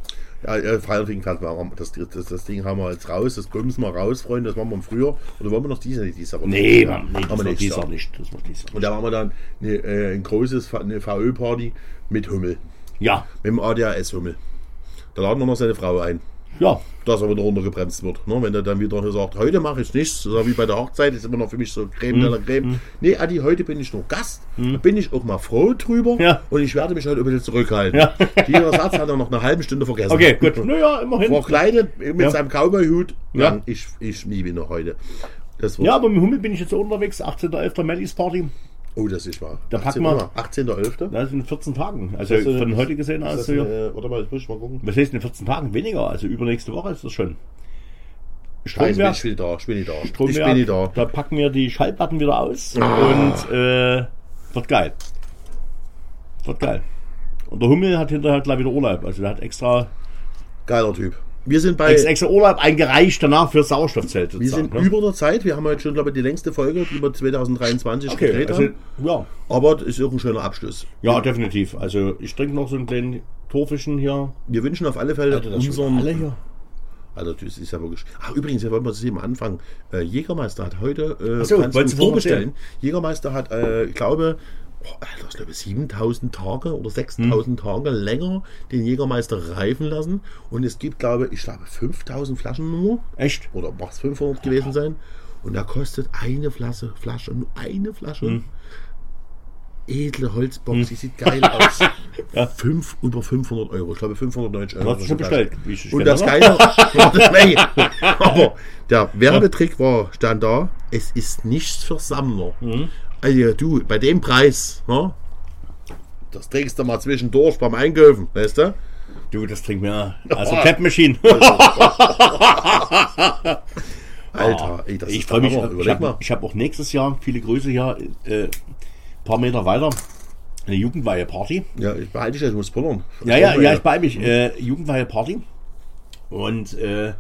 [SPEAKER 3] Ja, ja wir. Das, das, das Ding haben wir jetzt raus, das bumsen wir raus, Freunde. Das machen wir im Frühjahr. Oder wollen wir noch diese, diese Woche?
[SPEAKER 2] Nee,
[SPEAKER 3] Ja,
[SPEAKER 2] nee, das
[SPEAKER 3] haben wir
[SPEAKER 2] nicht. Das wird dieser
[SPEAKER 3] Und da machen wir dann eine, äh, ein großes eine VÖ-Party mit Hummel.
[SPEAKER 2] Ja,
[SPEAKER 3] Mit dem ADHS-Hummel. Da laden wir noch seine Frau ein,
[SPEAKER 2] ja.
[SPEAKER 3] dass er wieder runtergebremst wird. Ne? Wenn er dann wieder sagt, heute mache ich nichts, so wie bei der Hochzeit, ist immer noch für mich so. Creme de la Creme. Nee, Adi, heute bin ich nur Gast. Da bin ich auch mal froh drüber.
[SPEAKER 2] Ja.
[SPEAKER 3] Und ich werde mich heute ein bisschen zurückhalten.
[SPEAKER 2] Ja.
[SPEAKER 3] Dieser Satz hat er noch eine halbe Stunde vergessen.
[SPEAKER 2] Okay, gut. Naja, immerhin.
[SPEAKER 3] Verkleidet mit
[SPEAKER 2] Ja.
[SPEAKER 3] seinem Cowboy-Hut.
[SPEAKER 2] Ja.
[SPEAKER 3] Ja. Ich, ich liebe ihn noch heute.
[SPEAKER 2] Ja, aber mit Hummel bin ich jetzt so unterwegs. 18.11. Mellies Party.
[SPEAKER 3] Oh, das ist wahr.
[SPEAKER 2] Da packen wir-
[SPEAKER 3] 18.11.
[SPEAKER 2] Das sind 14 Tagen. Also
[SPEAKER 3] Das
[SPEAKER 2] von heute gesehen
[SPEAKER 3] Ist
[SPEAKER 2] aus.
[SPEAKER 3] das,
[SPEAKER 2] so, ja.
[SPEAKER 3] äh, warte mal, jetzt muss ich mal gucken.
[SPEAKER 2] Was heißt in 14 Tagen? Weniger. Also übernächste Woche ist das schon. Stromwerk.
[SPEAKER 3] ich bin da, ich bin nicht da. Ich
[SPEAKER 2] Stromwerk,
[SPEAKER 3] bin nicht da.
[SPEAKER 2] Da packen wir die Schallplatten wieder aus
[SPEAKER 3] Ah.
[SPEAKER 2] und äh, wird geil. Wird geil. Und der Hummel hat hinterher gleich wieder Urlaub. Also der hat extra,
[SPEAKER 3] Geiler Typ. Wir sind bei,
[SPEAKER 2] ex, extra Urlaub eingereicht danach für Sauerstoffzelt.
[SPEAKER 3] wir sind
[SPEAKER 2] ne?
[SPEAKER 3] über der Zeit. Wir haben heute schon, glaube ich, die längste Folge, die wir 2023
[SPEAKER 2] Okay,
[SPEAKER 3] gedreht
[SPEAKER 2] also,
[SPEAKER 3] haben.
[SPEAKER 2] ja.
[SPEAKER 3] Aber das ist auch ein schöner Abschluss.
[SPEAKER 2] ja, definitiv. Also ich trinke noch so einen kleinen Torfischen hier.
[SPEAKER 3] Wir wünschen auf alle Fälle
[SPEAKER 2] Alter,
[SPEAKER 3] unseren.
[SPEAKER 2] alle hier.
[SPEAKER 3] Alter, das ist ja wirklich. Ach, übrigens, wir wollten mal das eben anfangen. Äh, Jägermeister hat heute. Äh,
[SPEAKER 2] Ach so,
[SPEAKER 3] kannst du vorbestellen. Jägermeister hat, äh, ich glaube, Alter, ich glaube 7000 Tage oder 6000 Tage länger den Jägermeister reifen lassen. Und es gibt, glaube ich, glaube 5000 Flaschen nur.
[SPEAKER 2] Echt?
[SPEAKER 3] Oder mag es 500 gewesen sein. Und da kostet eine Flasche, Flasche, nur eine Flasche.
[SPEAKER 2] Hm.
[SPEAKER 3] Edle Holzbox, die sieht geil aus. Fünf, über 500 Euro. Ich glaube 590 Euro.
[SPEAKER 2] Du hast schon bestellt. Ich
[SPEAKER 3] Und das? Geile, aber der Werbetrick war, stand da, es ist nichts für Sammler.
[SPEAKER 2] Mhm.
[SPEAKER 3] Also du, bei dem Preis, ne, das trägst du mal zwischendurch beim Einkaufen, weißt du?
[SPEAKER 2] Du, das trinkt mir. Also Tap Machine.
[SPEAKER 3] Alter, ey, das
[SPEAKER 2] ich
[SPEAKER 3] ist
[SPEAKER 2] freue mich.
[SPEAKER 3] Hammer.
[SPEAKER 2] Ich habe
[SPEAKER 3] mal.
[SPEAKER 2] hab auch nächstes Jahr, viele Grüße hier, äh, paar Meter weiter, eine Jugendweihe-Party.
[SPEAKER 3] Ja, ich behalte dich, ich muss pullern.
[SPEAKER 2] Ja, ja, ja, ich bei mich. Äh, Jugendweihe-Party. Und äh,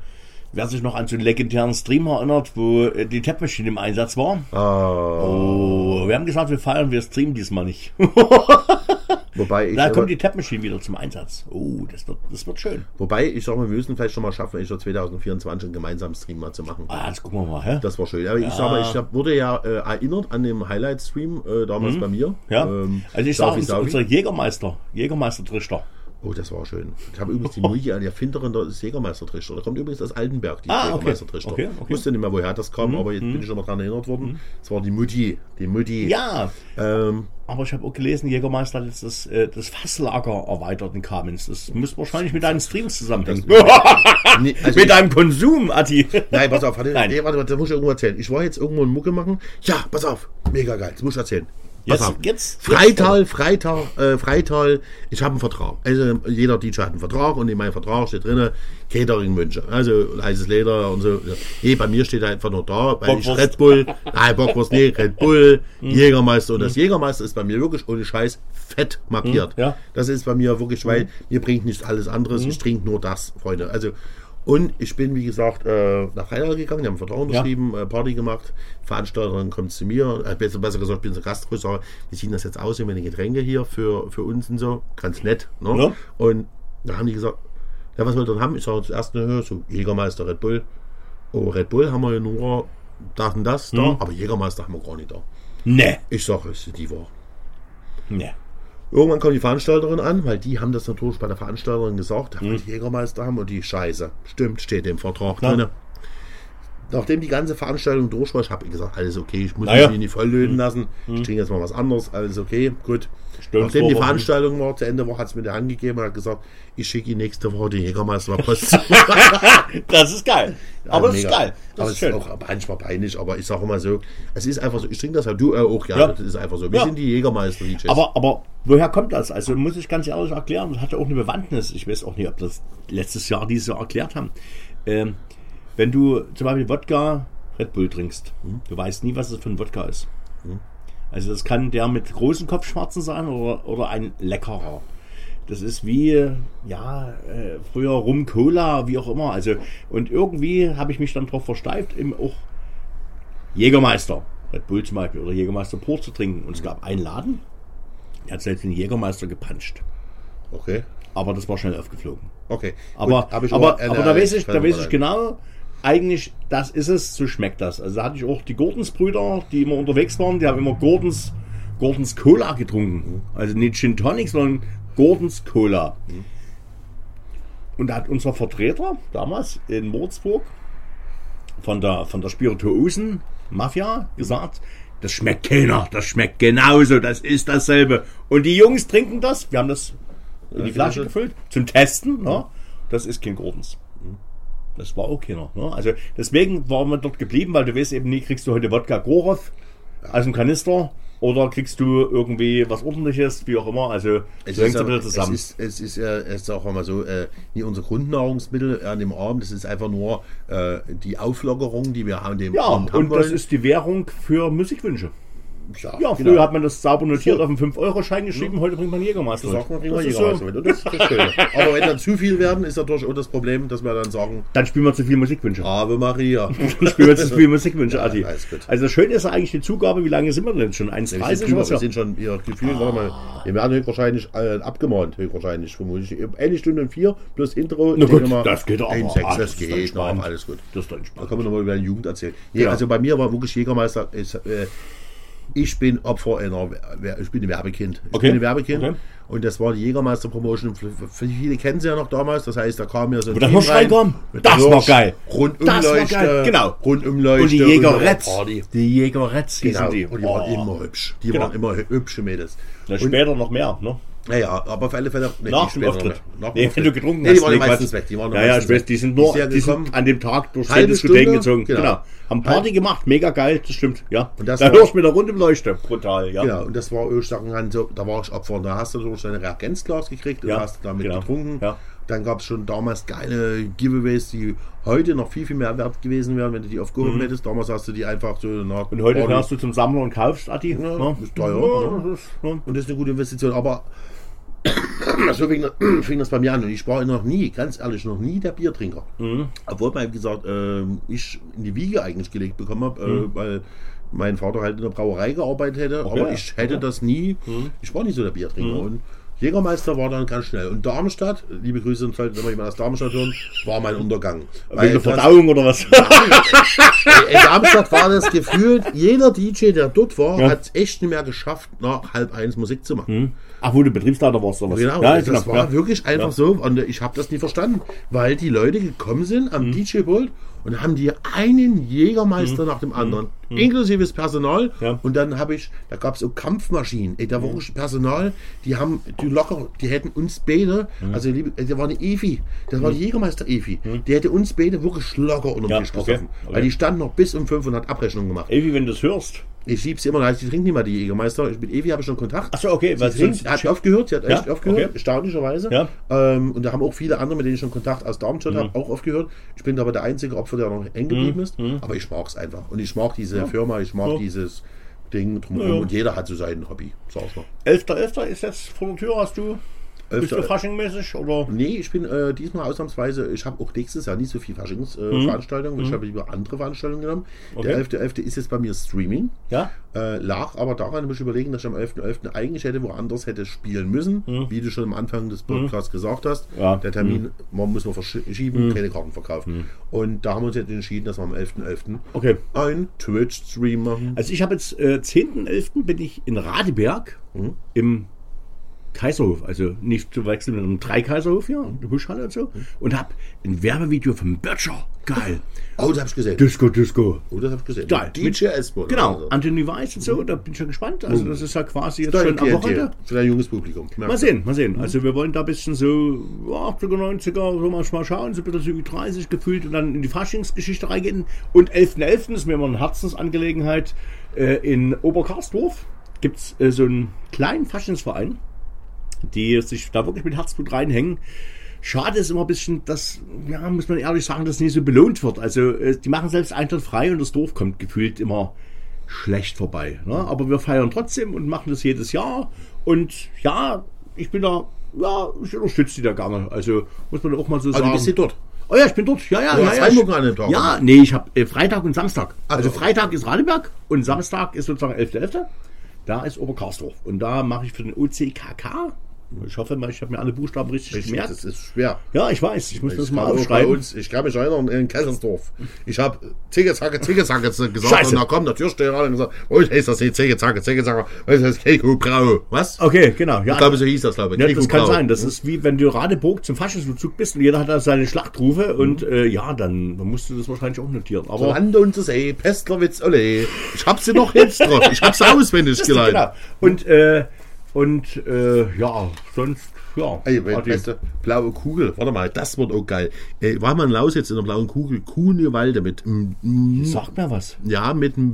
[SPEAKER 2] wer sich noch an so einen legendären Stream erinnert, wo äh, die Tap Machine im Einsatz war.
[SPEAKER 3] Ah,
[SPEAKER 2] Oh, wir haben gesagt, wir feiern, wir streamen diesmal nicht.
[SPEAKER 3] wobei ich,
[SPEAKER 2] da kommt die Tap Machine wieder zum Einsatz. Oh, das wird, das wird schön.
[SPEAKER 3] wobei ich sag mal, wir müssen vielleicht schon mal schaffen, ich 2024 einen gemeinsamen Stream mal zu machen.
[SPEAKER 2] Ah, das gucken wir mal, hä?
[SPEAKER 3] Das war schön. Aber ich sag mal, ich hab, wurde ja äh, erinnert an dem Highlight-Stream äh, damals bei mir.
[SPEAKER 2] Mhm. Ja,
[SPEAKER 3] Ähm,
[SPEAKER 2] also ich sage, unser Jägermeister, Jägermeister-Trichter.
[SPEAKER 3] Oh, das war schön. Ich habe übrigens die Mutti, die Erfinderin des Jägermeistertrichter. Da kommt übrigens aus Altenberg, die
[SPEAKER 2] Ah, okay.
[SPEAKER 3] Jägermeistertrichter.
[SPEAKER 2] Okay, okay.
[SPEAKER 3] Ich wusste nicht mehr, woher das kam, aber jetzt bin ich schon mal daran erinnert worden. Es war die Mutti. Die Mutti.
[SPEAKER 2] Ja,
[SPEAKER 3] Ähm,
[SPEAKER 2] aber ich habe auch gelesen, Jägermeister hat jetzt das, äh, das Fasslager erweitert in Kamenz. Das müsste wahrscheinlich mit deinen Streams zusammenhängen.
[SPEAKER 3] nee, also
[SPEAKER 2] mit deinem Konsum, Atti.
[SPEAKER 3] Nein, pass auf, warte,
[SPEAKER 2] Nein.
[SPEAKER 3] Nee, warte, warte, das muss ich irgendwo erzählen. Ich war jetzt irgendwo in Mucke machen. Ja, pass auf, mega geil, das muss ich erzählen. Pass
[SPEAKER 2] Jetzt-
[SPEAKER 3] auf.
[SPEAKER 2] jetzt-
[SPEAKER 3] Freital, Freital, äh, Freital, ich habe einen Vertrag. Also jeder DJ hat einen Vertrag und in meinem Vertrag steht drin, Catering-Wünsche. Also heißes Leder und so. Nee, bei mir steht einfach nur da, weil ich
[SPEAKER 2] Bockwurst.
[SPEAKER 3] Red Bull, nein, Bockwurst, nee, Red Bull, Jägermeister. Und das Jägermeister ist bei mir wirklich ohne Scheiß fett markiert.
[SPEAKER 2] ja.
[SPEAKER 3] Das ist bei mir wirklich, weil mir bringt nichts alles anderes. Ich trinke nur das, Freunde. Also Und ich bin, wie gesagt, äh, nach Rheinland gegangen, die haben einen Vertrag unterschrieben, äh, Party gemacht. Veranstalterin kommt zu mir, äh, besser, besser gesagt, ich bin Gastgeber, sage, wie sieht das jetzt aus, wenn wir Getränke hier für, für uns und so? Ganz nett. Ne?
[SPEAKER 2] Ja.
[SPEAKER 3] Und da haben die gesagt, ja, was wollt ihr denn haben? Ich sage zuerst, ne, so Jägermeister, Red Bull. Oh, Red Bull haben wir ja nur das und das da,
[SPEAKER 2] Mhm.
[SPEAKER 3] aber Jägermeister haben wir gar nicht da.
[SPEAKER 2] Ne.
[SPEAKER 3] Ich sage, es ist die Wahr.
[SPEAKER 2] Ne.
[SPEAKER 3] Irgendwann kommt die Veranstalterin an, weil die haben das natürlich bei der Veranstalterin gesagt, wir die Jägermeister haben und die Scheiße. Stimmt, steht im Vertrag drin. Nachdem die ganze Veranstaltung durch war, ich habe gesagt, alles okay, ich muss
[SPEAKER 2] Naja.
[SPEAKER 3] mich nicht voll löten lassen. Ich trinke jetzt mal was anderes, alles okay, gut.
[SPEAKER 2] Stimmt,
[SPEAKER 3] Nachdem die Veranstaltung war, zu Ende war, hat es mir der Hand gegeben und hat gesagt, ich schicke Ihnen nächste Woche den Jägermeister mal Post.
[SPEAKER 2] Das ist geil. Aber das ist
[SPEAKER 3] Mega.
[SPEAKER 2] geil. Das
[SPEAKER 3] aber
[SPEAKER 2] ist
[SPEAKER 3] es
[SPEAKER 2] schön.
[SPEAKER 3] ist auch manchmal peinlich, aber ich sage immer so, es ist einfach so, ich trinke das halt, du äh, auch, ja,
[SPEAKER 2] Ja.
[SPEAKER 3] das ist einfach so. Wir
[SPEAKER 2] Ja.
[SPEAKER 3] sind die Jägermeister, die.
[SPEAKER 2] Aber, aber woher kommt das? Also muss ich ganz ehrlich erklären, das hat ja auch eine Bewandtnis. Ich weiß auch nicht, ob das letztes Jahr, dieses Jahr erklärt haben. Ähm, wenn du zum Beispiel Wodka Red Bull trinkst, du weißt nie, was es für ein Wodka ist. Also das kann der mit großen Kopfschmerzen sein oder, oder ein leckerer. Das ist wie, ja, äh, früher Rum Cola, wie auch immer. Also, und irgendwie habe ich mich dann darauf versteift, eben auch Jägermeister, Red Bull zum Beispiel, oder Jägermeister pur zu trinken. Und es gab einen Laden, der hat selbst den Jägermeister gepanscht.
[SPEAKER 3] okay,
[SPEAKER 2] Aber das war schnell aufgeflogen.
[SPEAKER 3] okay.
[SPEAKER 2] Aber,
[SPEAKER 3] Gut,
[SPEAKER 2] aber,
[SPEAKER 3] eine-
[SPEAKER 2] aber da weiß ich, da weiß ich genau, eigentlich, das ist es, so schmeckt das. Also da hatte ich auch die Gordons-Brüder, die immer unterwegs waren, die haben immer Gordons, Gordons Cola getrunken. Also nicht Gin Tonic, sondern Gordons Cola. Und da hat unser Vertreter damals in Würzburg von der, von der Spirituosen Mafia gesagt, das schmeckt keiner, das schmeckt genauso, das ist dasselbe. Und die Jungs trinken das, wir haben das in die Flasche gefüllt, zum Testen, ne? das ist kein Gordons. Das war auch keiner. Ne? Also deswegen waren wir dort geblieben, weil du weißt eben nie, kriegst du heute Wodka Gorov aus dem Kanister oder kriegst du irgendwie was ordentliches, wie auch immer. Also
[SPEAKER 3] Es
[SPEAKER 2] hängt
[SPEAKER 3] ist,
[SPEAKER 2] es ein
[SPEAKER 3] ja,
[SPEAKER 2] bisschen
[SPEAKER 3] es
[SPEAKER 2] zusammen.
[SPEAKER 3] ist, es ist, ja, es ist auch immer so, äh, nicht unser Grundnahrungsmittel an dem Abend, das ist einfach nur äh, die Auflockerung, die wir an dem
[SPEAKER 2] ja,
[SPEAKER 3] Abend haben
[SPEAKER 2] und das
[SPEAKER 3] wollen.
[SPEAKER 2] ist die Währung für Musikwünsche.
[SPEAKER 3] Ja,
[SPEAKER 2] Ja,
[SPEAKER 3] genau.
[SPEAKER 2] früher hat man das sauber notiert
[SPEAKER 3] So.
[SPEAKER 2] auf einen 5-Euro-Schein geschrieben, heute bringt man Jägermeister.
[SPEAKER 3] Sagt man, wir Jägermeister
[SPEAKER 2] so.
[SPEAKER 3] mit. Und das ist das Schöne. Aber wenn dann zu viel werden, ist natürlich auch das Problem, dass wir dann sagen,
[SPEAKER 2] Dann spielen wir zu viel Musikwünsche.
[SPEAKER 3] Ave Maria.
[SPEAKER 2] Dann spielen wir zu viel Musikwünsche,
[SPEAKER 3] Ja,
[SPEAKER 2] Adi. Also das Schöne ist ja eigentlich die Zugabe, wie lange sind wir denn schon?
[SPEAKER 3] Wir sind,
[SPEAKER 2] 1,30
[SPEAKER 3] drüber,
[SPEAKER 2] oder
[SPEAKER 3] wir
[SPEAKER 2] so?
[SPEAKER 3] sind schon ihr Gefühl, warte mal, wir werden höchstwahrscheinlich äh, abgemahnt, höchstwahrscheinlich, vermutlich. Eine Stunde und vier plus Intro.
[SPEAKER 2] Na gut,
[SPEAKER 3] mal,
[SPEAKER 2] das geht aber.
[SPEAKER 3] ein Sechs,
[SPEAKER 2] Ah,
[SPEAKER 3] das geht noch, alles gut.
[SPEAKER 2] Das ist doch
[SPEAKER 3] Da
[SPEAKER 2] entspannt.
[SPEAKER 3] kann man nochmal über die Jugend erzählen. Nee,
[SPEAKER 2] Ja.
[SPEAKER 3] Also bei mir war wirklich Jägermeister, ist, äh, ich bin Opfer einer, ich bin ein Werbekind. Ich
[SPEAKER 2] Okay.
[SPEAKER 3] bin ein Werbekind.
[SPEAKER 2] Okay.
[SPEAKER 3] Und das war die Jägermeister Promotion. Viele kennen sie ja noch damals. Das heißt, da kam ja so ein Team
[SPEAKER 2] Hirschrei
[SPEAKER 3] rein mit
[SPEAKER 2] Das
[SPEAKER 3] Hirsch,
[SPEAKER 2] war geil.
[SPEAKER 3] Rundumleuchte.
[SPEAKER 2] Das war geil, genau.
[SPEAKER 3] Rundumleuchte.
[SPEAKER 2] Und die.
[SPEAKER 3] Party.
[SPEAKER 2] Die hießen
[SPEAKER 3] Genau.
[SPEAKER 2] die.
[SPEAKER 3] Und die waren
[SPEAKER 2] Oh.
[SPEAKER 3] immer hübsch. Die
[SPEAKER 2] Genau.
[SPEAKER 3] waren immer hü- hübsche Mädels.
[SPEAKER 2] Na,
[SPEAKER 3] Und-
[SPEAKER 2] später noch mehr, ne?
[SPEAKER 3] Naja, aber auf alle Fälle. Nee,
[SPEAKER 2] Nach
[SPEAKER 3] nicht
[SPEAKER 2] dem Auftritt.
[SPEAKER 3] Nach
[SPEAKER 2] Nee, wenn du getrunken
[SPEAKER 3] nee,
[SPEAKER 2] hast.
[SPEAKER 3] die waren meistens weg. Die waren
[SPEAKER 2] ja, ja, ich weiß,
[SPEAKER 3] weg.
[SPEAKER 2] die sind nur, die sind an dem Tag durch Diskotheken
[SPEAKER 3] Stunde,
[SPEAKER 2] gezogen.
[SPEAKER 3] genau.
[SPEAKER 2] Genau. Haben Party gemacht, mega geil, das stimmt, ja.
[SPEAKER 3] Und das
[SPEAKER 2] da
[SPEAKER 3] war-
[SPEAKER 2] hörst du mit der Runde im Leuchte. Brutal, ja.
[SPEAKER 3] Genau, und das war Ölstachen so, da war ich Opfer. Da hast du durch dein Reagenzglas gekriegt und
[SPEAKER 2] Ja,
[SPEAKER 3] hast damit
[SPEAKER 2] genau.
[SPEAKER 3] getrunken.
[SPEAKER 2] Ja.
[SPEAKER 3] Dann gab es schon damals geile Giveaways, die heute noch viel, viel mehr wert gewesen wären, wenn du die aufgehoben hättest. Damals hast du die einfach so nach
[SPEAKER 2] Mhm. Und heute fährst du zum Sammler und kaufst, Adi.
[SPEAKER 3] Ja,
[SPEAKER 2] ne?
[SPEAKER 3] ist teuer,
[SPEAKER 2] Ja,
[SPEAKER 3] ne? Und das ist eine gute Investition. Aber so fing, fing das bei mir an. Und ich war noch nie, ganz ehrlich, noch nie der Biertrinker.
[SPEAKER 2] Mhm.
[SPEAKER 3] Obwohl man, gesagt, ähm, ich in die Wiege eigentlich gelegt bekommen habe,
[SPEAKER 2] Mhm.
[SPEAKER 3] äh, weil mein Vater halt in der Brauerei gearbeitet hätte.
[SPEAKER 2] Okay.
[SPEAKER 3] Aber ich hätte das nie,
[SPEAKER 2] Mhm.
[SPEAKER 3] ich war nicht so der Biertrinker. Und Jägermeister war dann ganz schnell. Und Darmstadt, liebe Grüße, sollte mal jemand aus Darmstadt hören, war mein Untergang.
[SPEAKER 2] Wegen der
[SPEAKER 3] das-
[SPEAKER 2] Verdauung oder was?
[SPEAKER 3] in Darmstadt war das gefühlt, jeder DJ, der dort war,
[SPEAKER 2] Ja.
[SPEAKER 3] hat es echt nicht mehr geschafft, nach halb eins Musik zu machen.
[SPEAKER 2] Ach, wo du Betriebsleiter warst oder was?
[SPEAKER 3] Genau,
[SPEAKER 2] ja,
[SPEAKER 3] das
[SPEAKER 2] genau,
[SPEAKER 3] war
[SPEAKER 2] ja.
[SPEAKER 3] wirklich einfach so. Und ich habe das nie verstanden, weil die Leute gekommen sind am DJ-Pult und haben die einen Jägermeister nach dem anderen, inklusive das Personal.
[SPEAKER 2] Mhm. Ja.
[SPEAKER 3] Und dann habe ich, da gab es so Kampfmaschinen. Ey, da war wirklich Personal, die haben, die locker, die hätten uns beide,
[SPEAKER 2] Mhm.
[SPEAKER 3] also liebe, da war eine Evi, das war die Jägermeister Evi, die hätte uns beide wirklich locker unter
[SPEAKER 2] Ja,
[SPEAKER 3] Tisch
[SPEAKER 2] okay,
[SPEAKER 3] gesoffen.
[SPEAKER 2] okay.
[SPEAKER 3] Weil die stand noch bis um fünf und hat Abrechnung gemacht.
[SPEAKER 2] Evi, wenn du es hörst.
[SPEAKER 3] Ich lieb's immer, ich trinke nicht mal die Jägermeister. Ich, mit Evi habe ich schon Kontakt.
[SPEAKER 2] Ach so, okay,
[SPEAKER 3] Sie
[SPEAKER 2] weil
[SPEAKER 3] trinkt, hat aufgehört, sie hat
[SPEAKER 2] Ja,
[SPEAKER 3] echt aufgehört,
[SPEAKER 2] okay.
[SPEAKER 3] erstaunlicherweise.
[SPEAKER 2] Ja.
[SPEAKER 3] Ähm, und da haben auch viele andere, mit denen ich schon Kontakt aus Darmstadt
[SPEAKER 2] Mhm.
[SPEAKER 3] habe, auch aufgehört. Ich bin aber der einzige Opfer, der noch eng geblieben ist. Aber ich mag es einfach. Und ich mag diese Firma, ich mag
[SPEAKER 2] Ja.
[SPEAKER 3] dieses Ding drumherum.
[SPEAKER 2] Ja, ja.
[SPEAKER 3] Und jeder hat so sein Hobby, sag ich mal.
[SPEAKER 2] 11.11. ist jetzt vor der Tür, hast du Bist du faschingmäßig oder?
[SPEAKER 3] Nee, ich bin äh, diesmal ausnahmsweise, ich habe auch nächstes Jahr nicht so viel Faschingsveranstaltungen, äh, Veranstaltungen. ich habe lieber andere Veranstaltungen genommen.
[SPEAKER 2] Mhm. Okay.
[SPEAKER 3] Der 11.11. ist jetzt bei mir Streaming.
[SPEAKER 2] Ja?
[SPEAKER 3] Äh, lag aber daran, muss ich überlegen, dass ich am 11.11. eigentlich hätte woanders hätte spielen müssen, wie du schon am Anfang des Podcasts gesagt hast.
[SPEAKER 2] Mhm. Ja. Mhm.
[SPEAKER 3] Der Termin man muss man verschieben, keine Karten verkaufen. Und da haben wir uns jetzt entschieden, dass wir am 11.11.
[SPEAKER 2] Okay.
[SPEAKER 3] ein Twitch-Stream machen.
[SPEAKER 2] Also ich habe jetzt äh, 10.11. bin ich in Radeberg
[SPEAKER 3] Mhm.
[SPEAKER 2] im Kaiserhof, also nicht zu wechseln mit einem Drei-Kaiserhof hier,
[SPEAKER 3] Mhm.
[SPEAKER 2] die Buschhalle und so, und habe ein Werbevideo vom Böttcher. Geil.
[SPEAKER 3] Oh, das habe ich gesehen.
[SPEAKER 2] Disco, Disco.
[SPEAKER 3] Oh, das habe ich gesehen.
[SPEAKER 2] Geil.
[SPEAKER 3] DJ Esport.
[SPEAKER 2] Genau,
[SPEAKER 3] Also.
[SPEAKER 2] Anthony Weiß und so, da bin ich schon gespannt. Also das ist ja quasi jetzt schon am. Wochenende.
[SPEAKER 3] Für ein junges Publikum.
[SPEAKER 2] Mal sehen, mal sehen. Also wir wollen da ein bisschen so ja, 80er, 90er, so manchmal schauen, so ein bisschen so wie 30 gefühlt und dann in die Faschingsgeschichte reingehen. Und 11.11. ist mir immer eine Herzensangelegenheit. Äh, in Oberkarsdorf gibt es äh, so einen kleinen Faschingsverein, die sich da wirklich mit Herzblut reinhängen. Schade ist immer ein bisschen, dass, ja, muss man ehrlich sagen, dass nicht so belohnt wird. Also, äh, die machen selbst Eintritt frei und das Dorf kommt gefühlt immer schlecht vorbei. Ne? Aber wir feiern trotzdem und machen das jedes Jahr. Und ja, ich bin da, ja, ich unterstütze die da gerne. Also, muss man auch mal so
[SPEAKER 3] Also
[SPEAKER 2] sagen.
[SPEAKER 3] du bist hier dort.
[SPEAKER 2] Oh ja, ich bin dort. Ja, ja,
[SPEAKER 3] Du
[SPEAKER 2] ja.
[SPEAKER 3] Heimburg
[SPEAKER 2] ich,
[SPEAKER 3] an dem Tag,
[SPEAKER 2] Ja, nee, ich habe äh, Freitag und Samstag.
[SPEAKER 3] Ach
[SPEAKER 2] also
[SPEAKER 3] so.
[SPEAKER 2] Freitag ist Radeberg und Samstag ist sozusagen 11.11. Da ist Oberkarsdorf. Und da mache ich für den OCKK. Ich hoffe mal, ich habe mir alle Buchstaben richtig, gemerkt.
[SPEAKER 3] Das ist schwer.
[SPEAKER 2] Ja, ich weiß. Ich muss das
[SPEAKER 3] Ich
[SPEAKER 2] mal
[SPEAKER 3] auch bei
[SPEAKER 2] aufschreiben.
[SPEAKER 3] uns, ich kann mich erinnern, in Kellersdorf. Ich habe Zicke, Zacke, Zicke, Zacke gesagt.
[SPEAKER 2] Scheiße.
[SPEAKER 3] Und da kommt der Türsteher rein und gesagt, oh, heißt das nicht Zicke, Zacke, Zicke, Zacke. Was heißt Keiko Brau? Was?
[SPEAKER 2] Okay, genau. Ja,
[SPEAKER 3] Ich glaube, so hieß das, glaube ich.
[SPEAKER 2] Ja, das kann sein. Das ist wie wenn du Radeburg zum Faschingsbezug bist und jeder hat da seine Schlachtrufe
[SPEAKER 3] Mhm.
[SPEAKER 2] und äh, ja, dann, musst du das wahrscheinlich auch notieren. Aber
[SPEAKER 3] Land und das See, Pestlerwitz, ole. Ich hab sie noch jetzt drauf. Ich hab sie auswendig
[SPEAKER 2] Das
[SPEAKER 3] geleitet.
[SPEAKER 2] genau. Und äh, und äh, ja, sonst ja.
[SPEAKER 3] Ey, du, blaue Kugel, warte mal, das wird auch geil. Äh, war man Laus jetzt in der blauen Kugel, Kuhnewalde mit, mm, mm,
[SPEAKER 2] Sag mir was.
[SPEAKER 3] ja, mit Mr.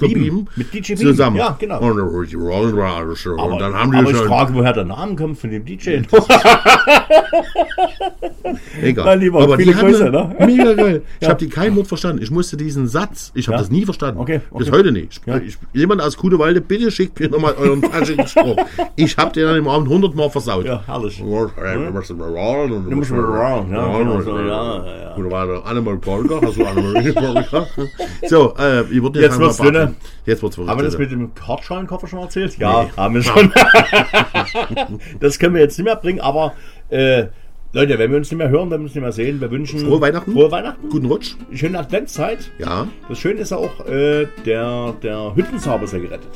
[SPEAKER 2] Beam.
[SPEAKER 3] Beam,
[SPEAKER 2] Mit DJ Beam.
[SPEAKER 3] zusammen.
[SPEAKER 2] Ja, genau.
[SPEAKER 3] Und, und dann haben
[SPEAKER 2] aber
[SPEAKER 3] die
[SPEAKER 2] ich
[SPEAKER 3] schon,
[SPEAKER 2] frage, woher der Name kommt von dem DJ.
[SPEAKER 3] egal.
[SPEAKER 2] Lieber,
[SPEAKER 3] aber die
[SPEAKER 2] Grüße, ne?
[SPEAKER 3] Mega geil. Ich
[SPEAKER 2] Ja.
[SPEAKER 3] habe die kein Wort verstanden. Ich musste diesen Satz, ich habe
[SPEAKER 2] Ja.
[SPEAKER 3] das nie verstanden.
[SPEAKER 2] Okay,
[SPEAKER 3] Bis
[SPEAKER 2] okay.
[SPEAKER 3] heute nicht. Ich,
[SPEAKER 2] Ja.
[SPEAKER 3] ich, jemand aus Kuhnewalde, bitte schickt mir nochmal euren falschen Spruch. Ich habe den dann im Abend hundertmal versaut.
[SPEAKER 2] ja, herrlich. Ja.
[SPEAKER 3] Gut, war Animal Polka, hast du Animal Polka? So, äh, ich würde
[SPEAKER 2] Jetzt wird's
[SPEAKER 3] mal
[SPEAKER 2] dünne.
[SPEAKER 3] Jetzt wird's wirklich
[SPEAKER 2] Haben wir das mit dem Hartschalenkoffer schon erzählt? Ja, haben wir schon. das können wir jetzt nicht mehr bringen, aber äh, Leute, wenn wir uns nicht mehr hören, wenn wir uns nicht mehr sehen, wir wünschen
[SPEAKER 3] Frohe Weihnachten.
[SPEAKER 2] Frohe Weihnachten.
[SPEAKER 3] Guten Rutsch.
[SPEAKER 2] Schöne Adventszeit.
[SPEAKER 3] Ja,
[SPEAKER 2] Das Schöne ist ja auch, äh, der, der Hüttenzauber ist ja gerettet.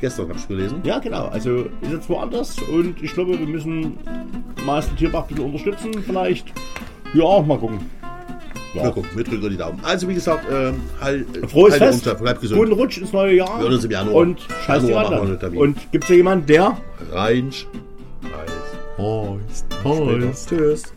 [SPEAKER 3] Gestern habe ich gelesen.
[SPEAKER 2] Ja, genau. Also ist jetzt woanders und ich glaube, wir müssen Meister Tierbach ein bisschen unterstützen. Vielleicht. Ja, mal gucken. Ja.
[SPEAKER 3] Na guck, wir drücken die Daumen. Also wie gesagt, ähm, halt,
[SPEAKER 2] Frohes
[SPEAKER 3] halt
[SPEAKER 2] Fest.
[SPEAKER 3] Unter, bleib gesund.
[SPEAKER 2] Guten Rutsch ins neue Jahr.
[SPEAKER 3] Wir hören uns im Januar.
[SPEAKER 2] Und scheiß die
[SPEAKER 3] Januar machen wir
[SPEAKER 2] anderen. Und gibt es ja jemanden, der
[SPEAKER 3] Reinsch. Heiß.
[SPEAKER 2] Heißt.
[SPEAKER 3] Heiß. Tschüss.